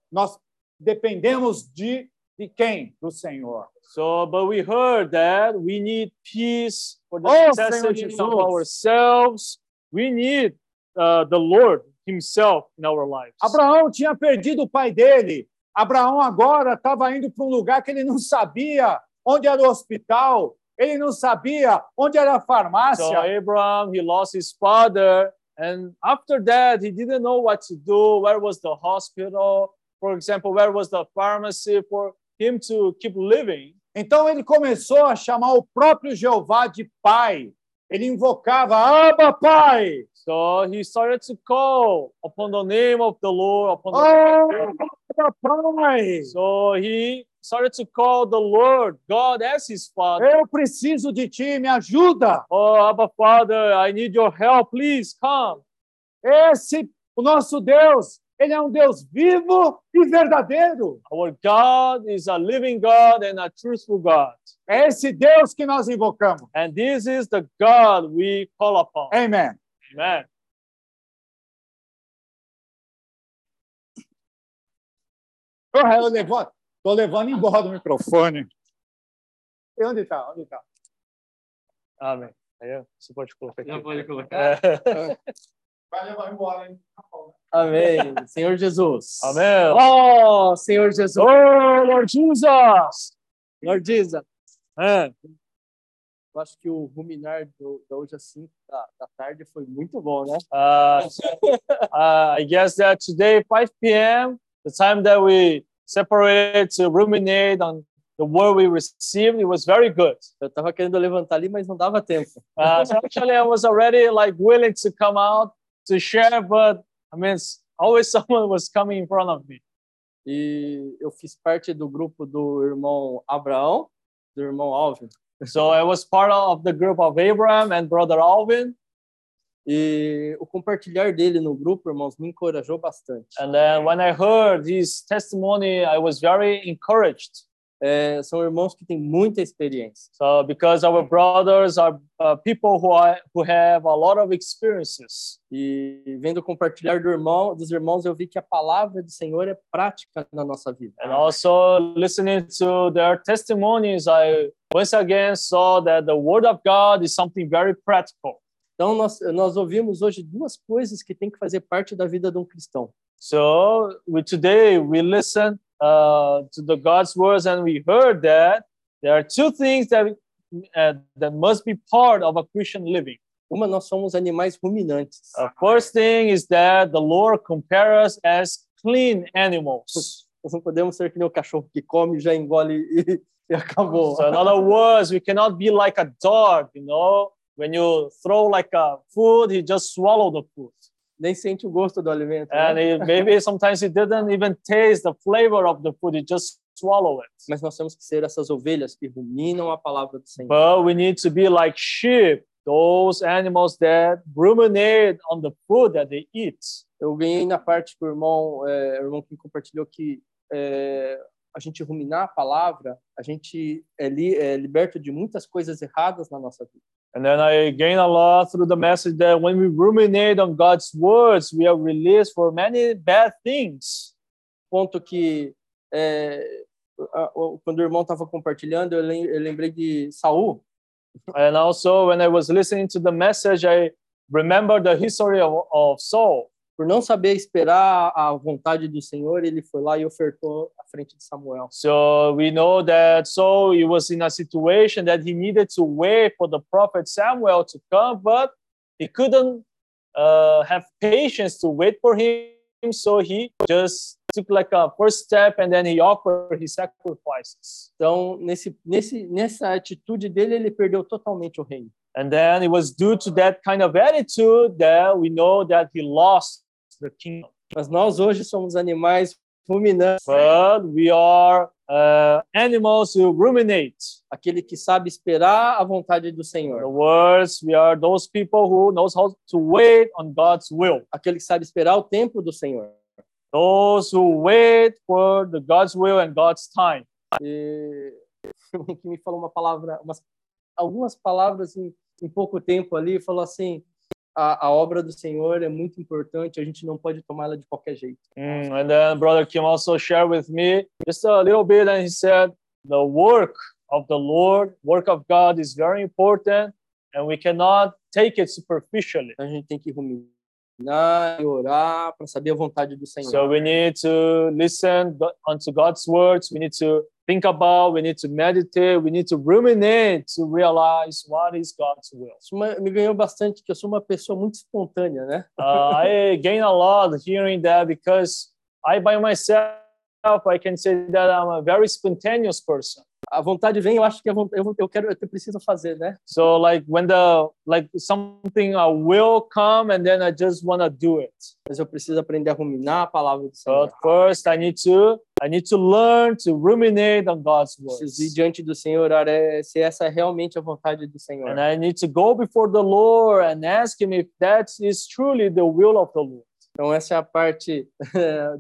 Nós dependemos de, de quem? Do Senhor. So, but we heard that we need peace for the Oh, necessity of ourselves. We need uh, the Lord Himself in our lives. Abraão tinha perdido o pai dele. Abraão agora estava indo para um lugar que ele não sabia onde era o hospital, ele não sabia onde era a So farmácia. Abraham, he lost his father, and after that, he didn't know what to do. Where was the hospital? For example, where was the pharmacy for him to keep living? Então ele começou a chamar o próprio Jeová de pai. Ele invocava, Abba, pai! So he started to call upon the name of the Lord. Upon the Abba, pai! So he started to call the Lord God as his father. Eu preciso de ti, me ajuda! Oh, Abba Father, I need your help. Please come. Esse, o nosso Deus, ele é um Deus vivo e verdadeiro. Our God is a living God and a truthful God. É esse Deus que nós invocamos. And this is the God we call upon. Amém. Amen. Oh, eu levo, tô levando embora o microfone. E onde está? Onde está? Amém. Aí você pode colocar aqui. Já pode colocar. É. Vai levar embora, hein? Amém. Senhor Jesus. Amém. Oh, Senhor Jesus. Oh, Lord Jesus. Lord Jesus. É. Eu acho que o ruminar do, da hoje às 5 da, da tarde foi muito bom, né? Uh, uh, I guess that today, 5 p.m., the time that we separated to ruminate on the word we received, it was very good. Eu tava querendo levantar ali, mas não dava tempo. Uh, so actually, I was already like willing to come out to share, but I mean, always someone was coming in front of me. E eu fiz parte do grupo do irmão Abraão, do irmão Alvin. So I was part of the group of Abraham and brother Alvin. E o compartilhar dele no grupo, irmãos, me encorajou bastante. And then when I heard his testimony, I was very encouraged. É, são irmãos que têm muita experiência. So because our brothers are uh, people who are who have a lot of experiences. E vendo compartilhar do irmão, dos irmãos, eu vi que a palavra do Senhor é prática na nossa vida. And also listening to their testimonies, I once again saw that the word of God is something very practical. Então, nós, nós ouvimos hoje duas coisas que tem que fazer parte da vida de um cristão. So we, today we listen uh, to the God's words and we heard that there are two things that uh, that must be part of a Christian living. Uma, nós somos animais ruminantes. The first thing is that the Lord compares us as clean animals. Nós não podemos ser que nem o cachorro que come, já engole e, e acabou. So in other words, we cannot be like a dog, you know, when you throw like a food, he just swallow the food. Nem sente o gosto do alimento. And né? it, maybe sometimes he didn't even taste the flavor of the food, he just swallow it. Mas nós temos que ser essas ovelhas que ruminam a palavra do Senhor. But we need to be like sheep those animals that ruminate on the food that they eat. Eu ganhei na parte que o irmão, é, o irmão que compartilhou que é, a gente ruminar a palavra, a gente é, li, é liberto de muitas coisas erradas na nossa vida. And then I gain a lot through the message that when we ruminate on God's words, we are released for many bad things. Ponto que é, a- o- quando o irmão estava compartilhando, eu lem- eu lembrei de Saul. And also, when I was listening to the message, I remember the history of, of Saul. Por não saber esperar a vontade do Senhor, ele foi lá e ofertou à frente de Samuel. So we know that Saul he was in a situation that he needed to wait for the prophet Samuel to come, but he couldn't uh, have patience to wait for him. So he just took like a first step and then he offered his sacrifices. Então, nesse, nesse, nessa atitude dele, ele perdeu totalmente o reino. And then it was due to that kind of attitude that we know that he lost the kingdom. Mas nós hoje somos animais ruminantes, But we are uh, animals who ruminate. aquele que sabe esperar a vontade do In Senhor, other words, we are those people who knows how to wait on God's will. aquele que sabe esperar o tempo do Senhor. Those who wait for the God's will and God's time. E que me falou uma palavra, umas, algumas palavras em, em pouco tempo ali, falou assim: a, a obra do Senhor é muito importante, a gente não pode tomá-la de qualquer jeito. Mm, and then Brother Kim also shared with me just a little bit, and he said the work of the Lord, work of God is very important, and we cannot take it superficially. A gente tem que ruminar e orar para saber a vontade do Senhor. So we need to listen unto God's words. We need to think about. We need to meditate. We need to ruminate to realize what is God's will. Isso me ganhou bastante, que eu sou uma pessoa muito espontânea, né? Uh, I gain a lot hearing that because I, by myself, I can say that I'm a very spontaneous person. A vontade vem, eu acho que a vontade, eu, eu quero, eu preciso fazer, né? So like when the like something a will come and then I just want to do it. Mas eu preciso aprender a ruminar a palavra do But Senhor. first I need to I need to learn to ruminate on God's Preciso ir diante do Senhor, é, se essa é realmente a vontade do Senhor. And I need to go before the Lord and ask him if that is truly the will of the Lord. Então, essa é a parte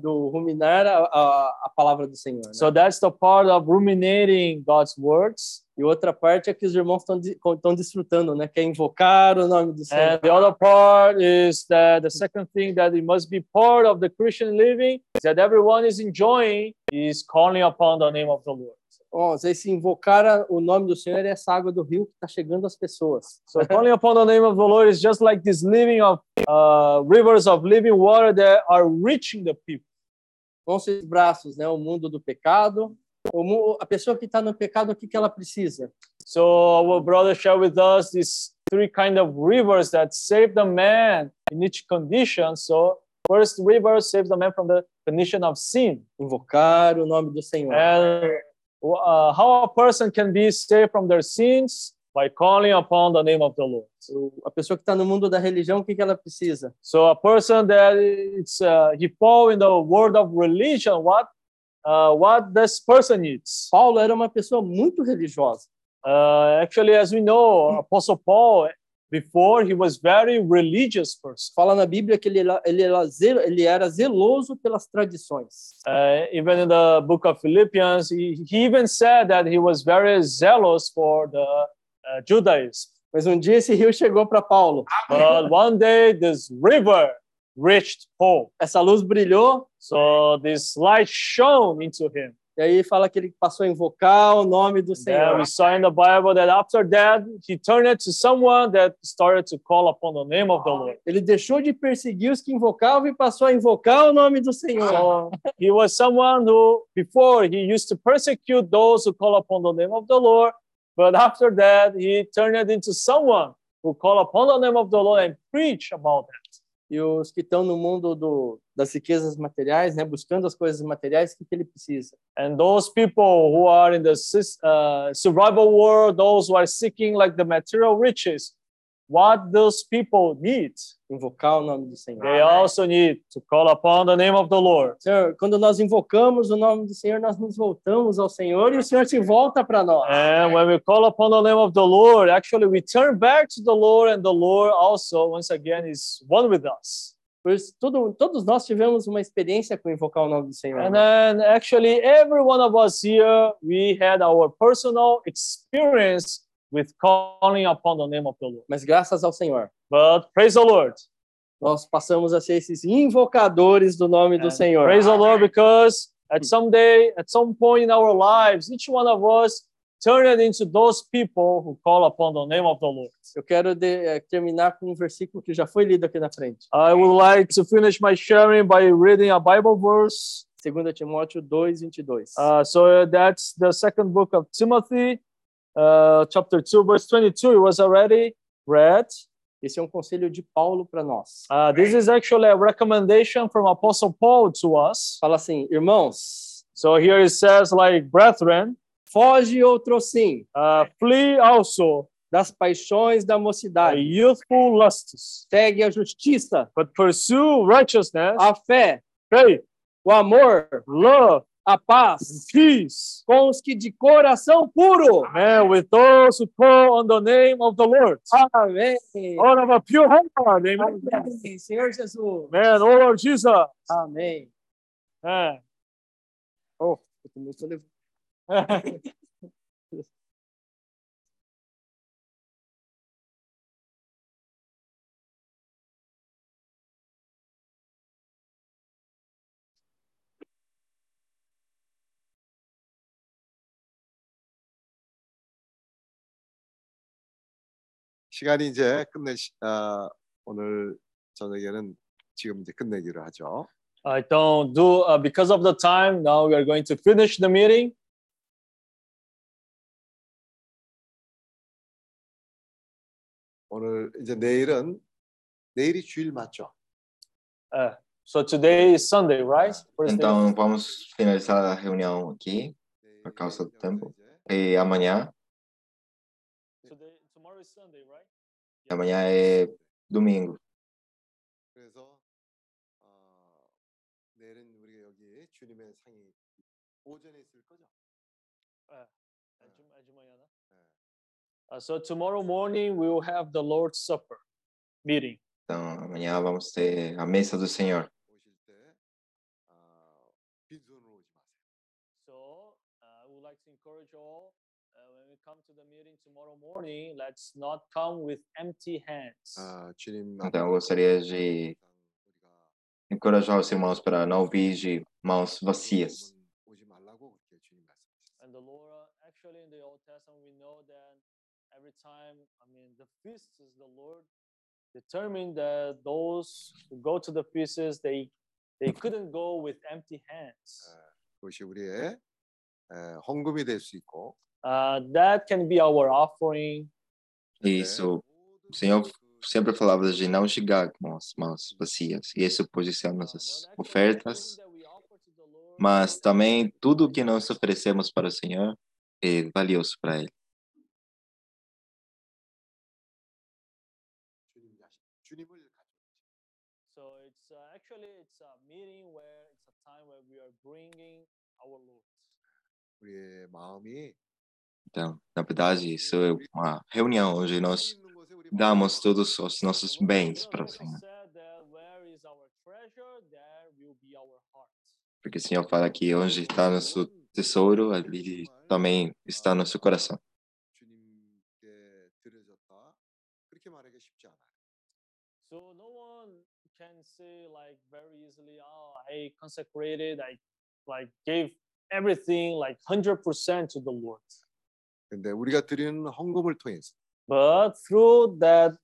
do ruminar a, a, a palavra do Senhor. né? So that's the part of ruminating God's words. E outra parte é que os irmãos estão estão desfrutando, né? Que é invocar o nome do Senhor. And the other part is that the second thing that it must be part of the Christian living is that everyone is enjoying is calling upon the name of the Lord. Ó, esse invocar a- o nome do Senhor é essa água do rio que está chegando às pessoas. So calling upon the name of the Lord is just like this living of uh, rivers of living water that are reaching the people. Com esses braços, né? O mundo do pecado. O a pessoa que está no pecado, o que, que ela precisa? So our brother shared with us these three kind of rivers that save the man in each condition. So first river saves the man from the condition of sin. Invocar o nome do Senhor. And uh, how a person can be saved from their sins by calling upon the name of the Lord. O- A pessoa que está no mundo da religião, o que, que ela precisa? So a person that it's uh, he fall in the world of religion, what uh, what this person needs? Paulo era uma pessoa muito religiosa. Uh, actually, as we know, Apostle Paul before he was very religious person. Fala na Bíblia que ele, ele, era, ele era zeloso pelas tradições. Uh, even in the book of Philippians, he, he even said that he was very zealous for the uh, Judaism. Mas um dia esse rio chegou para Paulo. But one day, this river reached Paul. Essa luz brilhou So this light shone into him. E aí fala que ele passou a invocar o nome do Senhor. we saw in the Bible that after that, he turned to someone that started to call upon the name of the Lord. Ele deixou de perseguir os que invocavam e passou a invocar o nome do Senhor. So he was someone who, before, he used to persecute those who call upon the name of the Lord. But after that, he turned into someone who call upon the name of the Lord and preach about that. E os que estão no mundo do, das riquezas materiais, né, buscando as coisas materiais, o que, que ele precisa? And those people who are in the uh, survival world, those who are seeking like the material riches, what those people need. Invocar o nome do Senhor. They also need to call upon the name of the Lord. Senhor, quando nós invocamos o nome do Senhor, nós nos voltamos ao Senhor e o Senhor se volta para nós. And when we call upon the name of the Lord, actually we turn back to the Lord, and the Lord also, once again, is one with us. Por isso, todo, todos nós tivemos uma experiência com invocar o nome do Senhor. And then, actually, every one of us here, we had our personal experience with calling upon the name of the Lord. Mas graças ao Senhor, But praise the Lord. nós passamos a ser esses invocadores do nome do And Senhor. Praise the Lord because at some day, at some point in our lives, each one of us turned into those people who call upon the name of the Lord. Eu quero de- eh, terminar com um versículo que já foi lido aqui na frente. I would like to finish my sharing by reading a Bible verse. 2 Timóteo 2, 22. Uh, so that's the second book of Timothy, uh, chapter 2, verse 22. It was already read. Esse é um conselho de Paulo para nós. Uh, this is actually a recommendation from Apostle Paul to us. Fala assim, irmãos, So here it says, like, brethren, foge outro sim uh, flee also das paixões da mocidade. youthful lusts, Segue a justiça, but pursue righteousness, a fé, faith, o amor, love, a paz peace. com os que de coração puro. Man, with those who call on the name of the Lord, Amém. out of a pure heart. Amen. Amém. Senhor Jesus. Man, oh Lord Jesus. Amém. Man. Oh, eu estou levando. 시간이 이제 끝내 아, 오늘 저녁에는 지금 이제 끝내기로 하죠. I don't do uh, because of the time. Now we are going to finish the meeting. 오늘 이제 내일은 내일이 주일 맞죠? Uh, so today is Sunday, right? First day. Então, vamos finalizar a reunião aqui. Por causa do tempo. E amanhã, Today, tomorrow is Sunday, right? e amanhã é domingo. Uh, so tomorrow morning we will have the Lord's Supper meeting. Então amanhã vamos ter a mesa do Senhor. So uh, I would like to encourage all come to the meeting tomorrow morning, let's not come with empty hands. 아, 주님 Então, eu gostaria de encorajar os irmãos para não vir de mãos vazias. 오지 말라고 그렇게 주님 말씀하셨어요. And the Lord, uh, actually, in the Old Testament, we know that every time, I mean, the feasts, the Lord determined that those who go to the feasts, they they couldn't go with empty hands. 그것이 우리의 에, 헌금이 될 수 있고 Uh, that can be our offering. E isso, o Senhor sempre falava de não chegar com as mãos vazias. E isso pode ser nossas ofertas, mas também tudo que nós oferecemos para o Senhor é valioso para Ele. 주님이 하시 주님을 가져. So it's uh, actually it's a meeting where it's a time where we are bringing our Lord. 우리의 마음이 então, na verdade, isso é uma reunião onde nós damos todos os nossos bens para o Senhor. Porque o Senhor fala que onde está nosso tesouro, ali também está nosso coração. I 100% 근데 우리가 드리는 헌금을 통해서 But through that,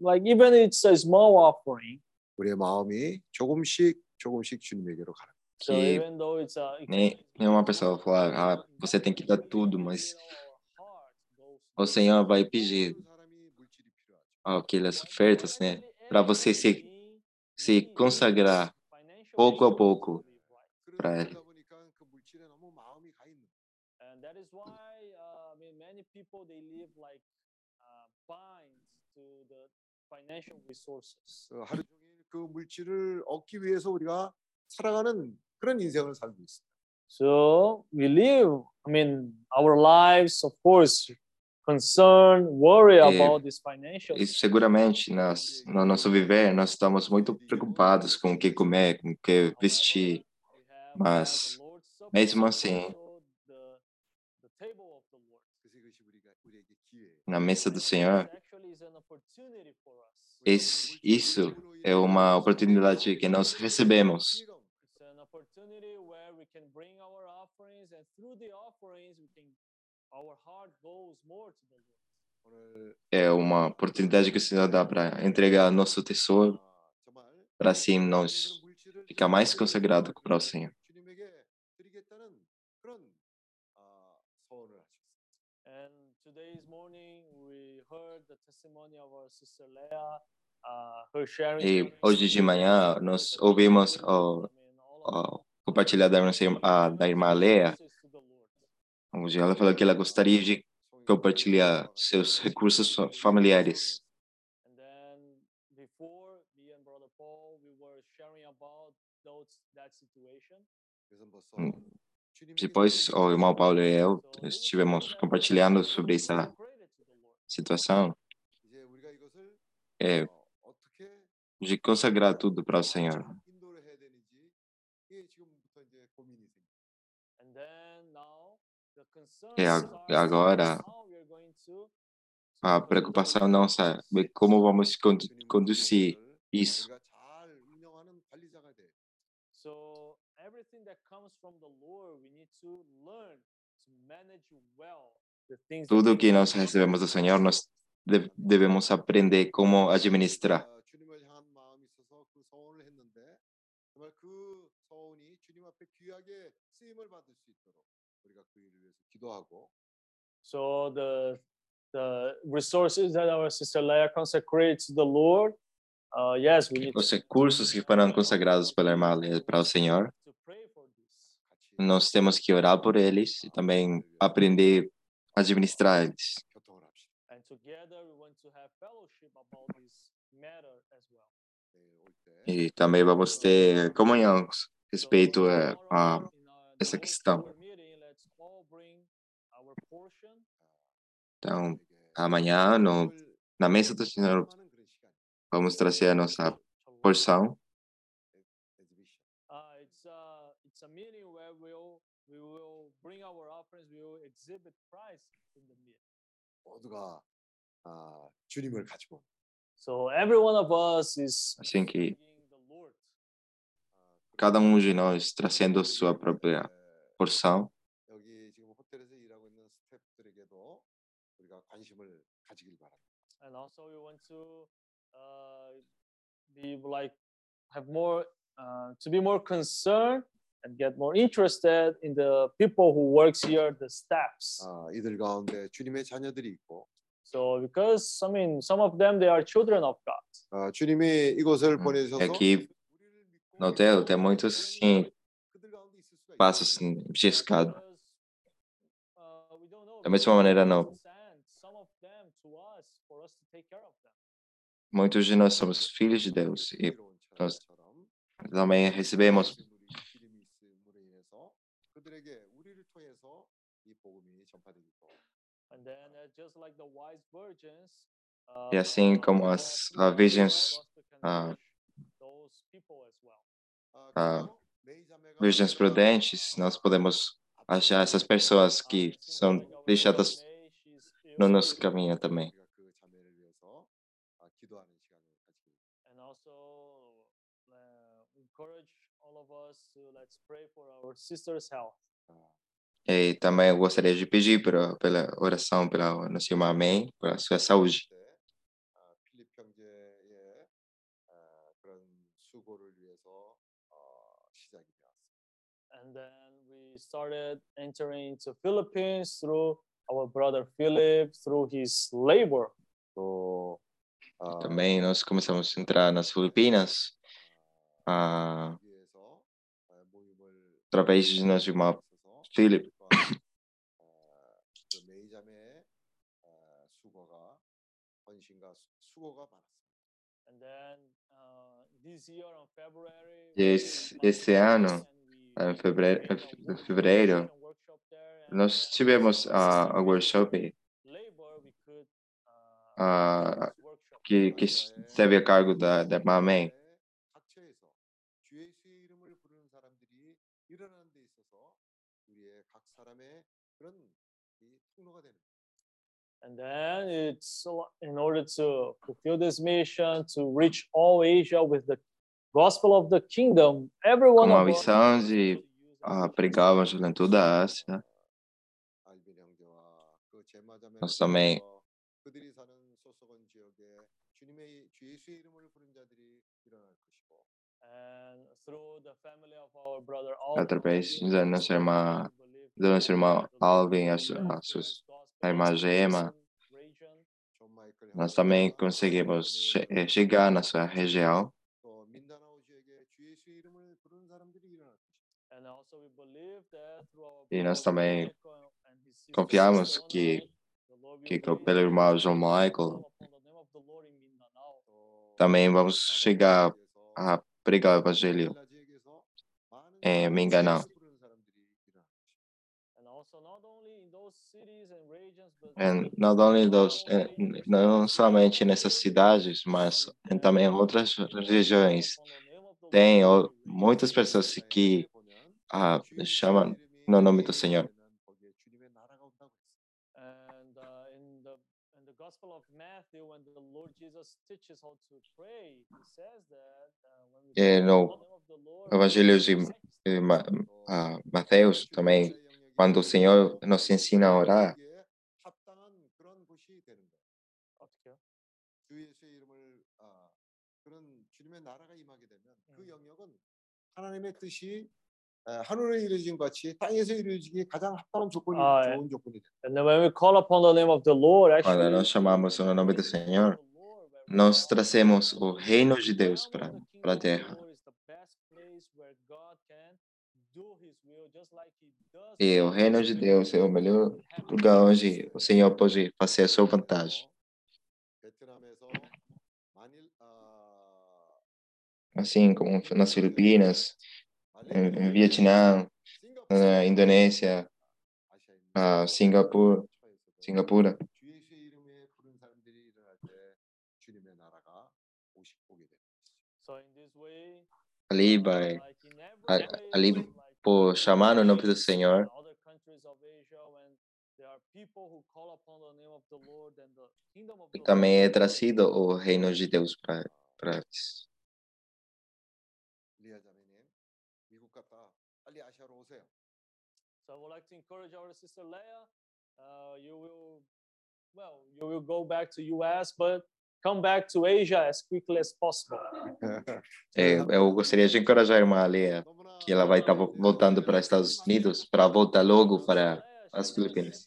like even it's a small offering, 우리의 마음이 조금씩 조금씩 주님에게로 가는. 거예요. so Que even though it's a it nem, can- nenhuma pessoa fala, ah, você tem que dar tudo, mas o Senhor vai pedir 어떤 사람이 물질이 필요하죠. aquelas ofertas, né? Para você se, se consagrar pouco a pouco para Ele. And that is why uh, I mean many people they live like uh, bind to the financial resources. 어, 하루 종일 그 물질을 얻기 위해서 우리가 살아가는 그런 인생을 살고 있습니다. So we live, I mean, our lives, of course, concern, worry É, about this financial. E seguramente nós, no nosso viver, nós estamos muito preocupados com o que comer, com o que vestir, mas mesmo assim, na mesa do Senhor, isso é uma oportunidade que nós recebemos. É uma oportunidade que o Senhor dá para entregar nosso tesouro, para assim nós ficar mais consagrado para o Senhor today's morning, we heard the testimony of our sister Leah, uh, her sharing. E hoje de manhã nós ouvimos o, I mean, all of o compartilhar da, a- da irmã Leia, onde ela falou que ela gostaria de compartilhar seus recursos fa- familiares. Depois, o irmão Paulo e eu estivemos compartilhando sobre essa situação é, de consagrar tudo para o Senhor. É, agora, a preocupação não é como vamos conduzir isso. Tudo que nós recebemos do Senhor, nós devemos aprender como administrar. So the the resources that our sister Leia consecrates to the Lord, uh, yes, we need. Os recursos que foram consagrados pela irmã Leia para o Senhor. nós temos que orar por eles e também aprender a administrar eles. E também vamos ter comunhão respeito a, a essa questão. Então, amanhã, no, na mesa do Senhor, vamos trazer a nossa porção. bring our offerings. We will exhibit Christ in the meeting. 모두가 아, 주님을 가지고 So every one of us is Assim que bringing the Lord. cada um de nós trazendo sua própria 에, porção. 여기 지금 호텔에서 일하고 있는 스태프들에게도 우리가 관심을 가지길 바랍니다. And also we want to uh, be like have more uh, to be more concerned and get more interested in the people who works here, the staffs. 아, 이들 가운데 주님의 자녀들이 있고 So because I mean some of them they are children of God. 아, 주님이 이곳을 음, 보내셔서 aqui 우리를 믿고 No hotel tem muitos sim, 그들 가운데 있을 수가 passos 있어요. de escada. Because, uh, we don't know, Da mesma God maneira, doesn't não. send some of them to us for us to take care of them. Muitos de nós somos filhos de Deus e 새로운 nós 처럼 também recebemos E assim como as uh, virgens, uh, uh, virgens prudentes, nós podemos achar essas pessoas que são deixadas no nosso caminho também. encourage all of us to let's pray for our sister's health. E também eu gostaria de pedir pela, pela oração pela nossa irmã Amém, pela sua saúde. And then we started entering into Philippines through our brother Philip, through his labor. So, uh, também nós começamos a entrar nas Filipinas uh, através de nosso irmão Philip. 아, 그 메이자매의 아, 수고가 헌신과 수- 수고가 많았습니다. And then uh, this year on February, E esse, esse ano, em fevereiro, em fevereiro nós tivemos uh, a workshop uh, que, que esteve a cargo da, da Mamãe. And then it's in order to fulfill this mission, to reach all Asia with the gospel of the kingdom, everyone. Com a missão de uh, pregar o evangelho em toda a Ásia. Nós também através da nossa irmã, da nossa irmã Alvin, a, a, na Imagema, nós também conseguimos che eh, chegar na sua região. E nós também confiamos que, que pelo irmão John Michael, também vamos chegar a pregar o evangelho. Em eh, Mindanao. And not only those, não é, é somente nessas cidades, mas também em outras regiões. Tem muitas pessoas que ah, chamam no nome do Senhor. E no Evangelho de ah, Mateus também, quando o Senhor nos ensina a orar, 그런 주님의 나라가 임하게 되면 그 음. 영역은 하나님의 뜻이 아, 하늘에 이루어진 것 같이 땅에서 이루어지기 가장 합당한 조건이 아, 예. 좋은 조건이 돼요. And then when we call upon the name of the Lord, quando actually, nós chamamos o nome do Senhor, nós trazemos o reino de Deus para para a terra. E o reino de Deus é o melhor lugar onde o Senhor pode fazer a sua vontade. assim como nas Filipinas, em Vietnã, na Indonésia, a ah, Singapura, Singapura. Ali, vai, ali, por chamar o nome do Senhor, também é trazido o reino de Deus para eles. So I would like to encourage our sister Uh, you will, well, you will go back to US, but come back to Asia as quickly as possible. É, eu gostaria de encorajar uma Leia que ela vai tá estar voltando para Estados Unidos para voltar logo para as Filipinas.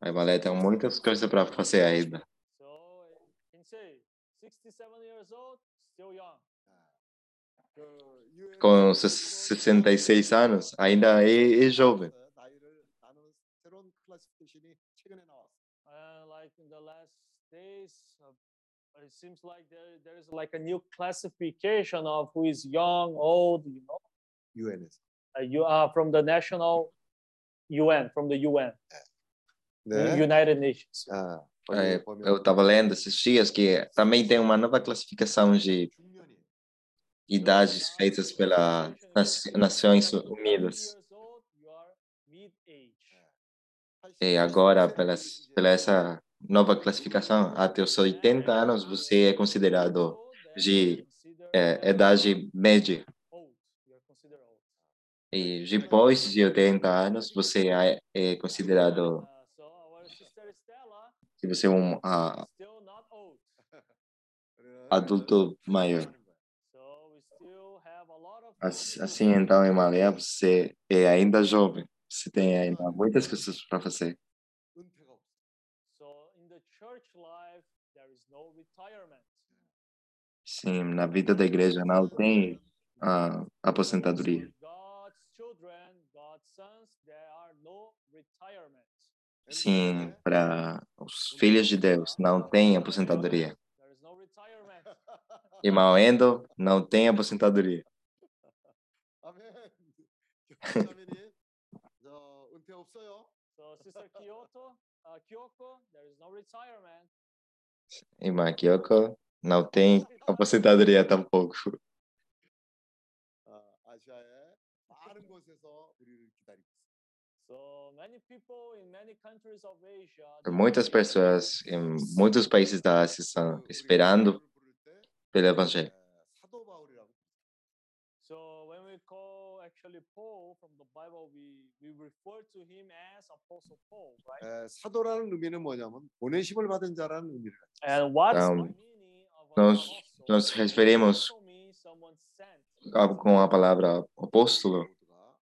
A Leia tem muitas coisas para fazer ainda com 66 anos, ainda é, é jovem. UN. Uh, you are from the national UN, from the UN, the United Nations. Ah, é, eu estava lendo esses dias que também tem uma nova classificação de idades feitas pelas Nações Unidas. E agora, pelas, pela essa nova classificação, até os 80 anos você é considerado de é, idade média. E depois de 80 anos você é, é considerado que você é um ah, adulto maior. Assim, assim, então, em Malé, você é ainda jovem. Você tem ainda muitas coisas para fazer. Sim, na vida da igreja não tem a aposentadoria. Sim, para os filhos de Deus não tem aposentadoria. Irmão Endo, não tem aposentadoria so Sister Kyoto, Kyoko. Irmã Kyoko, não tem aposentadoria tampouco. Muitas pessoas em muitos países da Ásia estão esperando pelo Evangelho. actually Paul from the Bible, we we refer to him as Apostle Paul, right? 에, 사도라는 의미는 뭐냐면 보내심을 받은 자라는 의미를 가지고 And what's the Um, meaning of an nós apostle? nos referimos Also means someone sent. a- com a palavra apóstolo, 모두가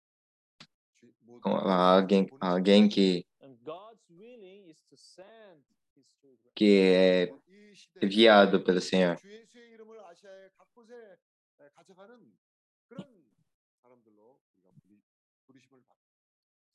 주- 모두가 com a alguém, 보내심을 alguém que, And God's willing is to send his children. que é 이 시대에 enviado pelo Senhor.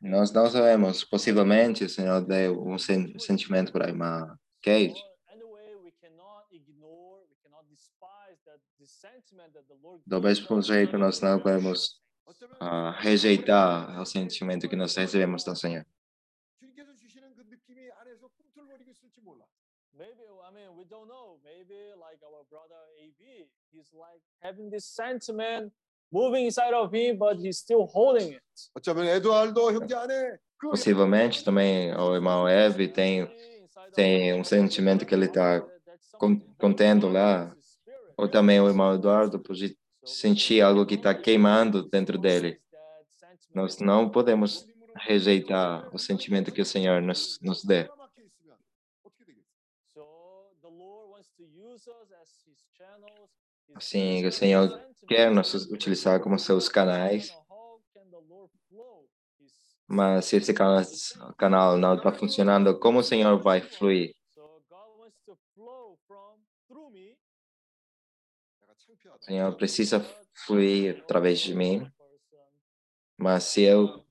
Nós não sabemos, possivelmente o Senhor deu um sentimento para irmã Kate. Do mesmo jeito, nós não podemos uh, rejeitar o sentimento que nós recebemos do Senhor. Maybe, I mean, we don't know. Maybe like our brother AV, he's like having this sentiment moving inside of him, but he's still holding it. 어쩌면 에드와르도 형제 안에 그 Possivelmente também o irmão Eve tem tem um sentimento que ele está con- contendo lá. Ou também o irmão Eduardo pode sentir algo que está queimando dentro dele. Nós não podemos rejeitar o sentimento que o Senhor nos, nos dê. Assim, o Senhor quer nos utilizar como seus canais, mas se esse canal não está funcionando, como o Senhor vai fluir? O Senhor precisa fluir através de mim, mas se eu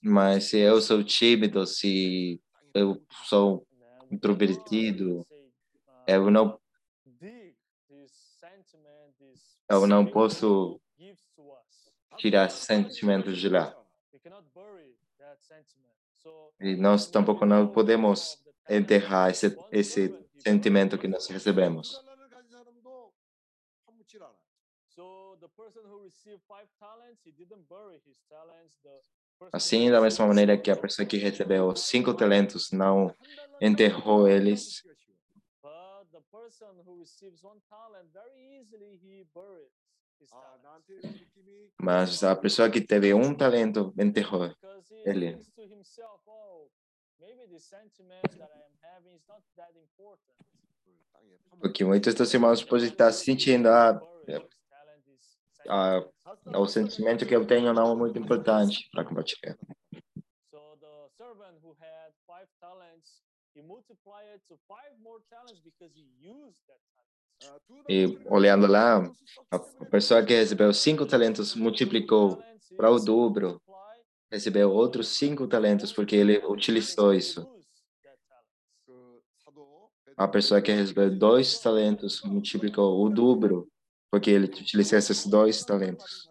mas se eu sou tímido, se eu sou introvertido, é, eu não eu não posso tirar sentimentos de lá. E nós tampouco não podemos enterrar esse, esse sentimento que nós recebemos. Assim, da mesma maneira que a pessoa que recebeu cinco talentos não enterrou eles, But the person who receives one talent, very easily he buries his talent. Mas a pessoa que teve um talento enterrou ele. Porque muitos dos irmãos podem estar sentindo ah, é, ah, é o sentimento que eu tenho não é muito importante para compartilhar. So the servant who had five talents e olhando lá, a pessoa que recebeu cinco talentos multiplicou para o dobro, recebeu outros cinco talentos porque ele utilizou isso. A pessoa que recebeu dois talentos multiplicou o dobro porque ele utilizou esses dois talentos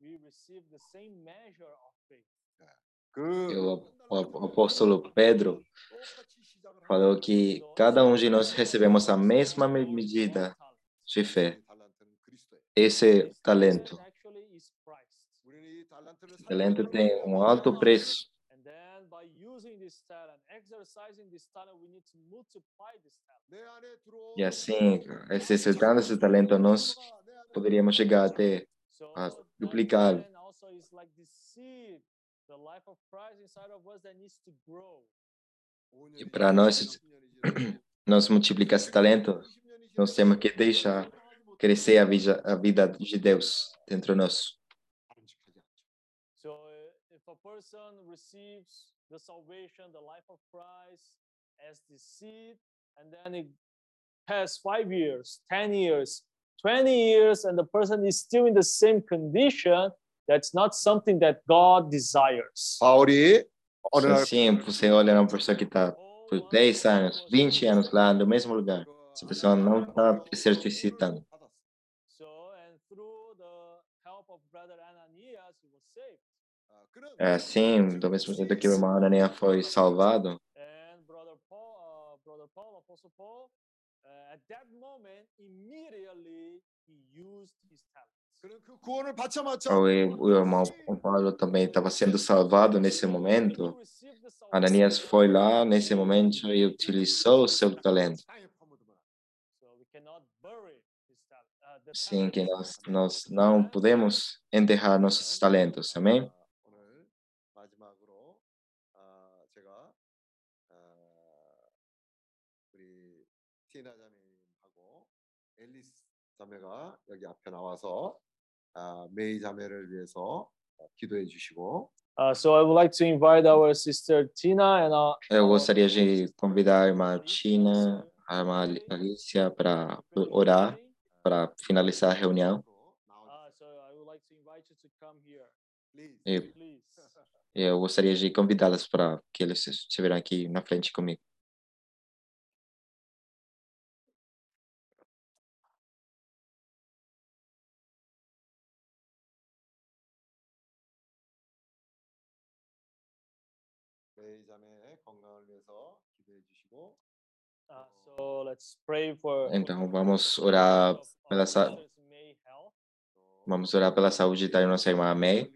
we receive the same measure of faith. É. O apóstolo Pedro falou que cada um de nós recebemos a mesma medida de fé, esse talento. O talento tem um alto preço. E assim, exercitando esse talento, nós poderíamos chegar até a ah, duplicar. E para nós, nós multiplicar esse talento, nós temos que deixar crescer a vida, a vida de Deus dentro de nós. And 20 years and the person is still in the same condition, that's not something that God desires. Pauli, olhando... Sim, você olha uma pessoa que está por 10 anos, 20 anos lá no mesmo lugar. Essa pessoa não está se exercitando. É, sim, do mesmo jeito que o irmão Anania foi salvado. uh, at that moment, immediately he used his. É o irmão Paulo também estava sendo salvado nesse momento. Ananias foi lá nesse momento e utilizou seu talento. Uh, Sim, que nós, nós não podemos enterrar nossos talentos, amém? 자매가 여기 앞에 나와서 아, 메이 자매를 위해서 어, 기도해 주시고 Uh, so I would like to invite our sister Tina and uh, Eu gostaria de convidar a irmã Tina, a irmã Ali- Alicia para orar, para finalizar a reunião. Uh, so I would like to invite you to come here, Please. E please. eu gostaria de convidá-las para que eles estiverem aqui na frente comigo. Então, então vamos orar pela saúde. Vamos orar pela saúde da nossa irmã May.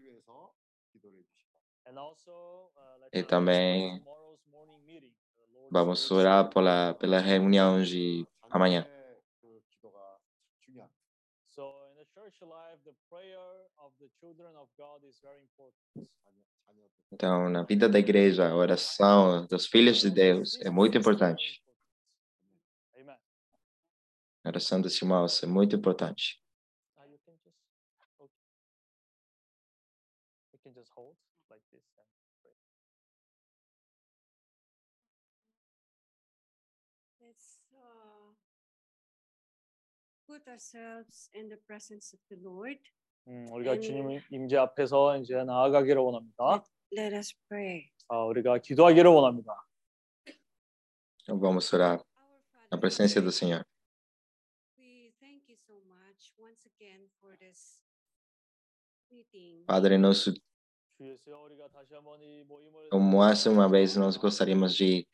E também vamos orar pela, pela reunião de amanhã. Então, na vida da igreja, a oração dos filhos de Deus é muito importante. A oração dos irmãos é muito importante. Uh, you can just okay. You can just hold like this and pray. Let's uh, put ourselves in the presence of the Lord. 음, 우리가 음. 주님 임재 앞에서 이제 나아가기를 원합니다. Let us pray. 아, 우리가 기도하기를 원합니다. Então, vamos orar Our Father, na presença do Senhor. we thank you so much once again for this meeting. Padre nosso, 주 예수여 우리가 다시 한번 이 모임을 mais uma vez nós gostaríamos de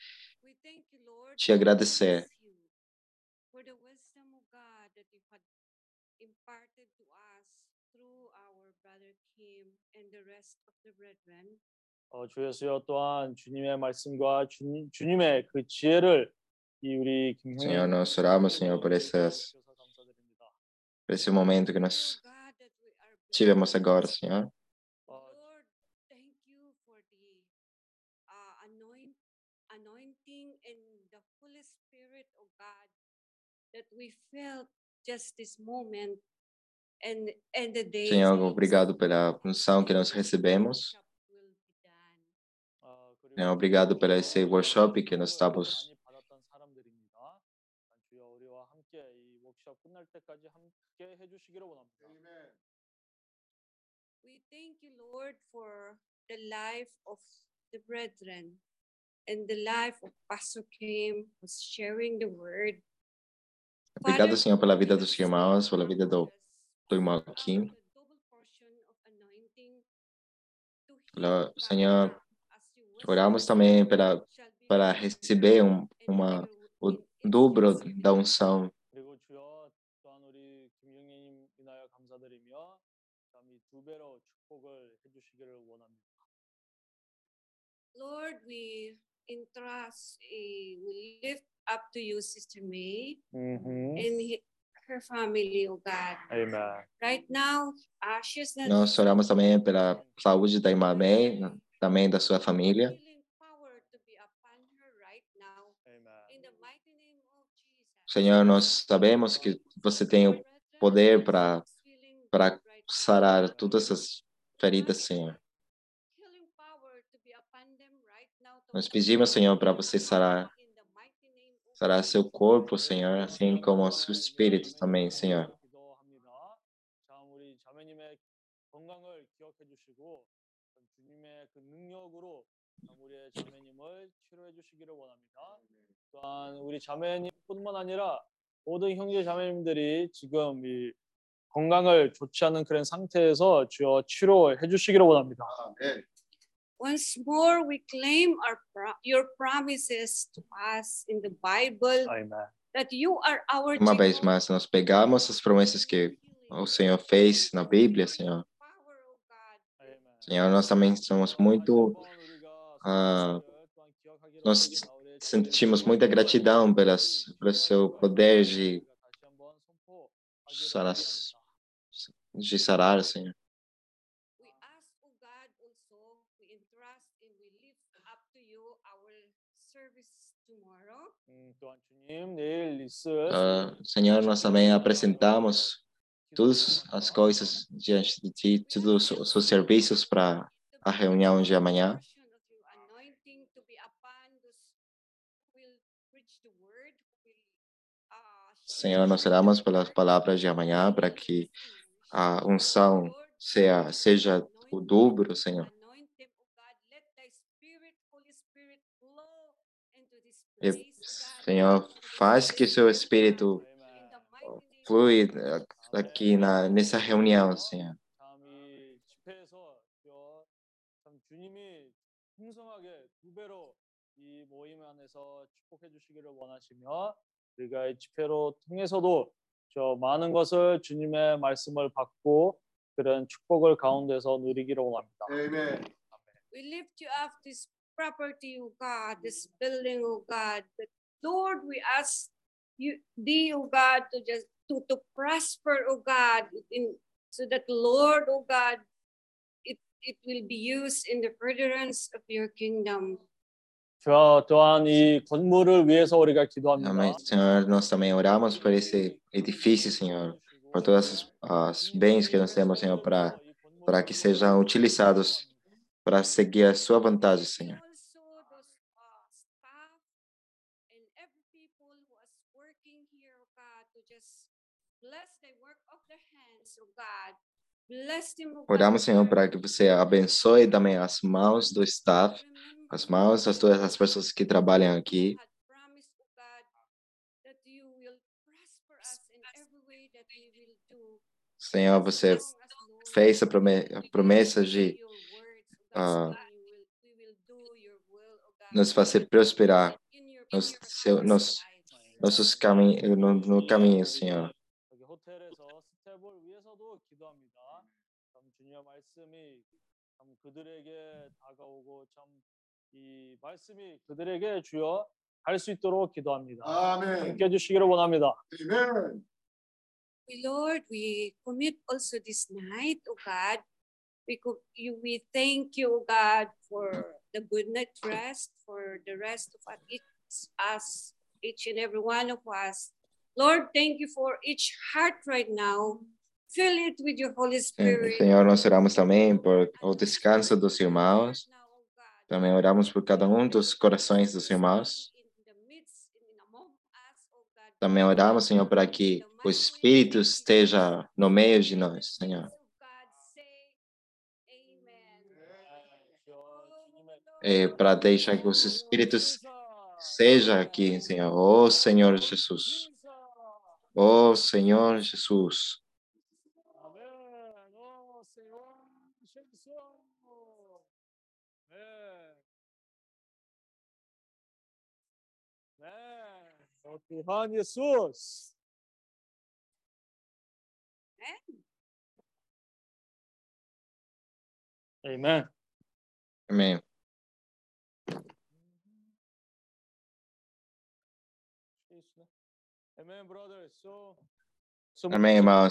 We thank you, Lord, te we agradecer. and the rest of the brethren. 어, 주 예수여 또한 주님의 말씀과 주님, 주님의 그 지혜를 이 우리 김형님 Senhor, nós oramos, Senhor, por essas, 주셔서 감사드립니다. por esse momento que Oh nós God, that we are tivemos blessed. agora, Senhor. 어, Lord, thank you for the uh, anoint, anointing and the Holy Spirit, oh God, that we felt just this moment Senhor, obrigado pela função que nós recebemos. Senhor, né, obrigado pela esse workshop que nós estamos We thank you, Lord, for the life of the brethren and the life of Pastor Kim who's sharing the word. Obrigado, Senhor, pela vida dos irmãos, pela vida do Turma aqui. Senhor, oramos também para, para receber um, uma, o dobro da unção. Lord, we entrust, eh, we lift up to you, Sister May, mm -hmm. and her family, oh God. Amen. Right now. Nós oramos também pela saúde da irmã May, também da sua família. Senhor, nós sabemos que você tem o poder para para sarar todas essas feridas, Senhor. Nós pedimos, Senhor, para você sarar será seu corpo, Senhor, assim como o seu espírito também, Senhor. Amém. 기도합니다. Once more, we claim our your promises to us in the Bible. Amen. That you are our Uma vez mais, nós pegamos as promessas que o Senhor fez na Bíblia, Senhor. Senhor, nós também somos muito. Uh, nós sentimos muita gratidão pelas, pelo seu poder de sarar, de sarar Senhor. Uh, Senhor, nós também apresentamos todas as coisas diante de Ti, todos os seus serviços para a reunião de amanhã. Senhor, nós oramos pelas palavras de amanhã para que a unção seja, seja o dobro, Senhor. E, Senhor, faz que seu espírito flui aqui na, nessa reunião, Senhor. 우리가 이 집회로 통해서도 저 많은 것을 주님의 말씀을 받고 그런 축복을 가운데서 누리기를 원합니다. 아멘. We lift you up this property, O God, this building, O God, the Lord, we ask you, thee, oh God, to just to, to prosper, oh God, in so that Lord, oh God, it, it will be used in the furtherance of your kingdom. 저 또한 이 건물을 위해서 우리가 기도합니다. Amém, Senhor. Nós também oramos por esse edifício, Senhor, por todas as, as bens que nós temos, Senhor, para para que sejam utilizados para seguir a sua vontade, Senhor. Oramos, Senhor, para que você abençoe também as mãos do staff, as mãos das todas as pessoas que trabalham aqui. Senhor, você fez a promessa de God, nos fazer prosperar nos, seu, nos nossos caminhos, no, no caminho, Senhor. 위해서도 기도합니다. 참 주님의 말씀이 참 그들에게 다가오고 참 이 말씀이 그들에게 주여 할 수 있도록 기도합니다. 함께 해주시기를 원합니다. We, Lord, we commit also this night, oh God. We, you, we thank you, oh God, for the good night rest, for the rest of each, us, each and every one of us. Lord, thank you for each heart right now. Fill it with your Holy Spirit. Senhor, nós oramos também por o descanso dos irmãos. Também oramos por cada um dos corações dos irmãos. Também oramos, Senhor, para que o Espírito esteja no meio de nós, Senhor. E para deixar que os Espíritos seja aqui, Senhor. Oh, Senhor Jesus. Oh, Senhor Jesus. Amém. Oh, Senhor Jesus. Amém. Amém. Oh, Tuhan Yesus. Amen. Amém. Isso, né? Amen, brother. So, so Amém, irmãos.